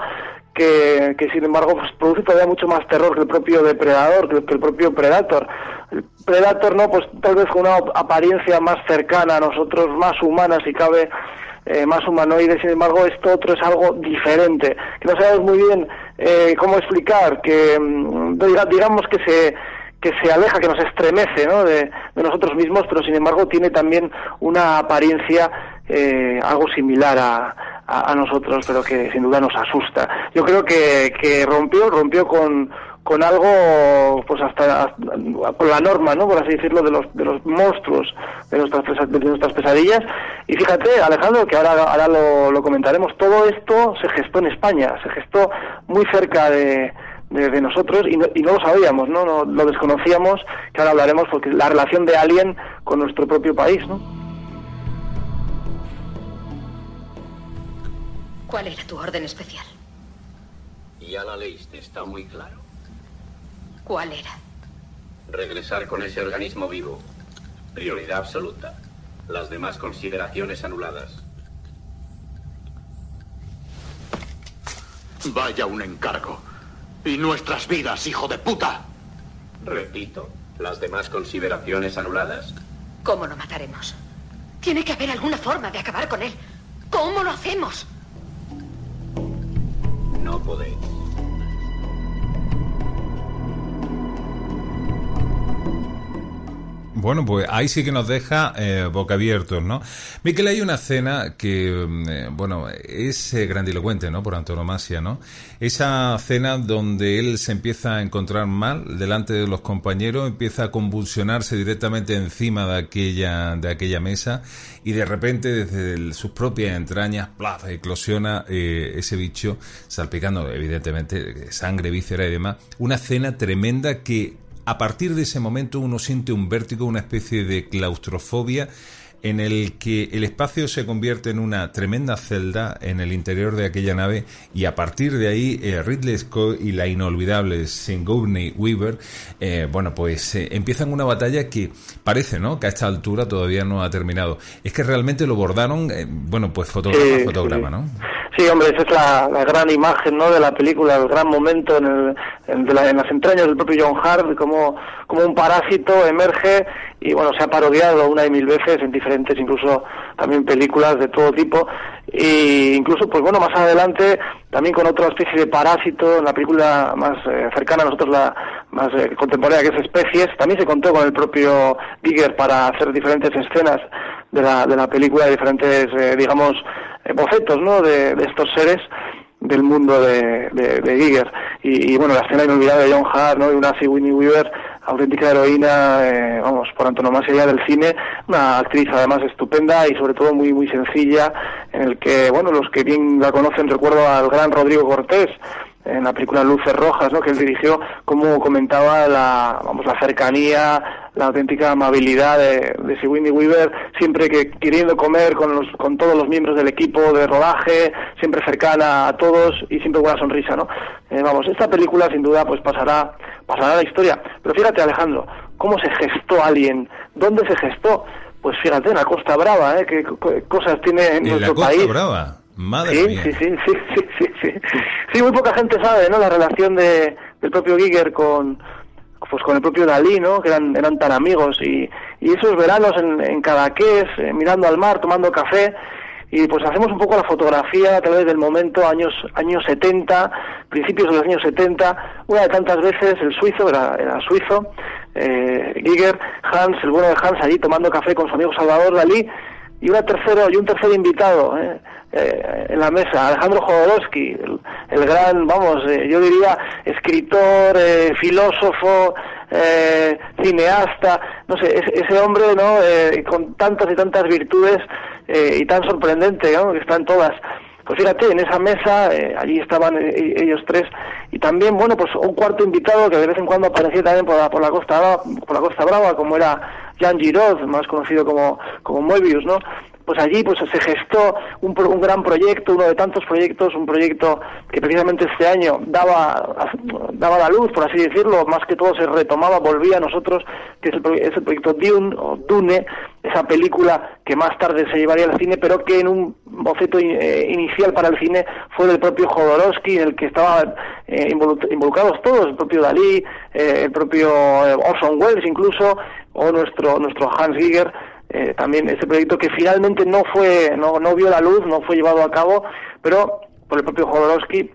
que, que sin embargo pues, produce todavía mucho más terror que el propio depredador, que, que el propio predator. El predator, ¿no? Pues tal vez con una apariencia más cercana a nosotros, más humana si cabe, eh, más humanoide, sin embargo esto otro es algo diferente, que no sabemos muy bien eh, cómo explicar, que mm, diga- digamos que se que se aleja, que nos estremece ¿no? de, de nosotros mismos, pero sin embargo tiene también una apariencia eh, algo similar a, a nosotros, pero que sin duda nos asusta. Yo creo que, que rompió, rompió con, con algo, pues hasta, hasta- con la norma, ¿no? Por así decirlo, de los, de los monstruos de nuestras, pesa- de nuestras pesadillas. Y fíjate, Alejandro, que ahora, ahora lo, lo comentaremos, todo esto se gestó en España, se gestó muy cerca de, de, de nosotros y no, y no lo sabíamos, ¿no? ¿no? Lo desconocíamos, que ahora hablaremos, porque la relación de Alien con nuestro propio país, ¿no? ¿Cuál era tu orden especial? Ya la leíste, está muy claro. ¿Cuál era? Regresar con ese organismo vivo. Prioridad absoluta. Las demás consideraciones anuladas. Vaya un encargo. Y nuestras vidas, hijo de puta. Repito, las demás consideraciones anuladas. ¿Cómo lo mataremos? Tiene que haber alguna forma de acabar con él. ¿Cómo lo hacemos? No podéis. Bueno, pues ahí sí que nos deja eh, boca abiertos, ¿no? Miquel, hay una escena que, mm, eh, bueno, es eh, grandilocuente, ¿no? Por antonomasia, ¿no? Esa cena donde él se empieza a encontrar mal delante de los compañeros, empieza a convulsionarse directamente encima de aquella, de aquella mesa y de repente desde sus propias entrañas, plaf, eclosiona eh, ese bicho salpicando, evidentemente, sangre, víscera y demás. Una escena tremenda que a partir de ese momento uno siente un vértigo, una especie de claustrofobia en el que el espacio se convierte en una tremenda celda en el interior de aquella nave y a partir de ahí eh, Ridley Scott y la inolvidable Sigourney Weaver, eh, bueno, pues eh, empiezan una batalla que parece, ¿no? Que a esta altura todavía no ha terminado. Es que realmente lo bordaron, eh, bueno, pues fotograma Sí, a fotograma, sí. ¿no? Sí, hombre, esa es la, la gran imagen ¿no? de la película, el gran momento en, el- en, de la- en las entrañas del propio John Hart, como, como un parásito emerge y bueno, se ha parodiado una y mil veces en diferentes, incluso también películas de todo tipo y incluso, pues bueno, más adelante también con otra especie de parásito en la película más eh, cercana a nosotros, la más eh, contemporánea que es Especies, también se contó con el propio Giger para hacer diferentes escenas de la, de la película, diferentes, eh, digamos, eh, bocetos ¿no? de, de estos seres del mundo de, de, de Giger. Y, y, bueno, la escena inolvidable de John Hart ¿no? y una Sigourney Weaver, auténtica heroína, eh, vamos, por antonomasia ya del cine, una actriz además estupenda y sobre todo muy muy sencilla, en el que, bueno, los que bien la conocen recuerdo al gran Rodrigo Cortés, en la película Luces Rojas, ¿no? que él dirigió, como comentaba la, vamos, la cercanía, la auténtica amabilidad de, de Sigourney Weaver, siempre que queriendo comer con, los, con todos los miembros del equipo de rodaje, siempre cercana a todos y siempre con una sonrisa, ¿no? Eh, vamos, esta película sin duda pues pasará, pasará la historia. Pero fíjate Alejandro, cómo se gestó Alien, dónde se gestó, pues fíjate, en la Costa Brava, ¿eh? qué co- cosas tiene en, En la nuestro Costa país. Brava. Madre sí, mía. sí, sí, sí, sí, sí, sí. Sí, muy poca gente sabe, ¿no? La relación de, del propio Giger con, pues con el propio Dalí, ¿no? Que eran, eran tan amigos y, y esos veranos en, en Cadaqués, eh, mirando al mar, tomando café y pues hacemos un poco la fotografía a través del momento, años años 70, principios de los años 70, una de tantas veces el suizo, era, era suizo, eh, Giger, Hans, el bueno de Hans allí tomando café con su amigo Salvador Dalí y una tercero y un tercer invitado ¿eh? Eh, en la mesa Alejandro Jodorowsky el, el gran vamos eh, yo diría escritor eh, filósofo eh, cineasta no sé ese, ese hombre no Eh, con tantas y tantas virtudes eh, y tan sorprendente ¿no? que están todas pues fíjate, en esa mesa, allí estaban eh, ellos tres, y también, bueno, pues un cuarto invitado que de vez en cuando aparecía también por la, por la Costa por la Costa Brava, como era Jean Giraud, más conocido como, como Moebius, ¿no? Pues allí pues se gestó un, un gran proyecto, uno de tantos proyectos, un proyecto que precisamente este año daba, daba la luz, por así decirlo, más que todo se retomaba, volvía a nosotros, que es el, es el proyecto Dune, o Dune, esa película que más tarde se llevaría al cine, pero que en un boceto eh, inicial para el cine fue del propio Jodorowsky, en el que estaban eh, involu- involucrados todos, el propio Dalí, eh, el propio eh, Orson Welles incluso, o nuestro, nuestro Hans Giger, eh, también ese proyecto que finalmente no fue, no, no vio la luz, no fue llevado a cabo, pero por el propio Jodorowsky,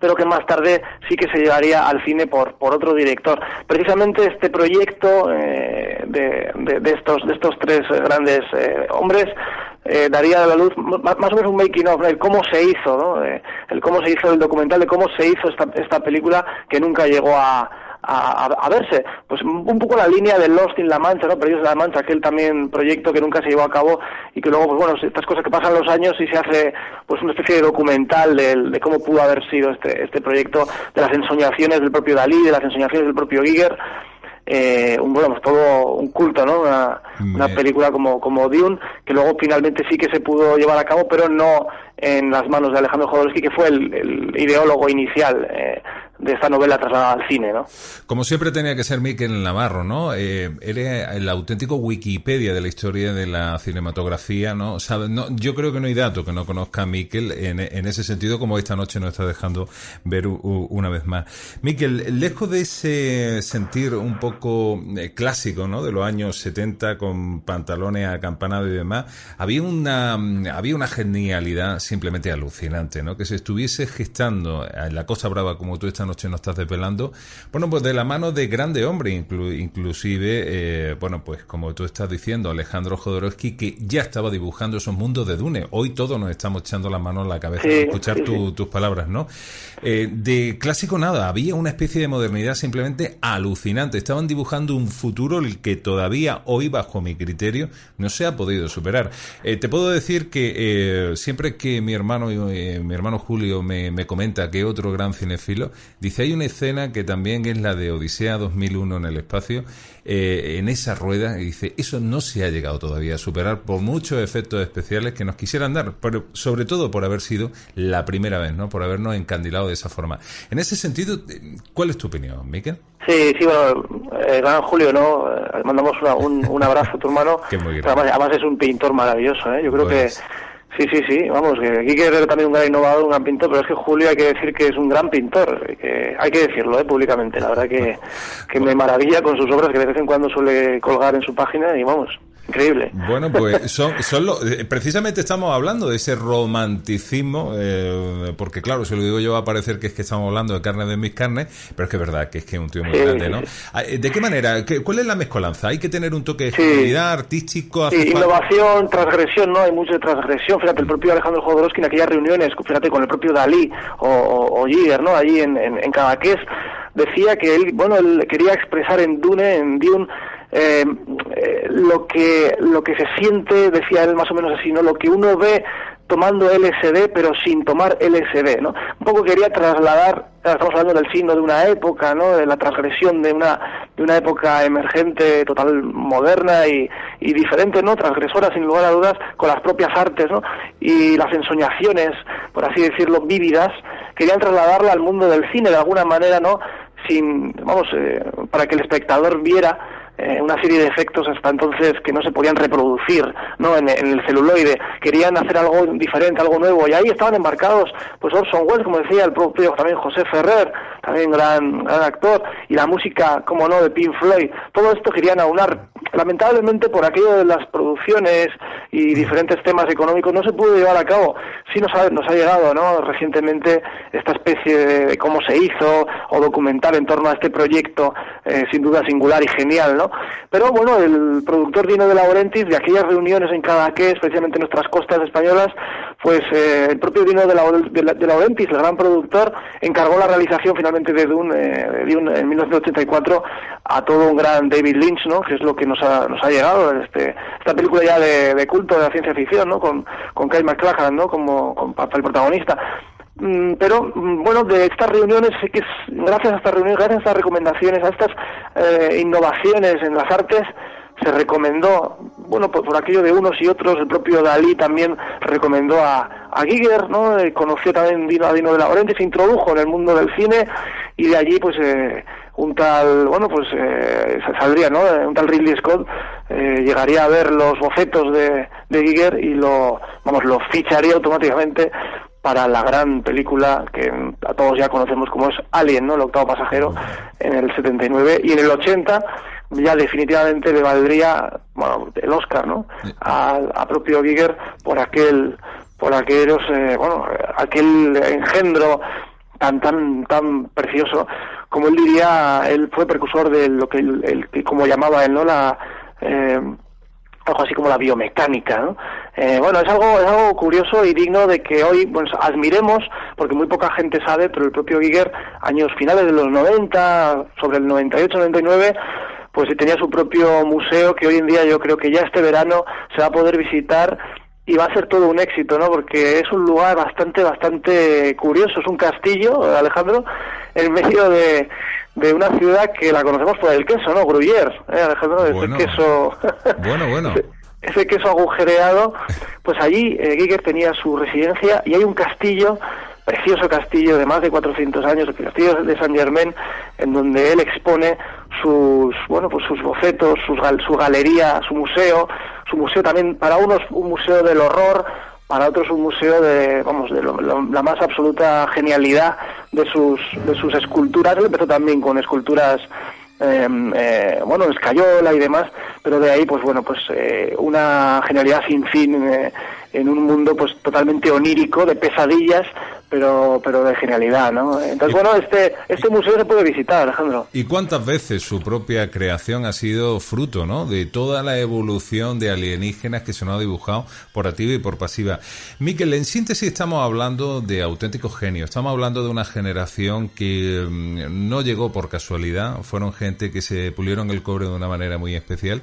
pero que más tarde sí que se llevaría al cine por, por otro director. Precisamente este proyecto eh, de, de, estos, de estos tres grandes eh, hombres eh, daría a la luz más o menos un making of, el cómo se hizo, ¿no? Eh, el cómo se hizo el documental, de cómo se hizo esta, esta película que nunca llegó a, a, a- a verse. Pues un poco la línea de Lost in La Mancha, ¿no? Perdidos en La Mancha, aquel también proyecto que nunca se llevó a cabo y que luego, pues bueno, estas cosas que pasan los años y se hace pues una especie de documental de, cómo pudo haber sido este, este proyecto, de las ensoñaciones del propio Dalí, de las ensoñaciones del propio Giger. Eh, un, bueno, pues todo un culto, ¿no? Una, una película como, como Dune, que luego finalmente sí que se pudo llevar a cabo, pero no en las manos de Alejandro Jodorowsky, que fue el, el ideólogo inicial. Eh, de esta novela trasladada al cine, ¿no? Como siempre tenía que ser Miquel Navarro, ¿no? Eh, el auténtico Wikipedia de la historia de la cinematografía, ¿no? ¿Sabe? no yo creo que no hay dato que no conozca a Miquel en, en, ese sentido, como esta noche nos está dejando ver una vez más. Miquel, lejos de ese sentir un poco eh, clásico, ¿no? De los años 70 con pantalones acampanados y demás, había una, había una genialidad simplemente alucinante, ¿no? Que se estuviese gestando en la Costa Brava como tú estás noche nos estás desvelando, bueno, pues de la mano de grande hombre, inclusive, eh, bueno, pues como tú estás diciendo, Alejandro Jodorowsky, que ya estaba dibujando esos mundos de Dune. Hoy todos nos estamos echando las manos en la cabeza de escuchar tus palabras, ¿no? Eh, de clásico nada, había una especie de modernidad simplemente alucinante. Estaban dibujando un futuro el que todavía hoy, bajo mi criterio, no se ha podido superar. Eh, te puedo decir que siempre que mi hermano, mi hermano Julio me, me comenta que otro gran cinefilo, Dice, hay una escena que también es la de Odisea 2001 en el espacio, eh, en esa rueda, y dice, eso no se ha llegado todavía a superar por muchos efectos especiales que nos quisieran dar, pero sobre todo por haber sido la primera vez, ¿no? Por habernos encandilado de esa forma. En ese sentido, ¿cuál es tu opinión, Miquel? Sí, sí, bueno, eh, gran Julio, ¿no? Eh, mandamos un, abrazo a tu hermano. además, es un pintor maravilloso, ¿eh? Yo creo que pues Sí, sí, sí, vamos, que aquí que ser también un gran innovador, un gran pintor, pero es que Julio hay que decir que es un gran pintor, que hay que decirlo ¿eh? públicamente, la verdad que, que me maravilla con sus obras que de vez en cuando suele colgar en su página y vamos, Increíble. Bueno, pues son, son lo, eh, precisamente estamos hablando de ese romanticismo, eh, porque claro, si lo digo yo va a parecer que es que estamos hablando de carne de mis carnes, pero es que es verdad que es que es un tío muy grande, ¿no? Ah, eh, ¿De qué manera? ¿Cuál es la mezcolanza? ¿Hay que tener un toque de genialidad artístico? Sí, innovación, transgresión, ¿no? Hay mucha transgresión. Fíjate, el propio Alejandro Jodorowsky en aquellas reuniones, fíjate, con el propio Dalí o, o, o ¿no? Allí en, en, en Cadaqués, decía que él, bueno, él quería expresar en Dune, en Dune, eh, eh, lo que lo que se siente decía él más o menos así no lo que uno ve tomando LSD pero sin tomar LSD no un poco quería trasladar estamos hablando del signo de una época no de la transgresión de una de una época emergente total moderna y, y diferente no transgresora sin lugar a dudas con las propias artes no y las ensoñaciones por así decirlo vívidas querían trasladarla al mundo del cine de alguna manera no sin vamos eh, para que el espectador viera eh, una serie de efectos hasta entonces que no se podían reproducir ¿no? En, el celuloide. Querían hacer algo diferente, algo nuevo, y ahí estaban embarcados pues Orson Welles, como decía el propio también José Ferrer, también gran, gran actor, y la música, como no, de Pink Floyd. Todo esto querían aunar. Lamentablemente, por aquello de las producciones y diferentes temas económicos, no se pudo llevar a cabo. Sí nos ha, nos ha llegado ¿no? recientemente esta especie de, cómo se hizo o documental en torno a este proyecto, eh, sin duda singular y genial, ¿no? Pero bueno, el productor Dino de Laurentis, de aquellas reuniones en Cadaqués, especialmente en nuestras costas españolas, pues eh, el propio Dino de, de, Laurentis, el gran productor, encargó la realización finalmente de Dune, eh, en 1984 a todo un gran David Lynch, ¿no? Que es lo que nos ha, nos ha llegado, este, esta película ya de, culto de la ciencia ficción, ¿no? Con, con Kyle MacLachlan, ¿no? Como, como el protagonista. Mm, pero mm, bueno, de estas reuniones, que gracias a estas reuniones, gracias a estas recomendaciones, a estas eh, innovaciones en las artes, se recomendó, bueno, por, aquello de unos y otros, el propio Dalí también recomendó a, a Giger, ¿no? Eh, conoció también Dino, a Dino de Laurenti, se introdujo en el mundo del cine y de allí, pues, eh, un tal, bueno, pues eh, saldría, ¿no? Un tal Ridley Scott eh, llegaría a ver los bocetos de, de Giger y lo, vamos, lo ficharía automáticamente para la gran película que a todos ya conocemos como es Alien, ¿no? El octavo pasajero en el 79 y en el 80 ya definitivamente le valdría bueno, el Oscar, ¿no? A, propio Giger por aquel por aquellos eh, bueno, aquel engendro tan tan tan precioso como él diría, él fue precursor de lo que él, como llamaba él, ¿no? La eh, algo así como la biomecánica, ¿no? Eh, bueno, es algo, es algo curioso y digno de que hoy pues, admiremos, porque muy poca gente sabe, pero el propio Giger, años finales de los 90, sobre el 98-99, pues tenía su propio museo que hoy en día yo creo que ya este verano se va a poder visitar y va a ser todo un éxito, ¿no? Porque es un lugar bastante, bastante curioso, es un castillo, Alejandro, en medio de, de una ciudad que la conocemos por el queso, ¿no? Gruyère, ¿eh, Alejandro? Ese queso... bueno, bueno. ese, queso agujereado, pues allí eh, Giger tenía su residencia y hay un castillo precioso castillo de más de 400 años, el castillo de San Germain, en donde él expone sus, bueno, pues sus bocetos, sus, su galería, su museo, su museo también, para unos un museo del horror, para otros un museo de, vamos, de la más absoluta genialidad de sus, de sus esculturas. Él empezó también con esculturas Em, eh, bueno, escayola y demás, pero de ahí, pues bueno, pues eh, una genialidad sin fin eh, en un mundo pues totalmente onírico, de pesadillas, pero, pero de genialidad, ¿no? Entonces, bueno, este, este museo se puede visitar, Alejandro. ¿Y cuántas veces su propia creación ha sido fruto, ¿no? De toda la evolución de alienígenas que se nos ha dibujado por activa y por pasiva. Miquel, en síntesis estamos hablando de auténticos genios, estamos hablando de una generación que mm, no llegó por casualidad, fueron gente que se pulieron el cobre de una manera muy especial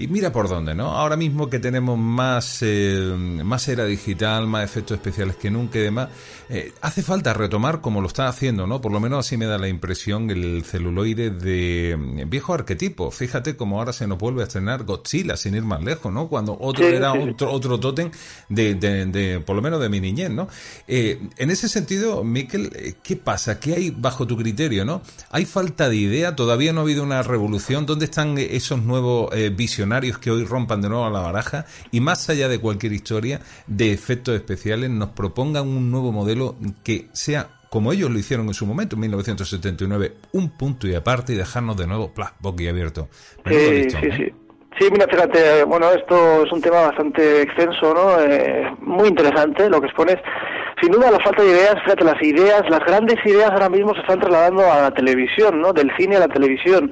y mira por dónde, ¿no? Ahora mismo que tenemos más, eh, más era digital, más efectos especiales que nunca y demás, eh, hace falta retomar como lo está haciendo, ¿no? Por lo menos así me da la impresión el celuloide de mm, viejo arquetipo. Fíjate cómo ahora se nos vuelve a estrenar Godzilla sin ir más lejos, ¿no? Cuando otro era otro, otro tótem de, de, por lo menos de mi niñez, ¿no? Eh, en ese sentido, Miquel, ¿qué pasa? ¿Qué hay bajo tu criterio, no? ¿Hay falta de idea? ¿Todavía no ha habido una revolución? ¿Dónde están esos nuevos visionarios? Que hoy rompan de nuevo a la baraja y más allá de cualquier historia de efectos especiales nos propongan un nuevo modelo que sea como ellos lo hicieron en su momento, en 1979, un punto y aparte y dejarnos de nuevo, plas, boquiabierto. Sí, sí, ¿eh? sí. Sí, mira, fíjate, bueno, esto es un tema bastante extenso, ¿no? Eh, muy interesante lo que expones. Sin duda, la falta de ideas, fíjate, las ideas, las grandes ideas ahora mismo se están trasladando a la televisión, ¿no? Del cine a la televisión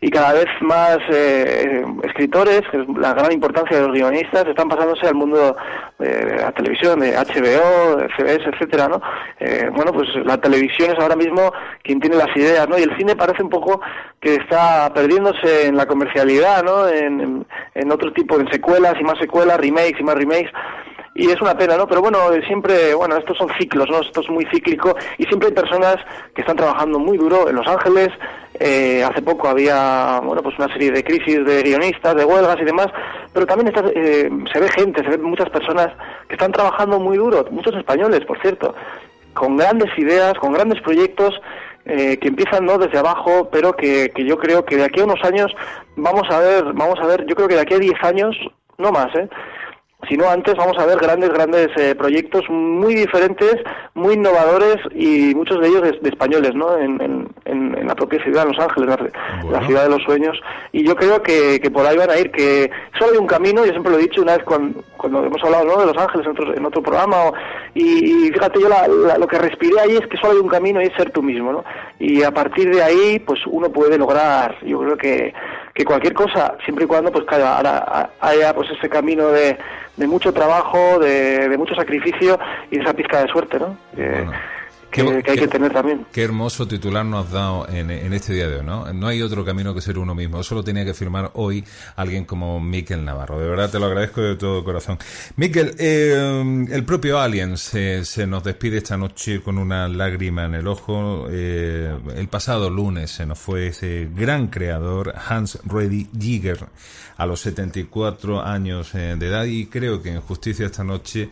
y cada vez más eh, escritores, que es la gran importancia de los guionistas, están pasándose al mundo de la televisión, de HBO, de CBS, etcétera, ¿no? Eh, bueno, pues la televisión es ahora mismo quien tiene las ideas, ¿no? Y el cine parece un poco que está perdiéndose en la comercialidad, ¿no? En, en otro tipo, en secuelas y más secuelas, remakes y más remakes y es una pena, ¿no? Pero bueno, siempre, bueno, estos son ciclos, ¿no? Esto es muy cíclico y siempre hay personas que están trabajando muy duro en Los Ángeles. Eh, hace poco había, bueno, pues una serie de crisis de guionistas, de huelgas y demás, pero también eh, se ve gente, se ven muchas personas que están trabajando muy duro, muchos españoles, por cierto, con grandes ideas, con grandes proyectos eh, que empiezan no desde abajo, pero que, que yo creo que de aquí a unos años vamos a ver, vamos a ver, yo creo que de aquí a 10 años, no más, ¿eh? Si no, antes vamos a ver grandes, grandes eh, proyectos muy diferentes, muy innovadores y muchos de ellos de, españoles, ¿no? En, en, la propia ciudad de Los Ángeles, la, ciudad de los sueños. Y yo creo que, que, por ahí van a ir, que solo hay un camino, yo siempre lo he dicho una vez cuando, cuando hemos hablado ¿no? de Los Ángeles en otro, en otro programa, y, fíjate, yo lo que respiré ahí es que solo hay un camino y es ser tú mismo, ¿no? Y a partir de ahí, pues uno puede lograr, yo creo que que cualquier cosa, siempre y cuando pues haya, haya pues ese camino de, de mucho trabajo, de, de, mucho sacrificio y esa pizca de suerte, ¿no? Que, hay que tener también. Qué hermoso titular nos has dado en, este día de hoy, ¿no? No hay otro camino que ser uno mismo. Eso lo tenía que firmar hoy alguien como Miquel Navarro. De verdad te lo agradezco de todo corazón. Miquel, eh, el propio Alien se, nos despide esta noche con una lágrima en el ojo. Eh, el pasado lunes se nos fue ese gran creador, Hans Reddy Giger, a los 74 años eh, de edad y creo que en justicia esta noche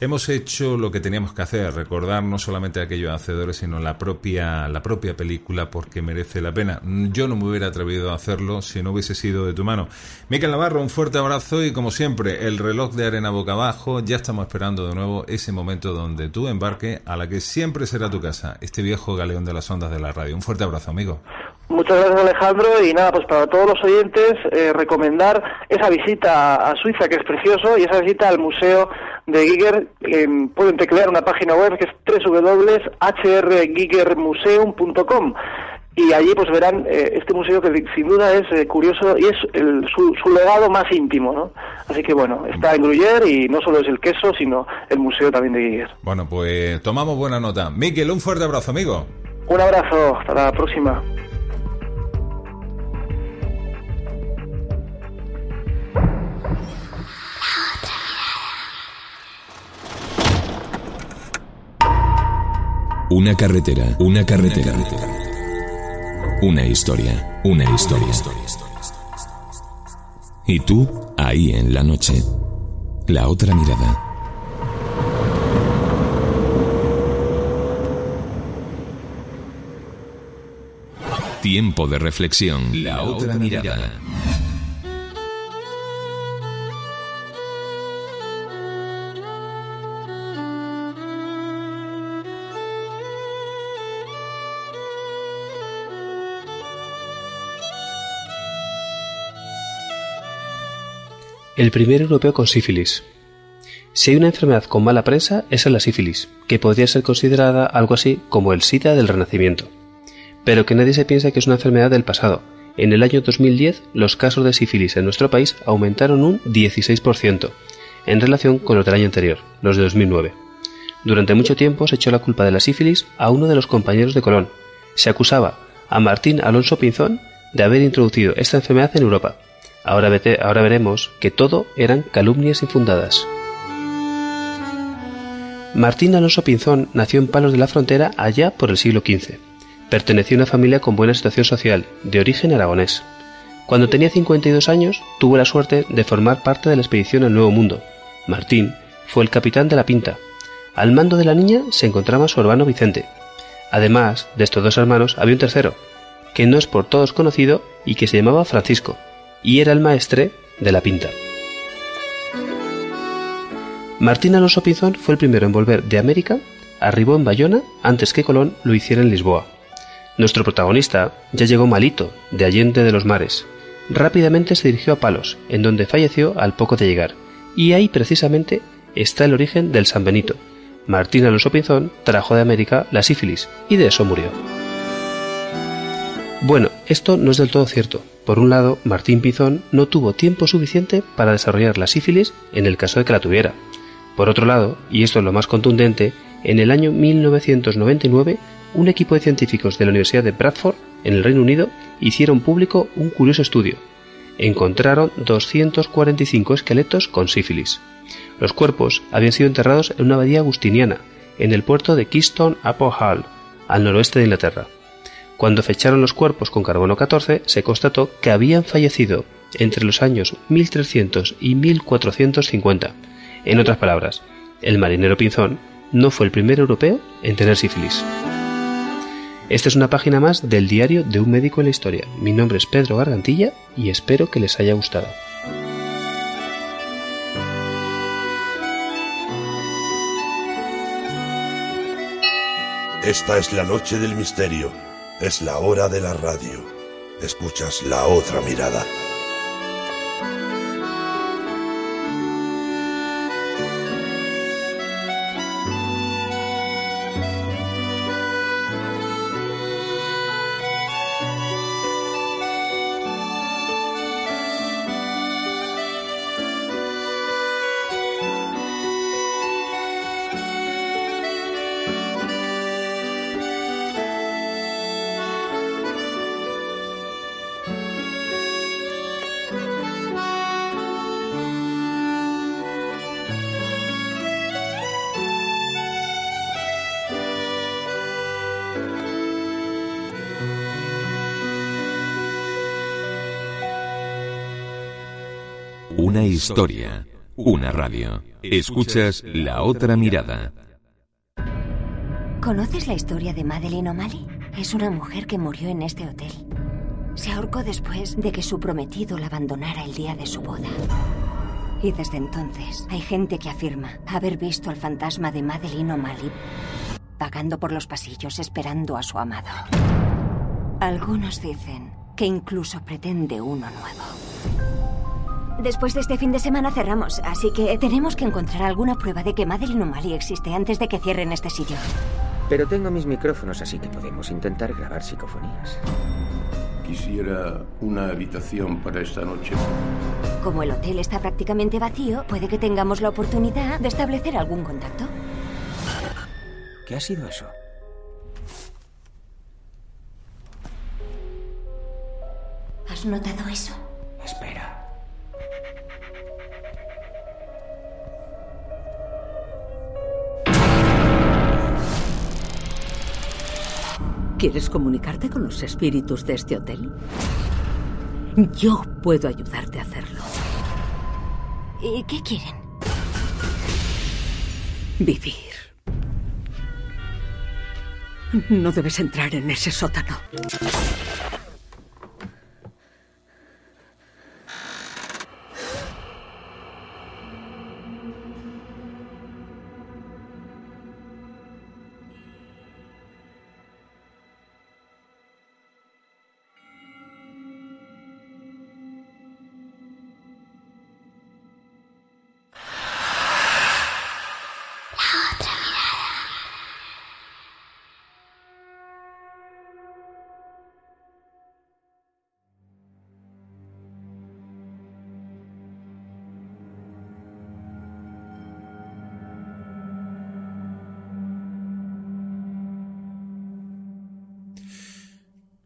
hemos hecho lo que teníamos que hacer, recordar no solamente a aquellos hacedores, sino la propia, la propia película porque merece la pena. Yo no me hubiera atrevido a hacerlo si no hubiese sido de tu mano. Miquel Navarro, un fuerte abrazo y como siempre, el reloj de arena boca abajo, ya estamos esperando de nuevo ese momento donde tú embarque a la que siempre será tu casa, este viejo galeón de las ondas de la radio. Un fuerte abrazo, amigo. Muchas gracias Alejandro y nada, pues para todos los oyentes eh, recomendar esa visita a Suiza que es precioso y esa visita al Museo de Giger. pueden teclear una página web que es www.hrgigermuseum.com y allí pues verán eh, este museo que sin duda es eh, curioso y es su, su, legado más íntimo, ¿no? Así que bueno, está en Gruyère y no solo es el queso, sino el museo también de Giger. Bueno, pues tomamos buena nota. Miquel, un fuerte abrazo, amigo. Un abrazo, hasta la próxima. Una carretera, una carretera. Una historia, una historia. Y tú, ahí en la noche. La otra mirada. Tiempo de reflexión. La otra mirada. El primer europeo con sífilis. Si hay una enfermedad con mala prensa, es la sífilis, que podría ser considerada algo así como el SIDA del Renacimiento. Pero que nadie se piense que es una enfermedad del pasado. En el año 2010, los casos de sífilis en nuestro país aumentaron un 16%, en relación con los del año anterior, los de 2009. Durante mucho tiempo se echó la culpa de la sífilis a uno de los compañeros de Colón. Se acusaba a Martín Alonso Pinzón de haber introducido esta enfermedad en Europa. Ahora, veremos que todo eran calumnias infundadas. Martín Alonso Pinzón nació en Palos de la Frontera allá por el siglo XV. Pertenecía a una familia con buena situación social, de origen aragonés. Cuando tenía 52 años, tuvo la suerte de formar parte de la expedición al Nuevo Mundo. Martín fue el capitán de la Pinta. Al mando de la niña se encontraba su hermano Vicente. Además de estos dos hermanos, había un tercero, que no es por todos conocido y que se llamaba Francisco, y era el maestre de la Pinta. Martín Alonso Pinzón fue el primero en volver de América, arribó en Bayona antes que Colón lo hiciera en Lisboa. Nuestro protagonista ya llegó malito, de Allende de los Mares. Rápidamente se dirigió a Palos, en donde falleció al poco de llegar, y ahí precisamente está el origen del San Benito. Martín Alonso Pinzón trajo de América la sífilis, y de eso murió. Bueno, esto no es del todo cierto. Por un lado, Martín Pinzón no tuvo tiempo suficiente para desarrollar la sífilis en el caso de que la tuviera. Por otro lado, y esto es lo más contundente, en el año 1999, un equipo de científicos de la Universidad de Bradford, en el Reino Unido, hicieron público un curioso estudio. Encontraron 245 esqueletos con sífilis. Los cuerpos habían sido enterrados en una abadía agustiniana, en el puerto de Keystone upon Hull, al noroeste de Inglaterra. Cuando fecharon los cuerpos con carbono 14, se constató que habían fallecido entre los años 1300 y 1450. En otras palabras, el marinero Pinzón no fue el primer europeo en tener sífilis. Esta es una página más del diario de un médico en la historia. Mi nombre es Pedro Gargantilla y espero que les haya gustado. Esta es la noche del misterio. Es la hora de la radio. Escuchas la otra mirada. Historia, una radio. Escuchas la otra mirada. ¿Conoces la historia de Madeleine O'Malley? Es una mujer que murió en este hotel. Se ahorcó después de que su prometido la abandonara el día de su boda. Y desde entonces hay gente que afirma haber visto al fantasma de Madeleine O'Malley vagando por los pasillos esperando a su amado. Algunos dicen que incluso pretende uno nuevo. Después de este fin de semana cerramos, así que tenemos que encontrar alguna prueba de que Madeleine O'Malley existe antes de que cierren este sitio. Pero tengo mis micrófonos, así que podemos intentar grabar psicofonías. Quisiera una habitación para esta noche. Como el hotel está prácticamente vacío, puede que tengamos la oportunidad de establecer algún contacto. ¿Qué ha sido eso? ¿Has notado eso? Espera. ¿Quieres comunicarte con los espíritus de este hotel? Yo puedo ayudarte a hacerlo. ¿Y qué quieren? Vivir. No debes entrar en ese sótano.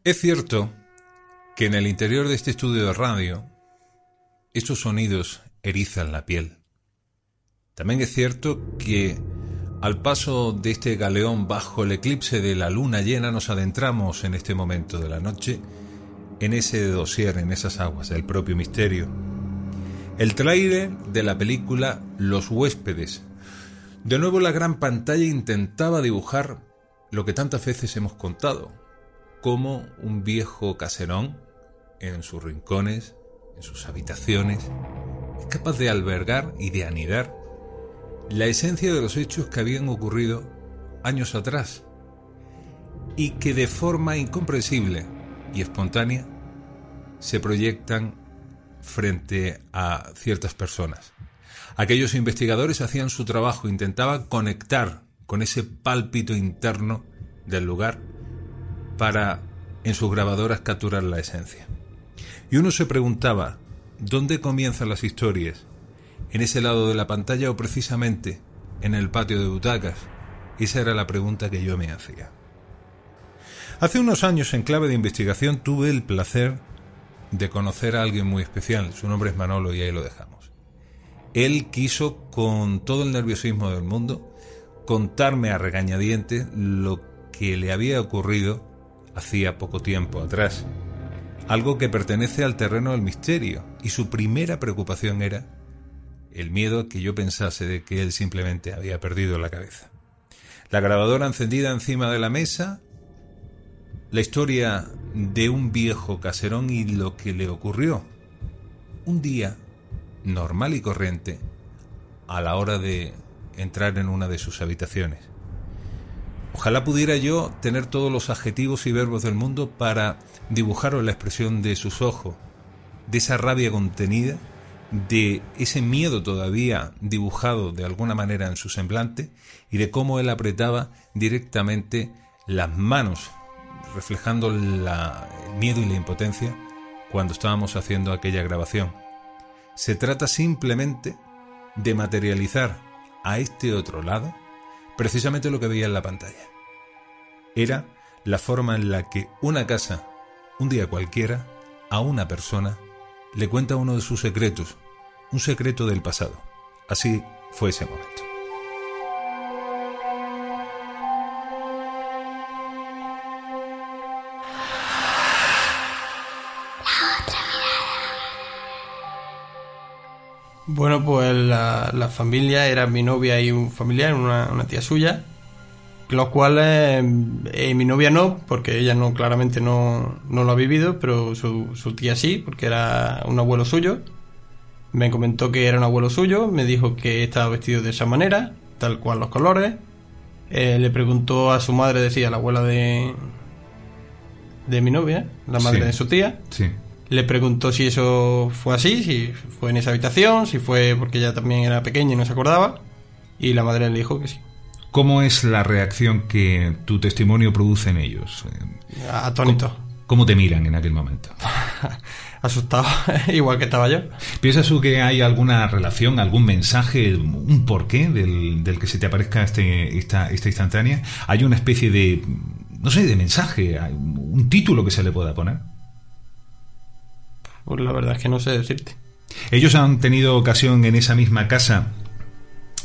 Es cierto que en el interior de este estudio de radio, estos sonidos erizan la piel. También es cierto que al paso de este galeón bajo el eclipse de la luna llena nos adentramos en este momento de la noche en ese dossier, en esas aguas del propio misterio. El trailer de la película Los huéspedes. De nuevo la gran pantalla intentaba dibujar lo que tantas veces hemos contado, como un viejo caserón, en sus rincones, en sus habitaciones, es capaz de albergar y de anidar la esencia de los hechos que habían ocurrido años atrás y que de forma incomprensible y espontánea se proyectan frente a ciertas personas. Aquellos investigadores hacían su trabajo, intentaban conectar con ese pálpito interno del lugar para en sus grabadoras capturar la esencia. Y uno se preguntaba, ¿dónde comienzan las historias? ¿En ese lado de la pantalla o precisamente en el patio de butacas? Esa era la pregunta que yo me hacía. Hace unos años, en clave de investigación, tuve el placer de conocer a alguien muy especial. Su nombre es Manolo y ahí lo dejamos. Él quiso, con todo el nerviosismo del mundo, contarme a regañadientes lo que le había ocurrido hacía poco tiempo atrás, algo que pertenece al terreno del misterio, y su primera preocupación era el miedo que yo pensase de que él simplemente había perdido la cabeza. La grabadora encendida encima de la mesa, la historia de un viejo caserón y lo que le ocurrió. Un día, normal y corriente, a la hora de entrar en una de sus habitaciones. Ojalá pudiera yo tener todos los adjetivos y verbos del mundo para dibujaros la expresión de sus ojos, de esa rabia contenida, de ese miedo todavía dibujado de alguna manera en su semblante y de cómo él apretaba directamente las manos, reflejando el miedo y la impotencia cuando estábamos haciendo aquella grabación. Se trata simplemente de materializar a este otro lado precisamente lo que veía en la pantalla. Era la forma en la que una casa, un día cualquiera, a una persona, le cuenta uno de sus secretos, un secreto del pasado. Así fue ese momento. Bueno, pues la, familia era mi novia y un familiar, una, una tía suya, los cuales eh, mi novia no, porque ella no claramente no, no lo ha vivido, pero su, su, tía sí, porque era un abuelo suyo. Me comentó que era un abuelo suyo, me dijo que estaba vestido de esa manera, tal cual los colores. Eh, le preguntó a su madre, decía la abuela de, de mi novia, la madre de su tía. Sí le preguntó si eso fue así, si fue en esa habitación, si fue porque ella también era pequeña y no se acordaba, y la madre le dijo que sí. ¿Cómo es la reacción que tu testimonio produce en ellos? Atónito. ¿Cómo, te miran en aquel momento? Asustado, igual que estaba yo. ¿Piensas tú que hay alguna relación, algún mensaje, un porqué del, del que se te aparezca este, esta, esta instantánea? ¿Hay una especie de, no sé, de mensaje, un título que se le pueda poner? Pues la verdad es que no sé decirte. Ellos han tenido ocasión en esa misma casa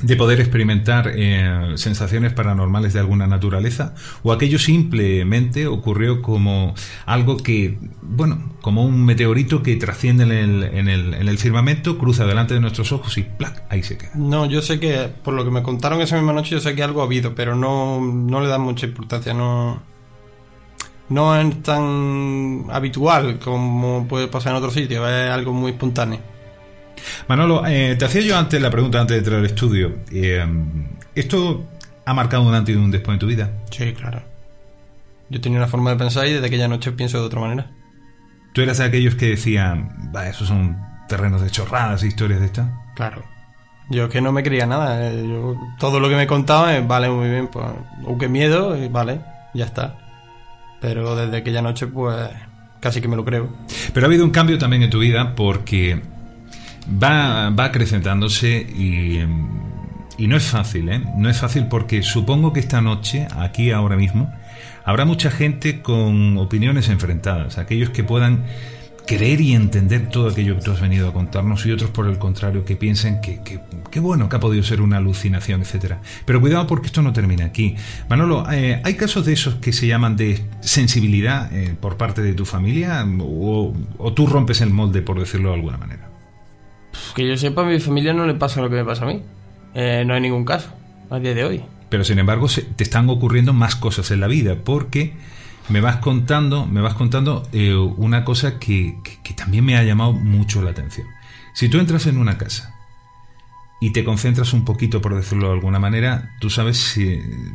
de poder experimentar eh, sensaciones paranormales de alguna naturaleza o aquello simplemente ocurrió como algo que, bueno, como un meteorito que trasciende en el, en el, en el firmamento, cruza delante de nuestros ojos y ¡plac! ahí se queda. No, yo sé que, por lo que me contaron esa misma noche, yo sé que algo ha habido, pero no, no le dan mucha importancia, no no es tan habitual como puede pasar en otros sitios, es algo muy espontáneo. Manolo, eh, te hacía yo antes la pregunta antes de entrar al estudio. Eh, ¿Esto ha marcado un antes y un después en tu vida? Sí, claro. Yo tenía una forma de pensar y desde aquella noche pienso de otra manera. ¿Tú eras de aquellos que decían, va, esos son terrenos de chorradas, historias de estas? Claro. Yo que no me creía nada. Eh, yo, todo lo que me contaba, vale, muy bien, pues, o qué miedo, y vale, ya está. Pero desde aquella noche, pues casi que me lo creo. Pero ha habido un cambio también en tu vida porque va, va acrecentándose y, Y no es fácil, ¿eh? No es fácil porque supongo que esta noche, aquí ahora mismo, habrá mucha gente con opiniones enfrentadas, aquellos que puedan creer y entender todo aquello que tú has venido a contarnos y otros por el contrario que piensen que, que, bueno, que ha podido ser una alucinación, etcétera. Pero cuidado porque esto no termina aquí. Manolo, eh, ¿hay casos de esos que se llaman de sensibilidad eh, por parte de tu familia o, tú rompes el molde, por decirlo de alguna manera? Que yo sepa, a mi familia no le pasa lo que me pasa a mí. Eh, no hay ningún caso a día de hoy. Pero sin embargo, te están ocurriendo más cosas en la vida porque me vas contando, me vas contando eh, una cosa que, también me ha llamado mucho la atención. Si tú entras en una casa y te concentras un poquito, por decirlo de alguna manera, tú sabes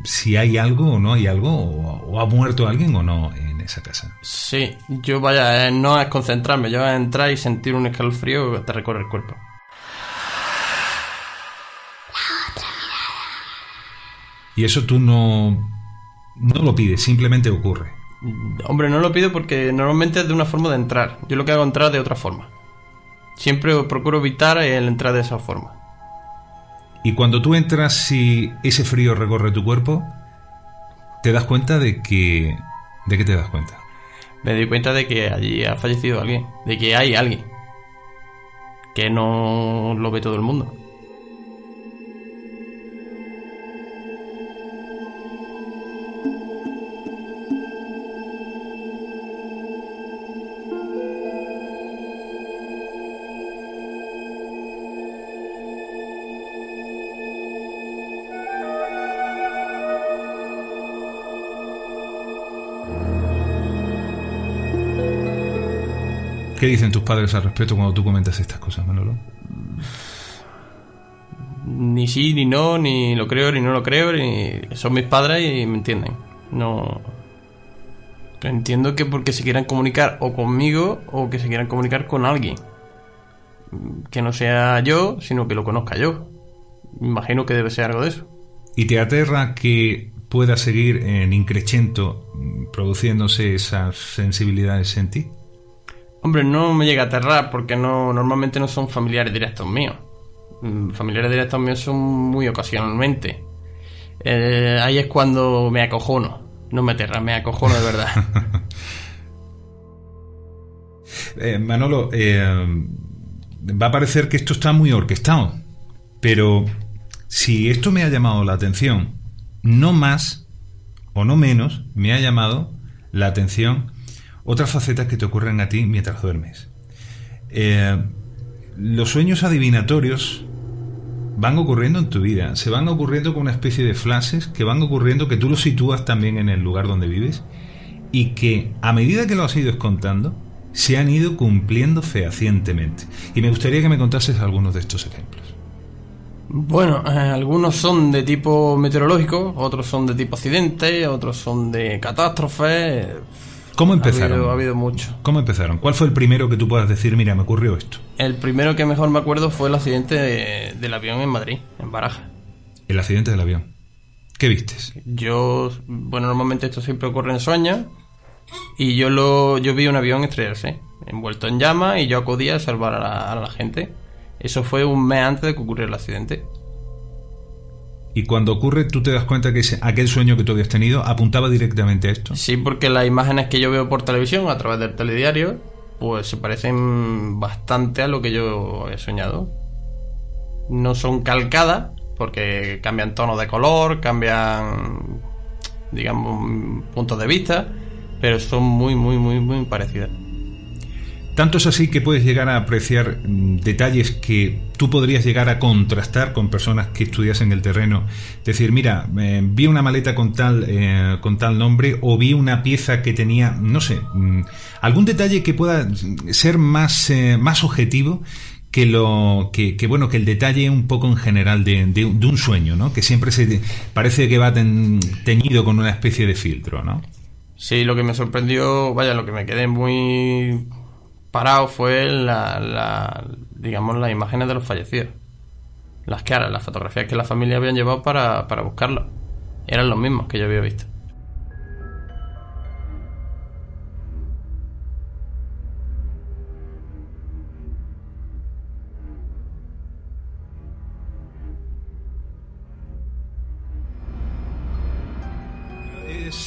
si, hay algo o no hay algo, o, ha muerto alguien o no en esa casa. Sí, yo vaya, eh, no es concentrarme, yo a entrar y sentir un escalofrío que te recorre el cuerpo. Y eso tú no, no lo pides, simplemente ocurre. Hombre, no lo pido porque normalmente es de una forma de entrar. Yo lo que hago es entrar de otra forma. Siempre procuro evitar el entrar de esa forma. Y cuando tú entras, si ese frío recorre tu cuerpo, te das cuenta de que... ¿De qué te das cuenta? Me doy cuenta de que allí ha fallecido alguien. De que hay alguien. Que no lo ve todo el mundo. ¿Qué dicen tus padres al respecto cuando tú comentas estas cosas, Manolo? Ni sí, ni no, ni lo creo, ni no lo creo, ni... son mis padres y me entienden. No... Entiendo que porque se quieran comunicar o conmigo o que se quieran comunicar con alguien. Que no sea yo, sino que lo conozca yo. Imagino que debe ser algo de eso. ¿Y te aterra que pueda seguir en increchento produciéndose esas sensibilidades en ti? Hombre, no me llega a aterrar porque no normalmente no son familiares directos míos. Mm, familiares directos míos son muy ocasionalmente. Eh, ahí es cuando me acojono. No me aterra, me acojono de verdad. Eh, Manolo, eh, va a parecer que esto está muy orquestado. Pero si esto me ha llamado la atención, no más o no menos me ha llamado la atención otras facetas que te ocurren a ti mientras duermes. Eh, los sueños adivinatorios van ocurriendo en tu vida, se van ocurriendo con una especie de flashes que van ocurriendo que tú los sitúas también en el lugar donde vives y que a medida que lo has ido contando se han ido cumpliendo fehacientemente. Y me gustaría que me contases algunos de estos ejemplos. Bueno, eh, algunos son de tipo meteorológico, otros son de tipo accidente, otros son de catástrofe. ¿Cómo empezaron? Ha habido, mucho. ¿Cómo empezaron? ¿Cuál fue el primero que tú puedas decir, mira, me ocurrió esto? El primero que mejor me acuerdo fue el accidente del avión en Madrid, en Baraja. El accidente del avión. ¿Qué vistes? Yo, bueno, normalmente esto siempre ocurre en sueños. Y yo lo yo vi un avión estrellarse, envuelto en llamas, y yo acudía a salvar a la gente. Eso fue un mes antes de que ocurriera el accidente. Y cuando ocurre, tú te das cuenta que aquel sueño que tú habías tenido apuntaba directamente a esto. Sí, porque las imágenes que yo veo por televisión a través del telediario, pues se parecen bastante a lo que yo he soñado. No son calcadas, porque cambian tonos de color, cambian, digamos, puntos de vista, pero son muy, muy, muy, muy parecidas. Tanto es así que puedes llegar a apreciar mm, detalles que tú podrías llegar a contrastar con personas que estudiasen el terreno. Decir, mira, eh, vi una maleta con tal, eh, con tal nombre o vi una pieza que tenía, no sé, mm, algún detalle que pueda ser más, eh, más objetivo que lo que, bueno que el detalle un poco en general de, un sueño, ¿no? Que siempre se parece que va teñido con una especie de filtro, ¿no? Sí, lo que me sorprendió, vaya, lo que me quedé muy parado fue la, la, digamos, las imágenes de los fallecidos. Las caras, las fotografías que la familia habían llevado para, para buscarlos. Eran los mismos que yo había visto.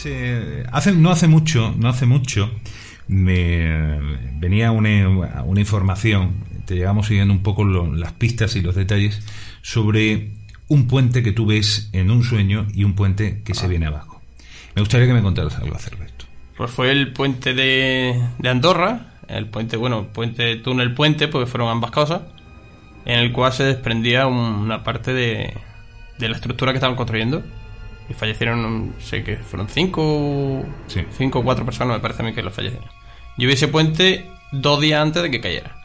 Eh, hace, no hace mucho, no hace mucho, me venía una, una información, te llevamos siguiendo un poco lo- las pistas y los detalles sobre un puente que tú ves en un sueño y un puente que se viene abajo. Me gustaría que me contaras algo acerca de esto. Pues fue el puente de, de Andorra, el puente, bueno, puente, túnel puente, porque fueron ambas cosas, en el cual se desprendía un- una parte de, de la estructura que estaban construyendo. Y fallecieron, sé que fueron cinco, cinco o cuatro personas, me parece a mí que lo fallecieron. Yo vi ese puente dos días antes de que cayera.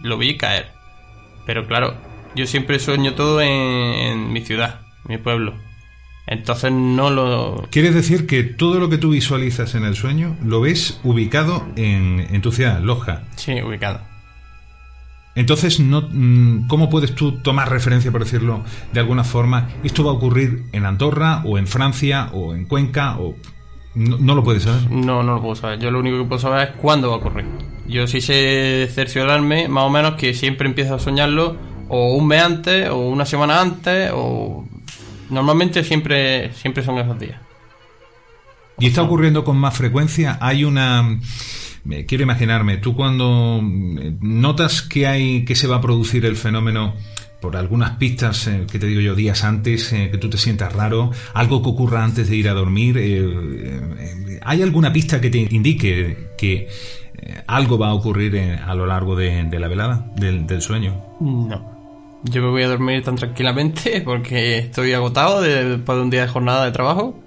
Lo vi caer. Pero claro, yo siempre sueño todo en, en mi ciudad, mi pueblo. Entonces no lo, ¿Quieres decir que todo lo que tú visualizas en el sueño lo ves ubicado en, en tu ciudad, Loja? Sí, ubicado. Entonces, no, mm, ¿cómo puedes tú tomar referencia, por decirlo de alguna forma? ¿Esto va a ocurrir en Andorra o en Francia o en Cuenca o no, no lo puedes saber? No, no lo puedo saber. Yo lo único que puedo saber es cuándo va a ocurrir. Yo sí sé cerciorarme, más o menos, que siempre empiezo a soñarlo o un mes antes, o una semana antes, o... Normalmente siempre, siempre son esos días. Y está ocurriendo con más frecuencia. Hay una. me quiero imaginarme, tú cuando mm, notas que hay que se va a producir el fenómeno por algunas pistas eh, que te digo yo días antes, eh, que tú te sientas raro, algo que ocurra antes de ir a dormir, eh, ¿hay alguna pista que te indique que algo va a ocurrir a lo largo de, de la velada, del, del sueño? No. Yo me voy a dormir tan tranquilamente porque estoy agotado de- después de un día de jornada de trabajo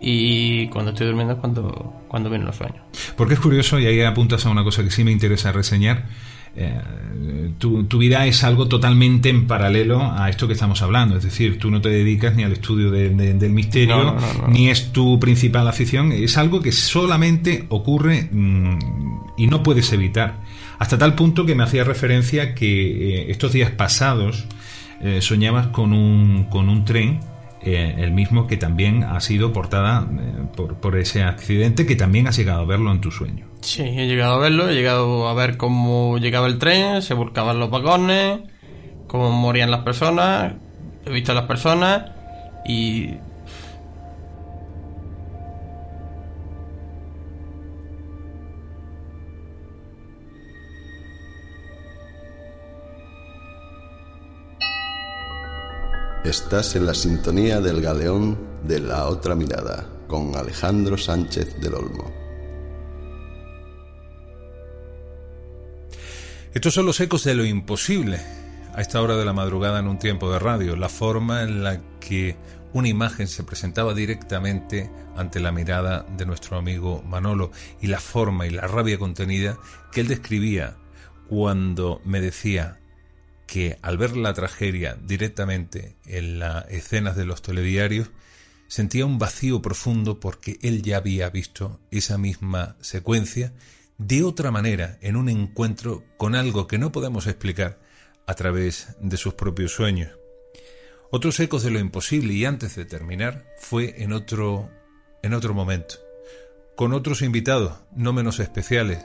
y cuando estoy durmiendo es cuando, cuando vienen los sueños. Porque es curioso, y ahí apuntas a una cosa que sí me interesa reseñar. Eh, tu, tu vida es algo totalmente en paralelo a esto que estamos hablando. Es decir, tú no te dedicas ni al estudio de- de- del misterio, No, no, no, no. ni es tu principal afición. Es algo que solamente ocurre mm, y no puedes evitar. Hasta tal punto que me hacía referencia que eh, estos días pasados eh, soñabas con un, con un tren eh, el mismo que también ha sido portada eh, por, por ese accidente, que también has llegado a verlo en tu sueño. Sí, he llegado a verlo, he llegado a ver cómo llegaba el tren, se volcaban los vagones, cómo morían las personas, he visto a las personas y... Estás en la sintonía del galeón de la otra mirada con Alejandro Sánchez del Olmo. Estos son los ecos de lo imposible a esta hora de la madrugada en un tiempo de radio, la forma en la que una imagen se presentaba directamente ante la mirada de nuestro amigo Manolo y la forma y la rabia contenida que él describía cuando me decía que al ver la tragedia directamente en las escenas de los telediarios sentía un vacío profundo porque él ya había visto esa misma secuencia de otra manera en un encuentro con algo que no podemos explicar a través de sus propios sueños. Otros ecos de lo imposible y antes de terminar fue en otro en otro momento, con otros invitados no menos especiales,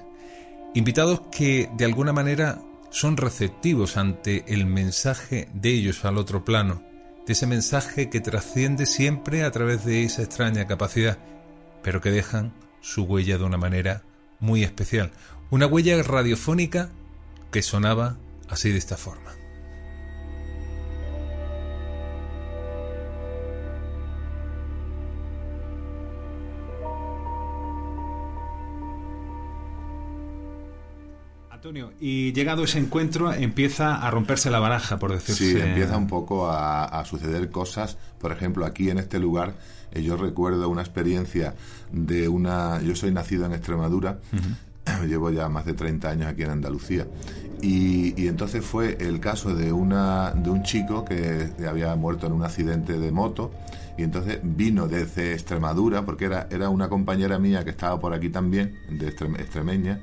invitados que de alguna manera son receptivos ante el mensaje de ellos al otro plano, de ese mensaje que trasciende siempre a través de esa extraña capacidad, pero que dejan su huella de una manera muy especial, una huella radiofónica que sonaba así de esta forma. Antonio, y llegado ese encuentro empieza a romperse la baraja, por decirse. Sí, empieza un poco a, a suceder cosas. Por ejemplo, aquí en este lugar, eh, yo recuerdo una experiencia de una. Yo soy nacido en Extremadura. Llevo ya más de 30 años aquí en Andalucía. Y, y entonces fue el caso de, una, de un chico que había muerto en un accidente de moto. Y entonces vino desde Extremadura, porque era, era una compañera mía que estaba por aquí también, de Extrem- extremeña,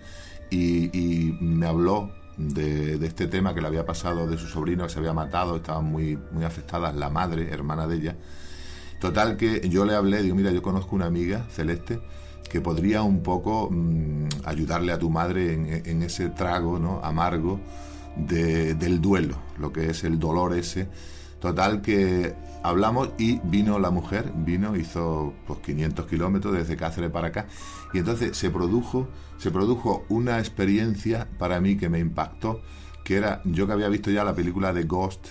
y, me habló de, este tema que le había pasado de su sobrino que se había matado, estaban muy, muy afectadas la madre, hermana de ella. Total que yo le hablé, digo, mira, yo conozco una amiga, Celeste, que podría un poco mm, ayudarle a tu madre en, ese trago ¿no? amargo de- del duelo, lo que es el dolor ese Total que hablamos y vino la mujer, vino, hizo pues 500 kilómetros desde Cáceres para acá y entonces se produjo, se produjo una experiencia para mí que me impactó, que era yo que había visto ya la película de Ghost,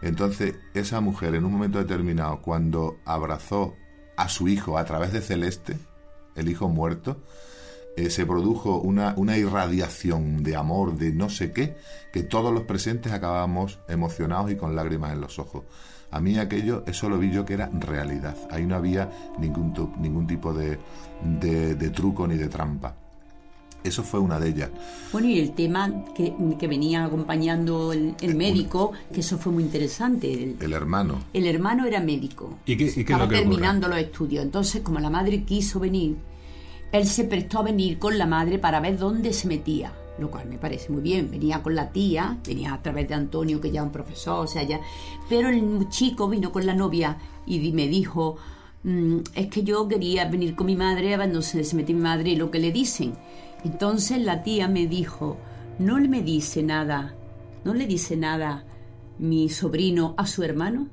entonces esa mujer en un momento determinado cuando abrazó a su hijo a través de Celeste, el hijo muerto, eh, se produjo una, una irradiación de amor, de no sé qué, que todos los presentes acabamos emocionados y con lágrimas en los ojos. A mí aquello, eso lo vi yo que era realidad. Ahí no había ningún, ningún tipo de, de, truco ni de trampa. Eso fue una de ellas. Bueno, y el tema que, que venía acompañando el, médico, que eso fue muy interesante. El, hermano. El hermano era médico. ¿Y qué, Estaba terminando los estudios. Entonces, como la madre quiso venir, él se prestó a venir con la madre para ver dónde se metía lo cual me parece muy bien. Venía con la tía, venía a través de Antonio, que ya es un profesor, o sea, ya. Pero el chico vino con la novia y me dijo: mm, Es que yo quería venir con mi madre ver dónde se mete mi madre y lo que le dicen. Entonces la tía me dijo: No le me dice nada, no le dice nada mi sobrino a su hermano.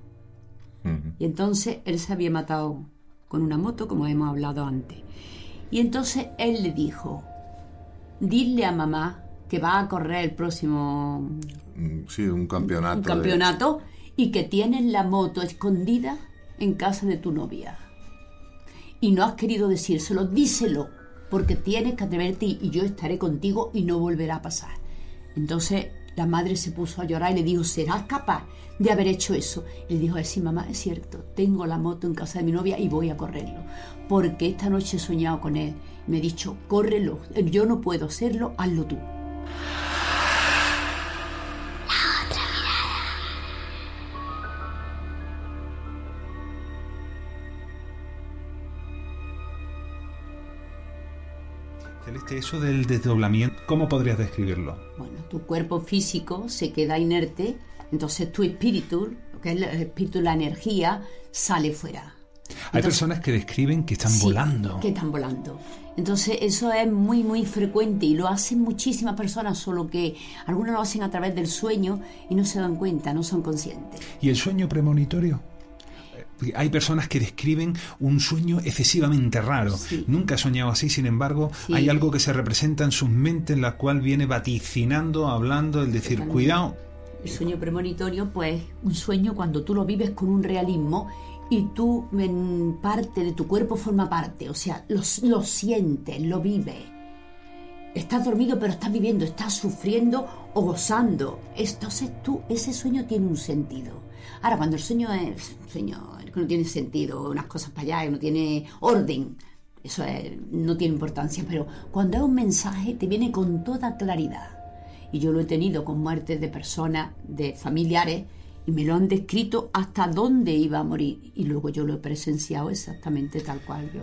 Y entonces él se había matado con una moto, como hemos hablado antes. Y entonces él le dijo, dile a mamá que va a correr el próximo... Mm, sí, un campeonato. Un campeonato y que tienes la moto escondida en casa de tu novia. Y no has querido decírselo, díselo, porque tienes que atreverte y yo estaré contigo y no volverá a pasar. Entonces la madre se puso a llorar y le dijo, ¿serás capaz de haber hecho eso? Y le dijo, sí, mamá, es cierto, tengo la moto en casa de mi novia y voy a correrlo, porque esta noche he soñado con él. Me ha dicho, córrelo, yo no puedo hacerlo, hazlo tú. Eso del desdoblamiento, ¿cómo podrías describirlo? Bueno, tu cuerpo físico se queda inerte, entonces tu espíritu, lo que es el espíritu, la energía, sale fuera. Hay personas que describen que están volando. Que están volando. Entonces eso es muy, muy frecuente y lo hacen muchísimas personas, solo que algunos lo hacen a través del sueño y no se dan cuenta, no son conscientes. ¿Y el sueño premonitorio? hay personas que describen un sueño excesivamente raro. Nunca he soñado así, sin embargo, hay algo que se representa en sus mentes en la cual viene vaticinando, hablando, el decir, cuidado. El sueño premonitorio, pues, un sueño cuando tú lo vives con un realismo y tú en parte de tu cuerpo forma parte, o sea, lo, lo sientes, lo vives. Estás dormido pero estás viviendo, estás sufriendo o gozando. Entonces tú, ese sueño tiene un sentido. Ahora, cuando el sueño es sueño que no tiene sentido, unas cosas para allá, que no tiene orden, eso no tiene importancia, pero cuando es un mensaje te viene con toda claridad. Y yo lo he tenido con muertes de personas, de familiares, y me lo han descrito hasta dónde iba a morir. Y luego yo lo he presenciado exactamente tal cual yo.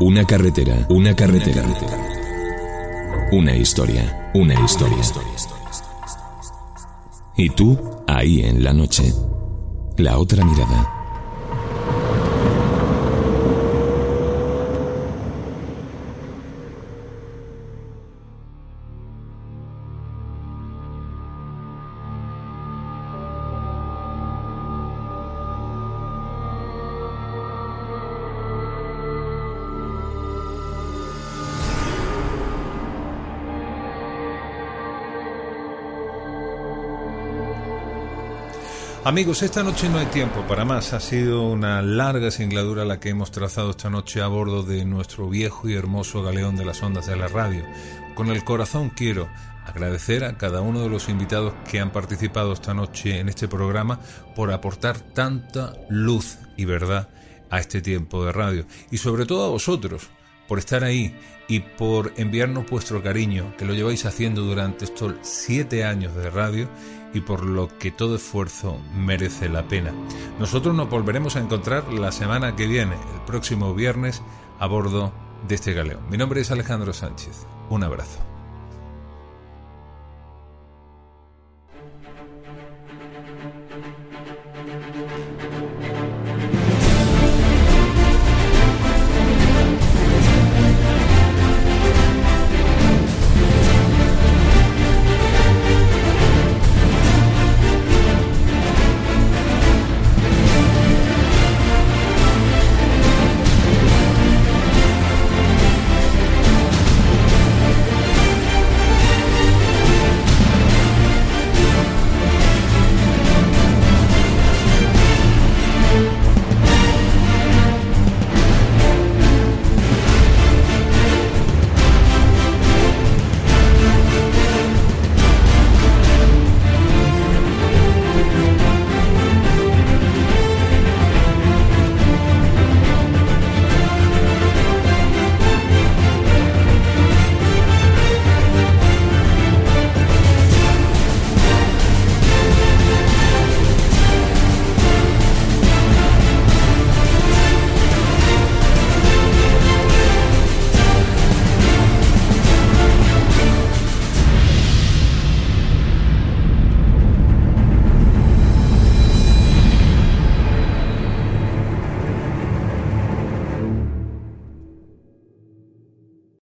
Una carretera, una carretera. Una historia, una historia. Y tú, ahí en la noche. La otra mirada. Amigos, esta noche no hay tiempo para más. Ha sido una larga singladura la que hemos trazado esta noche a bordo de nuestro viejo y hermoso galeón de las ondas de la radio. Con el corazón quiero agradecer a cada uno de los invitados que han participado esta noche en este programa por aportar tanta luz y verdad a este tiempo de radio. Y sobre todo a vosotros, por estar ahí y por enviarnos vuestro cariño, que lo lleváis haciendo durante estos siete años de radio y por lo que todo esfuerzo merece la pena. Nosotros nos volveremos a encontrar la semana que viene, el próximo viernes, a bordo de este galeón. Mi nombre es Alejandro Sánchez. Un abrazo.